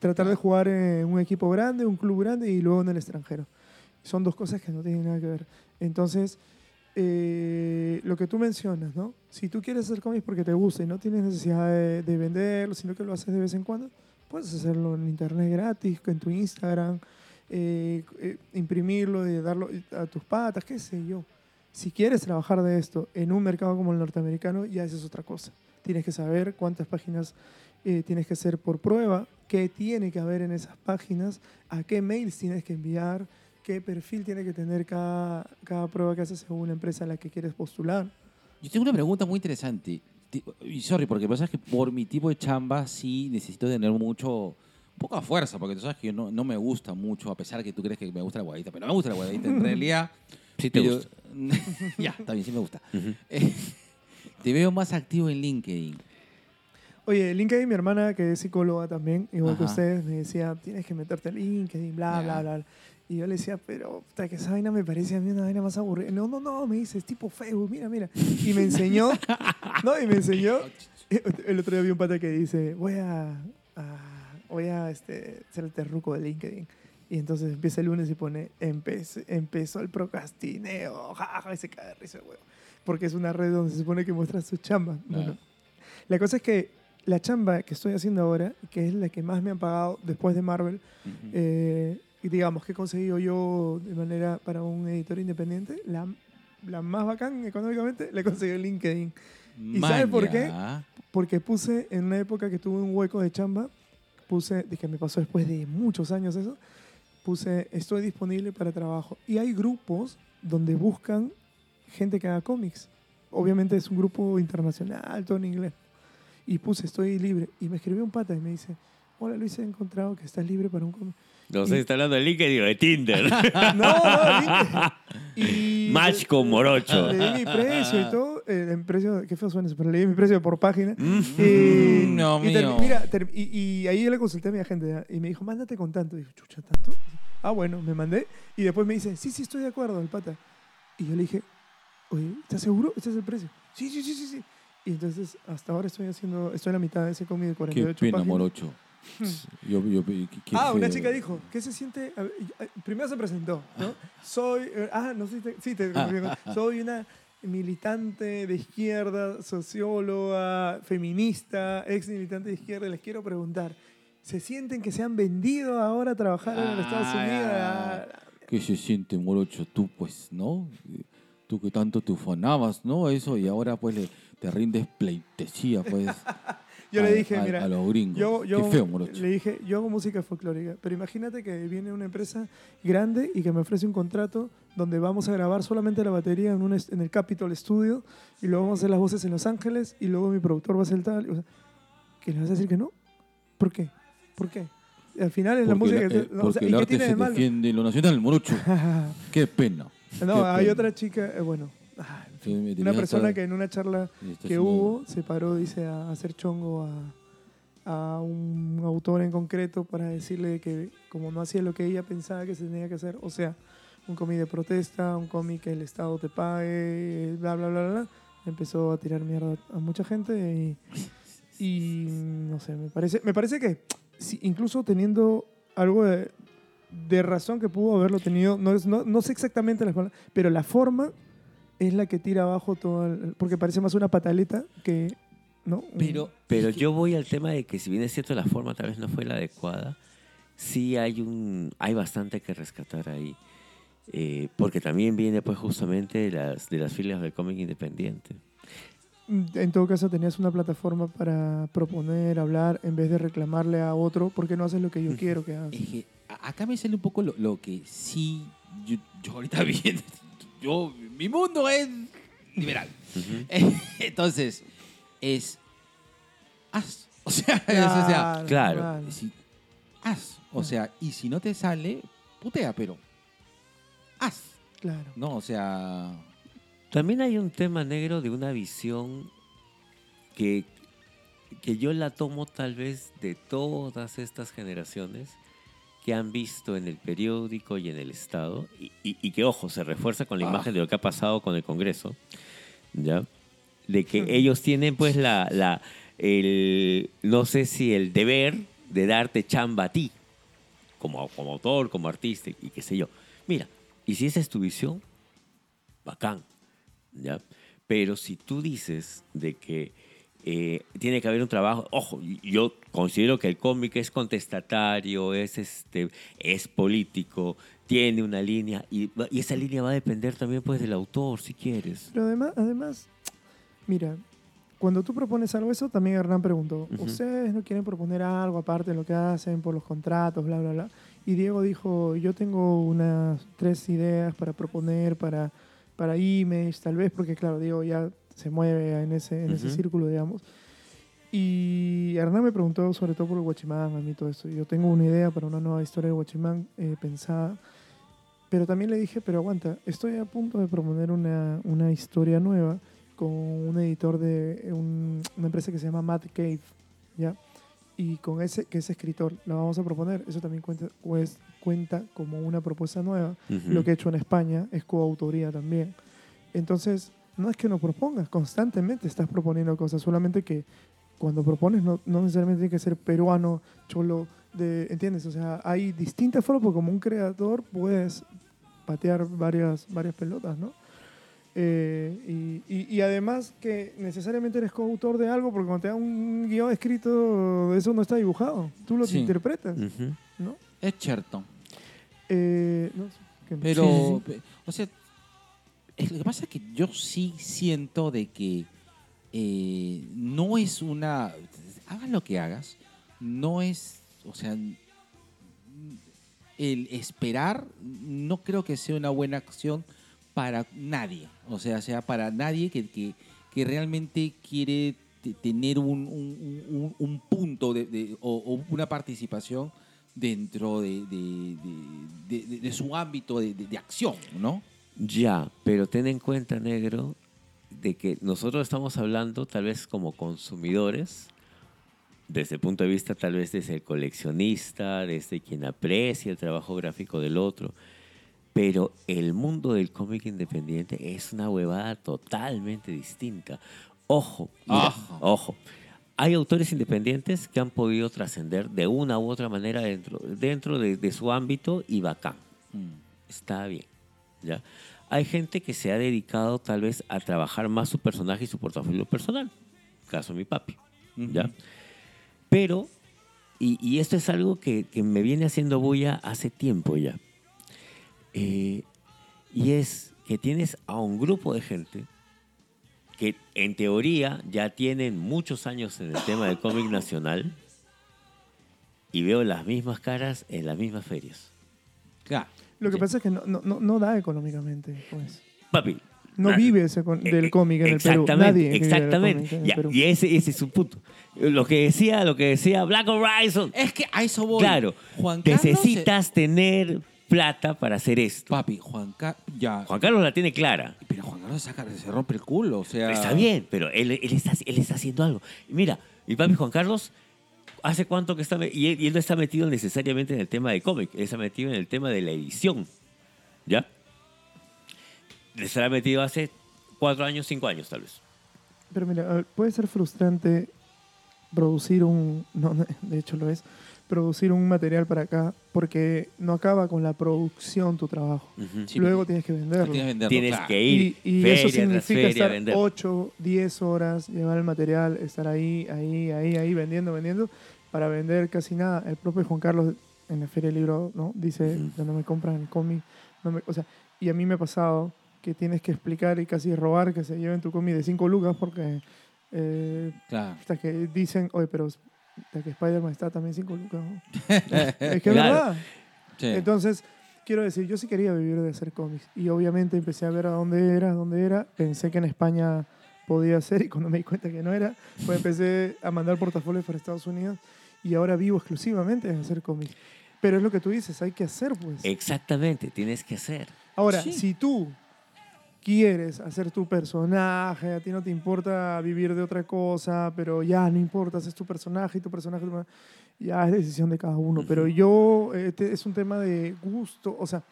tratar de jugar en un equipo grande, un club grande y luego en el extranjero. Son dos cosas que no tienen nada que ver. Entonces, eh, lo que tú mencionas, ¿no? Si tú quieres hacer cómics porque te gusta y no tienes necesidad de, de venderlo, sino que lo haces de vez en cuando, puedes hacerlo en internet gratis, en tu Instagram, eh, eh, imprimirlo y darlo a tus patas, qué sé yo. Si quieres trabajar de esto en un mercado como el norteamericano, ya esa es otra cosa. Tienes que saber cuántas páginas eh, tienes que hacer por prueba, qué tiene que haber en esas páginas, a qué mails tienes que enviar, qué perfil tiene que tener cada, cada prueba que haces según la empresa a la que quieres postular. Yo tengo una pregunta muy interesante. Y sorry, porque pasa que por mi tipo de chamba sí necesito tener mucho, poca fuerza, porque tú sabes que yo no, no me gusta mucho, a pesar que tú crees que me gusta la guadita, pero no me gusta la guadita en realidad. Sí te pero- gusta. ya, está bien, sí me gusta. Eh, te veo más activo en LinkedIn. Oye, LinkedIn, mi hermana, que es psicóloga también, igual que ustedes, me decía, tienes que meterte en LinkedIn, bla, bla, bla. Y yo le decía, pero puta, que esa vaina me parece a mí una vaina más aburrida. No, no, no, me dice, es tipo Facebook, mira, mira. Y me enseñó, no, y me enseñó. El otro día vi un pata que dice, voy a, a- voy a este, ser el terruco de LinkedIn. Y entonces empieza el lunes y pone, "Empecé- empezó el procrastineo, jaja, y se cae de risa, huevo. Porque es una red donde se supone que muestra su chamba. Bueno, Claro. la cosa es que la chamba que estoy haciendo ahora, que es la que más me han pagado después de Marvel, Ujú. eh, y digamos que he conseguido yo de manera para un editor independiente, la, la más bacán económicamente, la he conseguido en LinkedIn. ¿y sabes por qué? Maña. Porque puse en una época que tuve un hueco de chamba, puse, dije, me pasó después de muchos años eso, puse, estoy disponible para trabajo. Y hay grupos donde buscan gente que haga cómics. Obviamente es un grupo internacional, todo en inglés. Y puse, estoy libre. Y me escribió un pata y me dice, hola Luis, he encontrado que estás libre para un cómic. No sé si está hablando de LinkedIn o de Tinder. No, no, LinkedIn. Y Match le- con morocho. Le di mi precio y todo. eh, el precio, qué feo suena eso, pero le di mi precio por página. Mm. Y, No, y mío. mira, y, y ahí yo le consulté a mi agente ¿ya? y me dijo, mándate con tanto. Y dije, chucha, ¿tanto? Ah, bueno, me mandé. Y después me dice, sí, sí, estoy de acuerdo, el pata. Y yo le dije, oye, ¿estás seguro? ¿Este es el precio? Sí, sí, sí, sí, sí. Y entonces, hasta ahora estoy haciendo, estoy en la mitad de ese cómic de Qué 48 pena, páginas. morocho. Yo, yo, qué Ah, una chica dijo, ¿qué se siente? Primero se presentó, ¿no? Soy, eh, ah, no sé te, sí, te Ah. soy una militante de izquierda, socióloga, feminista, ex militante de izquierda. Les quiero preguntar, ¿se sienten que se han vendido ahora a trabajar en los Estados Ah, Unidos? Ah, ¿Qué se siente, morocho? Tú, pues, ¿no? Tú que tanto te ufanabas, ¿no? Eso, y ahora, pues, le, te rindes pleitesía, pues. Yo a- le dije, a- mira, A los gringos. Yo, yo Qué feo, morocho. le dije, yo hago música folclórica, pero imagínate que viene una empresa grande y que me ofrece un contrato donde vamos a grabar solamente la batería en, un en el Capitol Studio y luego vamos a hacer las voces en Los Ángeles y luego mi productor va a hacer tal. O sea, ¿Que le vas a decir que no? ¿Por qué? ¿Por qué? Al final es la música la- que... eh, no, o porque sea, el ¿y qué arte tiene se de defiende lo nacional, morocho. Qué pena. no, Qué hay pena. otra chica, eh, bueno, ah, una persona hasta- que en una charla que hubo se paró, dice, a hacer chongo a, a un autor en concreto para decirle que como no hacía lo que ella pensaba que se tenía que hacer, o sea, un cómic de protesta, un cómic que el Estado te pague, bla, bla, bla, bla, empezó a tirar mierda a mucha gente y, y no sé, me parece, me parece que si- incluso teniendo algo de, de razón que pudo haberlo tenido, no, es, no, no sé exactamente la palabras, pero la forma es la que tira abajo todo, el- porque parece más una pataleta que, ¿no? Pero, Pero yo voy al tema de que si bien es cierto la forma tal vez no fue la adecuada, sí hay un hay bastante que rescatar ahí. Eh, porque también viene pues justamente de las, de las filas del cómic independiente. En todo caso, tenías una plataforma para proponer, hablar, en vez de reclamarle a otro, ¿por qué no haces lo que yo quiero que hagas? Es que acá me sale un poco lo, lo que sí, yo, yo ahorita bien, yo, mi mundo es liberal. Entonces, es, haz. O sea, es, o sea, Claro. si- haz. O sea, y si no te sale, putea, pero haz. Claro. No, o sea, También hay un tema negro de una visión que, que yo la tomo tal vez de todas estas generaciones que han visto en el periódico y en el Estado, y, y- y que, ojo, se refuerza con la Ah. imagen de lo que ha pasado con el Congreso, ¿ya? De que Ujú. ellos tienen pues la, la, el, no sé si el deber de darte chamba a ti, como, como autor, como artista, y qué sé yo. Mira, y si esa es tu visión, bacán, ¿ya? Pero si tú dices de que eh, tiene que haber un trabajo, ojo, yo considero que el cómic es contestatario, es, este, es político, tiene una línea, y, y esa línea va a depender también pues del autor, si quieres. Pero además, además, mira, cuando tú propones algo, eso también Hernán preguntó, Ujú. ¿ustedes no quieren proponer algo aparte de lo que hacen por los contratos, bla, bla, bla? Y Diego dijo, yo tengo unas tres ideas para proponer, para, para Image, tal vez, porque claro, Diego ya se mueve en ese, en ese Ujú. círculo, digamos. Y Hernán me preguntó sobre todo por el Guachimán, a mí todo eso. Yo tengo una idea para una nueva historia de Guachimán eh, pensada. Pero también le dije, pero aguanta, estoy a punto de proponer una, una historia nueva con un editor de un- una empresa que se llama Matt Cave, ¿ya? Y con ese, que es escritor, la vamos a proponer. Eso también cuenta, pues, cuenta como una propuesta nueva. Lo que he hecho en España es coautoría también. Entonces, no es que no propongas, constantemente estás proponiendo cosas, solamente que cuando propones no, no necesariamente tiene que ser peruano, cholo, de, ¿entiendes? O sea, hay distintas formas, porque como un creador puedes patear varias, varias pelotas, ¿no? Eh, y, y- y además que necesariamente eres coautor de algo, porque cuando te da un guion escrito, eso no está dibujado, tú lo Sí. interpretas. ¿no? es cierto. Eh, no sé, que- Pero, sí, sí, o sea, lo que pasa es que yo sí siento de que eh, no es una. Hagas lo que hagas, no es. O sea, el esperar no creo que sea una buena acción para nadie. O sea, sea para nadie que, que, que realmente quiere te- tener un, un- un- un punto de, o, una participación dentro de, de- su ámbito de acción, ¿no? Ya, pero ten en cuenta, negro, de que nosotros estamos hablando tal vez como consumidores, desde el punto de vista tal vez desde el coleccionista, desde quien aprecia el trabajo gráfico del otro, pero el mundo del cómic independiente es una huevada totalmente distinta. Ojo, mira, Ajá. ojo. Hay autores independientes que han podido trascender de una u otra manera dentro, dentro de, de su ámbito y bacán está bien. ¿Ya? Hay gente que se ha dedicado tal vez a trabajar más su personaje y su portafolio personal. Caso mi papi. ¿ya? Pero, y, y esto es algo que, que me viene haciendo bulla hace tiempo ya. Eh, y es que tienes a un grupo de gente que en teoría ya tienen muchos años en el tema del cómic nacional y veo las mismas caras en las mismas ferias. Claro. Lo que Sí. pasa es que no, no, no, no da económicamente, pues. Papi, No vive ese con- del Eh, cómic en el Perú. exactamente, Nadie vive del Exactamente. cómic en el Ya, Perú. y ese, ese es su punto. Lo que decía, lo que decía Black Horizon. Es que a eso voy. claro, Juan Carlos. necesitas tener plata para hacer esto. Papi, Juan Carlos. Ya. Juan Carlos la tiene clara. Pero Juan Carlos saca, se rompe el culo. O sea. Está bien, pero él, él está, él está haciendo algo. Mira, mi papi Juan Carlos, ¿hace cuánto que está? Y él, y él no está metido necesariamente en el tema de cómic, él está metido en el tema de la edición. ¿Ya? Estará metido hace cuatro años, cinco años tal vez. Pero mira, puede ser frustrante producir un... No, de hecho lo es. Producir un material para acá, porque no acaba con la producción tu trabajo. Ujú. Sí, Luego tienes que venderlo. Tienes que venderlo, Tienes claro. que ir Y, y feria eso significa feria estar vender. 8, 10 horas, llevar el material, estar ahí, ahí, ahí, ahí, vendiendo, vendiendo, para vender casi nada. El propio Juan Carlos en la Feria del Libro ¿no? dice Ujú. que no me compran cómic. No me, o sea, y a mí me ha pasado que tienes que explicar y casi robar que se lleven tu cómic de 5 lucas porque eh, Claro. hasta que dicen, oye, pero hasta que Spider-Man está también 5 lucas. ¿no?". es que es Claro. verdad. Sí. Entonces, quiero decir, yo sí quería vivir de hacer cómics. Y obviamente empecé a ver a dónde era, a dónde era. Pensé que en España podía ser y cuando me di cuenta que no era, pues empecé a mandar portafolios para Estados Unidos y ahora vivo exclusivamente de hacer cómics. Pero es lo que tú dices, hay que hacer, pues. Exactamente, tienes que hacer. Ahora, Sí. si tú quieres hacer tu personaje, a ti no te importa vivir de otra cosa, pero ya no importa, es tu personaje y tu personaje, ya es decisión de cada uno. Pero yo, este es un tema de gusto, o sea,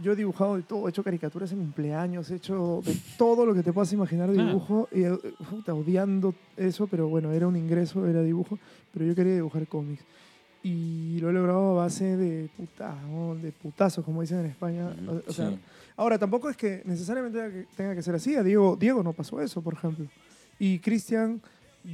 yo he dibujado de todo, he hecho caricaturas en mi cumpleaños, he hecho de todo lo que te puedas imaginar de Claro. dibujo, y, eh, puta, odiando eso, pero bueno, era un ingreso, era dibujo, pero yo quería dibujar cómics. Y lo he logrado a base de, puta, de putazos, como dicen en España. O- o sea, Sí. Ahora, tampoco es que necesariamente tenga que, ser así. A Diego, Diego no pasó eso, por ejemplo. Y Cristian,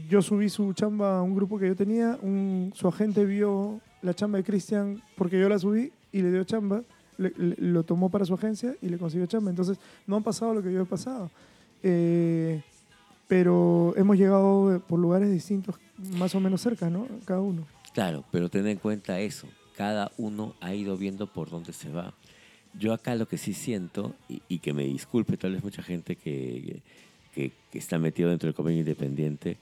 yo subí su chamba a un grupo que yo tenía. Un, su agente vio la chamba de Cristian porque yo la subí y le dio chamba. le- lo tomó para su agencia y le consiguió chamba. Entonces, no han pasado lo que yo he pasado. Eh, pero hemos llegado por lugares distintos, más o menos cerca, ¿no? Cada uno. Claro, pero ten en cuenta eso. Cada uno ha ido viendo por dónde se va. Yo acá lo que sí siento, y, y que me disculpe tal vez mucha gente que, que, que está metido dentro del convenio independiente,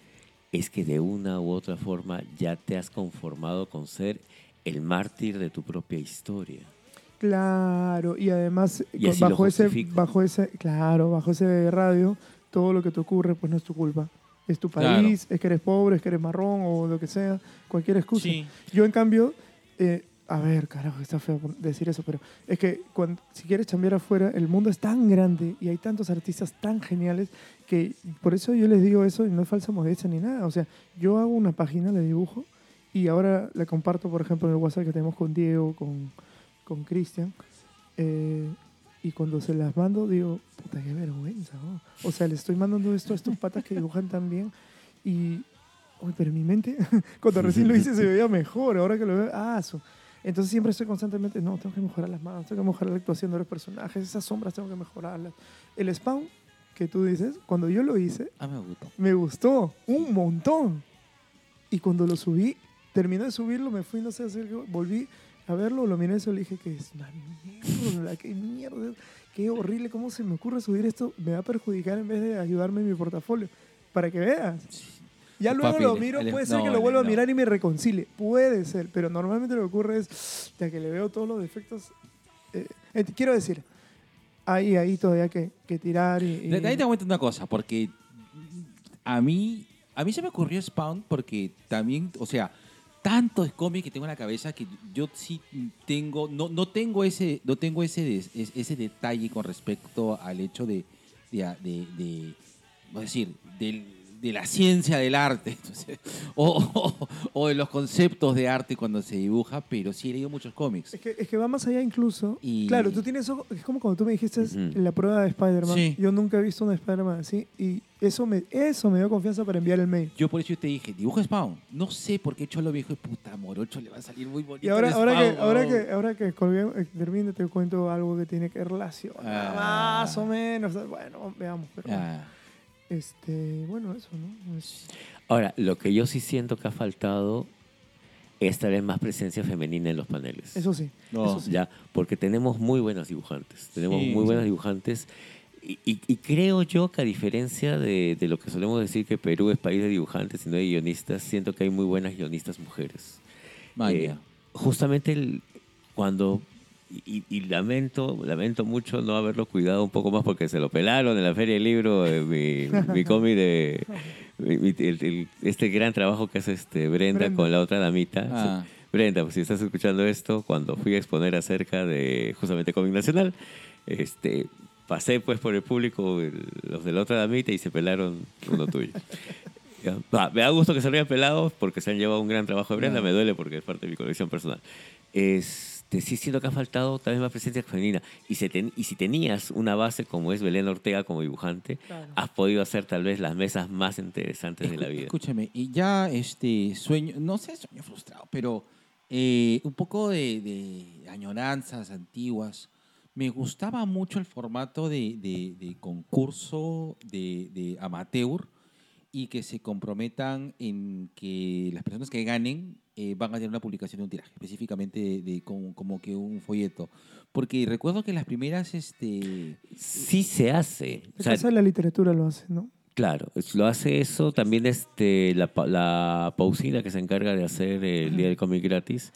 es que de una u otra forma ya te has conformado con ser el mártir de tu propia historia. Claro, y además Y bajo ese, bajo ese, claro, bajo ese radio, todo lo que te ocurre, pues no es tu culpa. Es tu Claro. país, es que eres pobre, es que eres marrón o lo que sea, cualquier excusa. Sí. Yo, en cambio, eh, a ver, carajo, está feo decir eso, pero es que cuando, si quieres cambiar afuera, el mundo es tan grande y hay tantos artistas tan geniales que por eso yo les digo eso y no es falsa modestia ni nada. O sea, yo hago una página, le dibujo y ahora la comparto, por ejemplo, en el WhatsApp que tenemos con Diego, con, con Cristian. eh, y cuando se las mando, digo, puta, qué vergüenza. ¿no? O sea, le estoy mandando esto a estos patas que dibujan tan bien y, uy, pero en mi mente, cuando recién lo hice se veía mejor, ahora que lo veo, ah, Entonces siempre estoy constantemente, no, tengo que mejorar las manos, tengo que mejorar la actuación de los personajes, esas sombras tengo que mejorarlas. El spawn que tú dices, cuando yo lo hice, Ah, me gustó. me gustó un montón. Y cuando lo subí, terminé de subirlo, me fui, no sé, volví a verlo, lo miré eso le dije que es una mierda, qué mierda, qué horrible, cómo se me ocurre subir esto, me va a perjudicar en vez de ayudarme en mi portafolio. Para que veas. Ya luego Papi, lo miro, el- puede ser no, que lo el- vuelva a mirar y me reconcilie, puede ser, pero normalmente lo que ocurre es, ya que le veo todos los defectos, eh, eh, quiero decir, ahí, ahí todavía que, que tirar y... y- De- de Ahí te cuento una cosa, porque a mí, a mí se me ocurrió Spawn porque también, o sea, tanto es cómic que tengo en la cabeza que yo sí tengo, no, no tengo ese, no tengo ese, des- ese detalle con respecto al hecho de, de, de, de- a decir, del- de la ciencia del arte, entonces, o, o- o de los conceptos de arte cuando se dibuja, pero sí he leído muchos cómics. Es que, es que va más allá incluso. Y- Claro, tú tienes ojo- es como cuando tú me dijiste Ujú. la prueba de Spider-Man. Sí. Yo nunca he visto una Spider-Man así y eso me, eso me dio confianza para enviar el mail. Yo por eso te dije, dibuja Spawn. No sé por qué Cholo viejo y puta Morocho le va a salir muy bonito. Y ahora, ahora, que, ahora, que, ahora que colgué- eh, termine, te cuento algo que tiene que relacionar. Ah. Más o menos. Bueno, veamos. Pero, Ah, este, bueno, eso, ¿no? Es- Ahora, lo que yo sí siento que ha faltado es tal vez más presencia femenina en los paneles. eso sí. No. Eso sí. Ya, porque tenemos muy buenas dibujantes. Tenemos Sí, muy sí. buenas dibujantes. Y, y- y creo yo que a diferencia de, de lo que solemos decir que Perú es país de dibujantes y no de guionistas, siento que hay muy buenas guionistas mujeres. maña. Eh, justamente el- cuando y, y lamento lamento mucho no haberlo cuidado un poco más porque se lo pelaron en la feria del libro eh, mi, mi cómic de mi- mi- el- el- este gran trabajo que hace este Brenda, Brenda. con la otra damita Ah. Brenda pues si estás escuchando esto cuando fui a exponer acerca de justamente cómic nacional este pasé pues por el público el- los de la otra damita y se pelaron uno tuyo. Va, me da gusto que se rían pelados porque se han llevado un gran trabajo de Brenda. Ya. Me duele porque es parte de mi colección personal. Este, sí siento que ha faltado también más presencia femenina. Y, se ten- y si tenías una base como es Belén Ortega como dibujante, Claro. has podido hacer tal vez las mesas más interesantes de la vida. Escúchame, y ya este sueño, no sé, sueño frustrado, pero eh, un poco de, de añoranzas antiguas. Me gustaba mucho el formato de, de- de concurso de, de amateur y que se comprometan en que las personas que ganen eh, van a tener una publicación de un tiraje, específicamente de, de como, como que un folleto. Porque recuerdo que las primeras, este, Sí se hace. O La sea, la Literatura lo hace, ¿no? Claro, lo hace eso. También este, la, la Pausina, que se encarga de hacer el Día del Cómic gratis,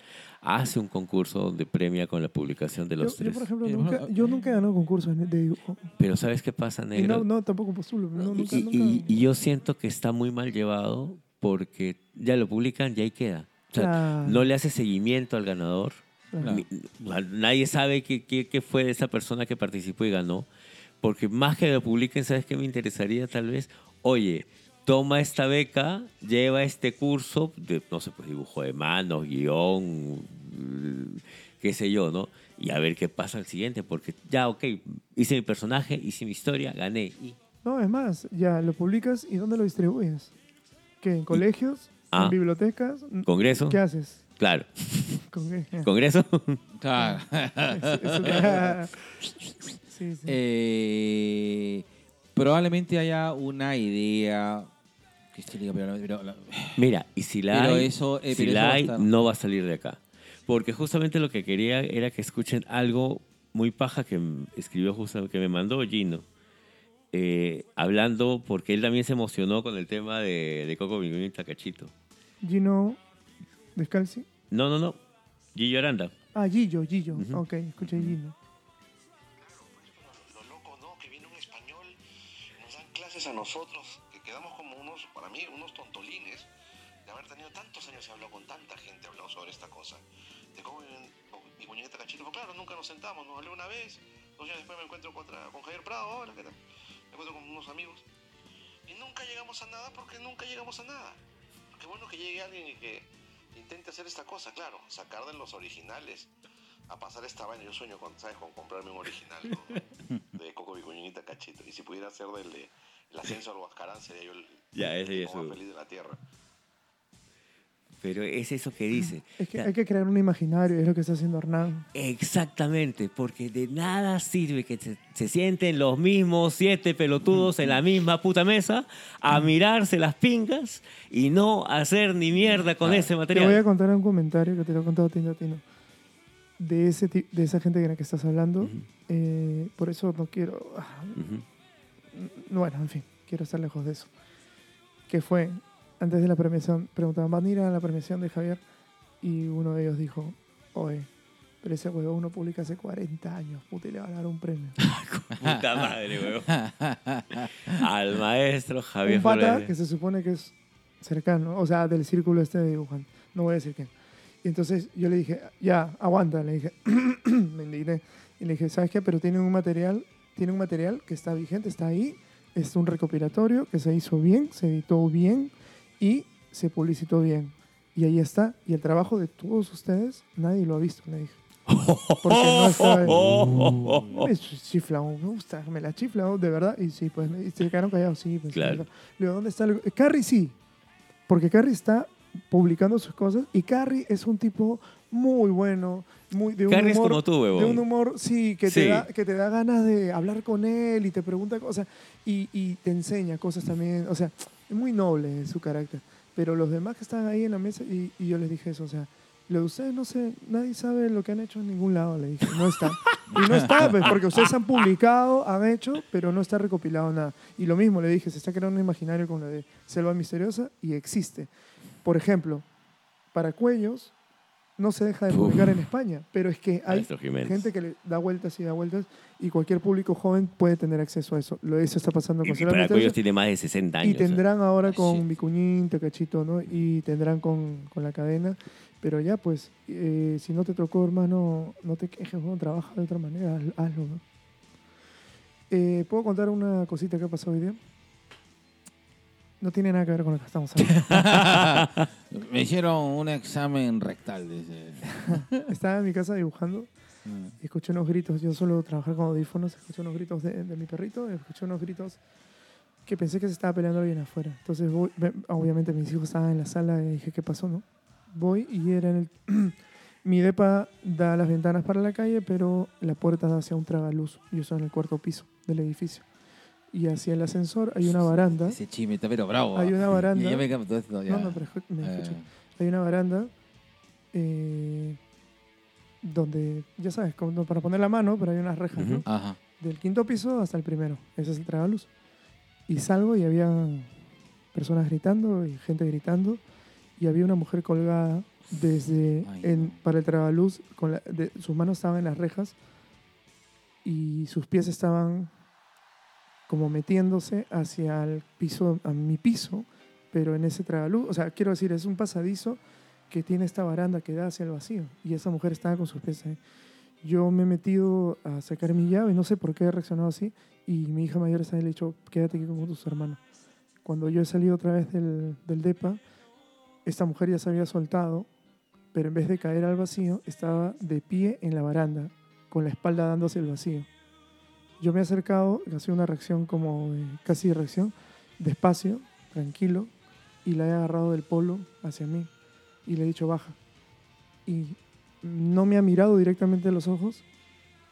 hace un concurso donde premia con la publicación de Yo, los yo, tres. por ejemplo, Eh, nunca, yo nunca he ganado concursos de de dibujo. Pero ¿sabes qué pasa, Y negro? no, no, tampoco postulo. No, Y- nunca, y, nunca. y- y yo siento que está muy mal llevado porque ya lo publican y ahí queda. O sea, Claro. no le hace seguimiento al ganador. Claro. Nadie sabe qué, qué- qué fue de esa persona que participó y ganó. Porque más que lo publiquen, ¿sabes qué me interesaría tal vez? Oye, toma esta beca, lleva este curso de, no sé, pues dibujo de manos, guion, qué sé yo, ¿no? Y a ver qué pasa al siguiente. Porque ya, ok, hice mi personaje, hice mi historia, gané. Y No, es más, ya lo publicas y ¿dónde lo distribuyes? ¿Qué? ¿En colegios? Ah. ¿En bibliotecas? ¿Congreso? ¿Qué haces? Claro. ¿Congreso? claro. Sí, sí. Eh, probablemente haya una idea Mira, y si la Pero hay, eso- eh, si pero eso la hay, estar. no va a salir de acá. Porque justamente lo que quería era que escuchen algo muy paja que escribió justo, que me mandó Gino. Eh, hablando, porque él también se emocionó con el tema de, de Coco Bingüín y Takachito. Gino Descalzi. No, no, no. Gillo Aranda. Ah, Gillo, Gillo. Ujú. Ok, escuché Gino. lo loco, ¿no? Que viene un español, nos dan clases a nosotros, que quedamos como unos, para mí, unos tontolines, de haber tenido tantos años y hablado con tanta gente hablando sobre esta cosa. Cómo viven y Muñeca Cachito, claro, nunca nos sentamos, nos hablé una vez, dos años después me encuentro contra, con Javier Prado, hola, ¿qué tal? Me encuentro con unos amigos. Y nunca llegamos a nada porque nunca llegamos a nada. Qué bueno que llegue alguien y que intente hacer esta cosa, claro, sacar de los originales a pasar esta vaina. Yo sueño con, ¿sabes? Con comprarme un original ¿no? de Coco Vicuñita Cachito. Y si pudiera hacer del de el ascenso al Huascarán, sería yo el, Ya, ese el más feliz de la tierra. Pero es eso que dice. Es que hay que crear un imaginario, es lo que está haciendo Hernán. Exactamente, porque de nada sirve que se, se sienten los mismos siete pelotudos en la misma puta mesa a mirarse las pingas y no hacer ni mierda con ese Te voy a material. contar un comentario que te lo he contado Tino Tino. De, ese, de esa gente de la que estás hablando. Eh, por eso no quiero... ah. Bueno, en fin, quiero estar lejos de eso. Que fue, antes de la premiación, preguntaban, ¿van a ir a la premiación de Javier? Y uno de ellos dijo, oye, pero ese huevón uno publica hace 40 años, puta, y le van a dar un premio. Puta madre, weón. Al maestro Javier un pata Flores. que se supone que es cercano, o sea, del círculo este de dibujante. No voy a decir quién. Y entonces yo le dije, ya, aguanta, le dije, me indigné. Y le dije, ¿sabes qué? Pero tiene un material, tiene un material que está vigente, está ahí, es un recopilatorio que se hizo bien, se editó bien y se publicitó bien. Y ahí está. Y el trabajo de todos ustedes, nadie lo ha visto, le dije. Porque no está... Me chifla, me gusta, me la chifla, de verdad. Y sí, pues, y se quedaron callados, sí. Pues, Claro. Le digo, ¿dónde está? el- Carrie sí, porque Carrie está publicando sus cosas y Carrie es un tipo muy bueno, muy de un Carrie es humor, como tú, de un humor, sí, que Sí. te da que te da ganas de hablar con él y te pregunta cosas y, y te enseña cosas también, o sea, muy noble su carácter. Pero los demás que están ahí en la mesa y, y yo les dije eso, o sea, lo de ustedes no sé, nadie sabe lo que han hecho en ningún lado, le dije, no está. Y no está, pues, porque ustedes han publicado, han hecho, pero no está recopilado nada. Y lo mismo le dije, se está creando un imaginario con lo de Selva Misteriosa y existe. Por ejemplo, para Cuellos no se deja de Uf. publicar en España, pero es que hay gente que le da vueltas y da vueltas y cualquier público joven puede tener acceso a eso. Lo eso está pasando Y, con y para Misteriosa. Cuellos tiene más de 60 años. Y tendrán ahora con. Vicuñín, Tecachito, ¿no? Y tendrán con, con la cadena. Pero ya, pues, eh, si no te tocó, hermano, no te quejes, ¿no? trabaja de otra manera, haz- hazlo, ¿no? Eh, ¿Puedo contar una cosita que ha pasado hoy día? No tiene nada que ver con lo que estamos hablando. Me hicieron un examen rectal. Dice. Estaba en mi casa dibujando Mm. y escuché unos gritos. Yo suelo trabajar con audífonos. Escuché unos gritos de, de mi perrito. Escuché unos gritos que pensé que se estaba peleando alguien afuera. Entonces, voy, obviamente, mis hijos estaban en la sala y dije, ¿qué pasó, no? Voy y era en el. mi depa da las ventanas para la calle, pero la puerta da hacia un tragaluz. Yo estoy en el cuarto piso del edificio. Y hacia el ascensor hay una baranda. Ese chisme está pero bravo. Hay una baranda. Ya, me esto. ya. No, no, pero me Eh, escucha. Hay una baranda eh, donde, ya sabes, como para poner la mano, pero hay unas rejas, ¿no? Ajá. Del quinto piso hasta el primero. Ese es el tragaluz. Y salgo y había personas gritando y gente gritando. Y había una mujer colgada desde Ay, en- para el tragaluz. Con la- de- sus manos estaban en las rejas y sus pies estaban como metiéndose hacia el piso, a mi piso, pero en ese tragaluz. O sea, quiero decir, es un pasadizo que tiene esta baranda que da hacia el vacío. Y esa mujer estaba con sus pies ahí. Yo me he metido a sacar mi llave, no sé por qué he reaccionado así, y mi hija mayor está ahí le he dicho, quédate aquí con tus hermanos. Cuando yo he salido otra vez del, del DEPA, esta mujer ya se había soltado, pero en vez de caer al vacío, estaba de pie en la baranda, con la espalda dándose el vacío. Yo me he acercado, ha sido una reacción como casi reacción, despacio, tranquilo, y la he agarrado del polo hacia mí y le he dicho baja. Y no me ha mirado directamente a los ojos,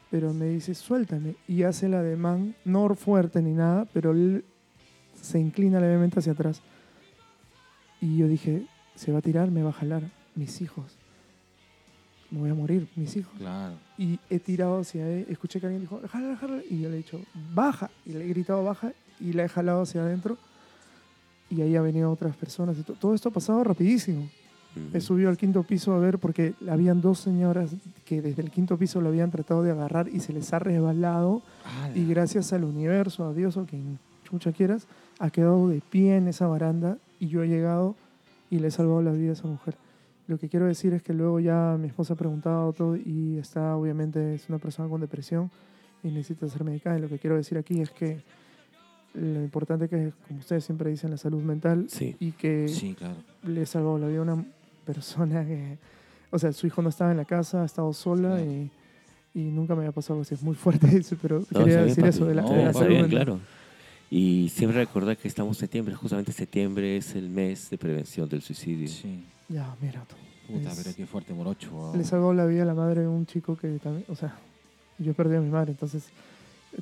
pero me dice suéltame y hace el ademán, no fuerte ni nada, pero él se inclina levemente hacia atrás. Y yo dije, se va a tirar, me va a jalar, mis hijos. Me voy a morir, mis hijos. Claro. Y he tirado hacia él. Escuché que alguien dijo, jala, jala. Y yo le he dicho, baja. Y le he gritado, baja. Y la he jalado hacia adentro. Y ahí han venido otras personas. Y todo esto ha pasado rapidísimo. He subido al quinto piso a ver porque habían dos señoras que desde el quinto piso lo habían tratado de agarrar y se les ha resbalado. Y gracias al universo, a Dios o quien chucha quieras, ha quedado de pie en esa baranda. Y yo he llegado y le he salvado la vida a esa mujer. Lo que quiero decir es que luego ya mi esposa ha preguntado todo y está, obviamente, es una persona con depresión y necesita ser medicada. Y lo que quiero decir aquí es que lo importante que es, como ustedes siempre dicen, la salud mental Sí. y que Sí, claro. le he salvado la vida a una persona que, o sea, su hijo no estaba en la casa, ha estado sola y, y nunca me había pasado algo así. Es muy fuerte eso, pero No, quería decir papi. eso de la, No, de la está salud bien, mental. claro. Y siempre recordar que estamos en septiembre, justamente septiembre es el mes de prevención del suicidio. Sí. Ya, mira tú. Puta, Es- pero qué fuerte morocho. weón. Le salvó la vida a la madre de un chico que también, o sea, yo perdí a mi madre, entonces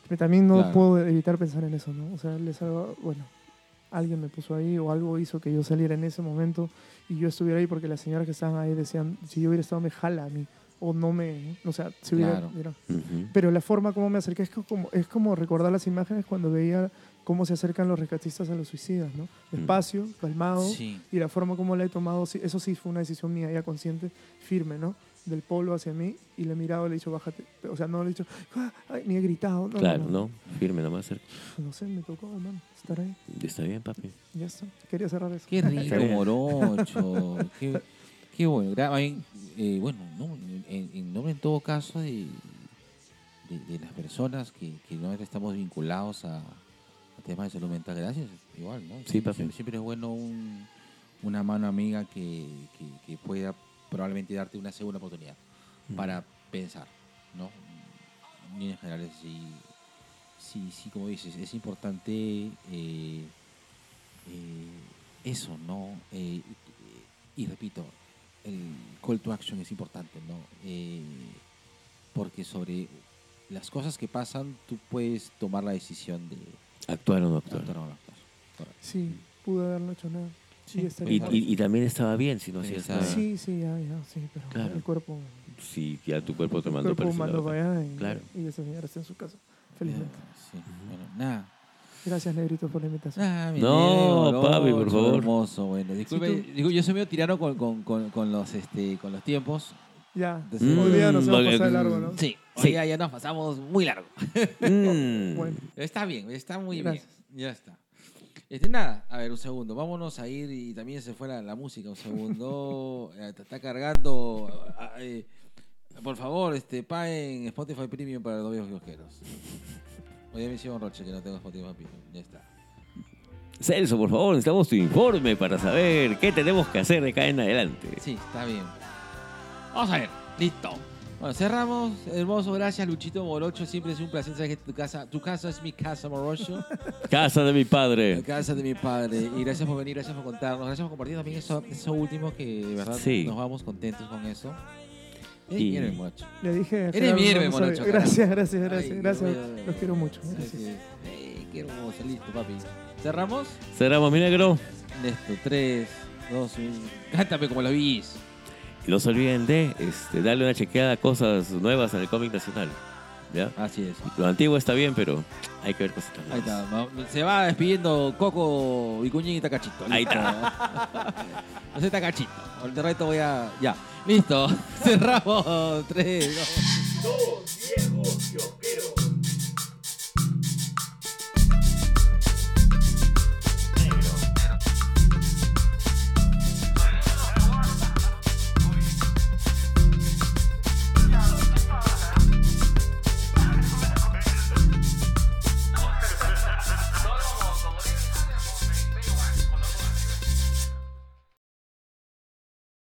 eh, también no Claro. puedo evitar pensar en eso, ¿no? O sea, le salvó, bueno, alguien me puso ahí o algo hizo que yo saliera en ese momento y yo estuviera ahí porque las señoras que estaban ahí decían, si yo hubiera estado me jala a mí o no me, o sea, si hubiera, Claro. mira. Ujú. Pero la forma como me acerqué es como, es como recordar las imágenes cuando veía cómo se acercan los rescatistas a los suicidas, ¿no? Despacio, calmado, Sí. y la forma como la he tomado, sí, eso sí fue una decisión mía, ya consciente, firme, ¿no? Del polo hacia mí, y le he mirado, le he dicho, bájate. O sea, no le he dicho, "Ah", ay, ni he gritado. No, claro, no, ¿no? Firme nomás. cerca. No sé, me tocó, hermano, estar ahí. Está bien, papi. Ya está. Quería cerrar eso. Qué rico, morocho. qué, qué bueno. Eh, bueno, no, en, en nombre en todo caso de, de, de las personas que, que no estamos vinculados a, a temas de salud mental, gracias. Igual, ¿no? Sí. Siempre, siempre es bueno un- una mano amiga que, que, que pueda probablemente darte una segunda oportunidad para pensar, ¿no? Y en general, sí, sí, sí, como dices, es importante eh, eh, eso, ¿no? Eh, y, y repito, el call to action es importante, ¿no? Porque sobre las cosas que pasan, tú puedes tomar la decisión de Actuar o no actuar. actuar o no actuar. Correcto. Sí, pude haberlo hecho nada. Sí, Sí. Y, y- y también estaba bien si no Sí, hacías estaba nada. Sí, sí, ya, ya, sí, pero Claro. el cuerpo, Si ya tu cuerpo te mandó para allá y, Claro. y esa señora está en su casa, felizmente. Sí. Bueno, nada. Gracias, Negrito, por la invitación. Ah, mi No, negro, papi, por favor. Hermoso, bueno. Disculpe, Sí, yo soy medio tirano con, con, con, con los, este, con los tiempos. Ya, Entonces, hoy día nos Mm, hemos porque- pasado de largo, ¿no? Sí, Sí. hoy ya, ya nos pasamos muy largo. Mm. Bueno, Está bien, está muy Gracias. bien. Ya está. Este, nada, a ver, un segundo. Vámonos a ir y también se fuera la música. Un segundo. Eh, te está cargando. ah, eh, por favor, este, paguen Spotify Premium para los viejos kiosqueros. Oye, me hicieron roche que no tengo Spotify Premium. Ya está. Celso, por favor, necesitamos tu informe para saber qué tenemos que hacer de acá en adelante. Sí, está bien. Vamos a ver, listo. Bueno, cerramos. Hermoso, gracias Luchito Morocho. Siempre es un placer saber que tu casa, tu casa es mi casa, Morocho. Casa de mi La padre. casa de mi padre. Y gracias por venir, gracias por contarnos, gracias por compartir también eso, eso último que de verdad Sí. nos vamos contentos con eso. Eres Y- Morocho. Le dije. Eres Gerardo, mi héroe, no sabía. Morocho, Gracias, gracias, Ay, gracias. Gracias. Los quiero mucho. Gracias. ey, qué hermoso, listo, papi. ¿Cerramos? Cerramos, mi negro. Listo, 3, 2, 1. Cántame como lo vís. Y no se olviden de este, darle una chequeada a cosas nuevas en el cómic nacional. ¿Ya? Así es. Lo antiguo está bien, pero hay que ver cositas Ahí nuevas. está. va- Se va despidiendo Coco, Vicuñín y Takachito. Ahí Listo. no sé Takachito. El de resto voy a. Ya. Listo. Cerramos. 3, 2. Dos viejos kiosqueros.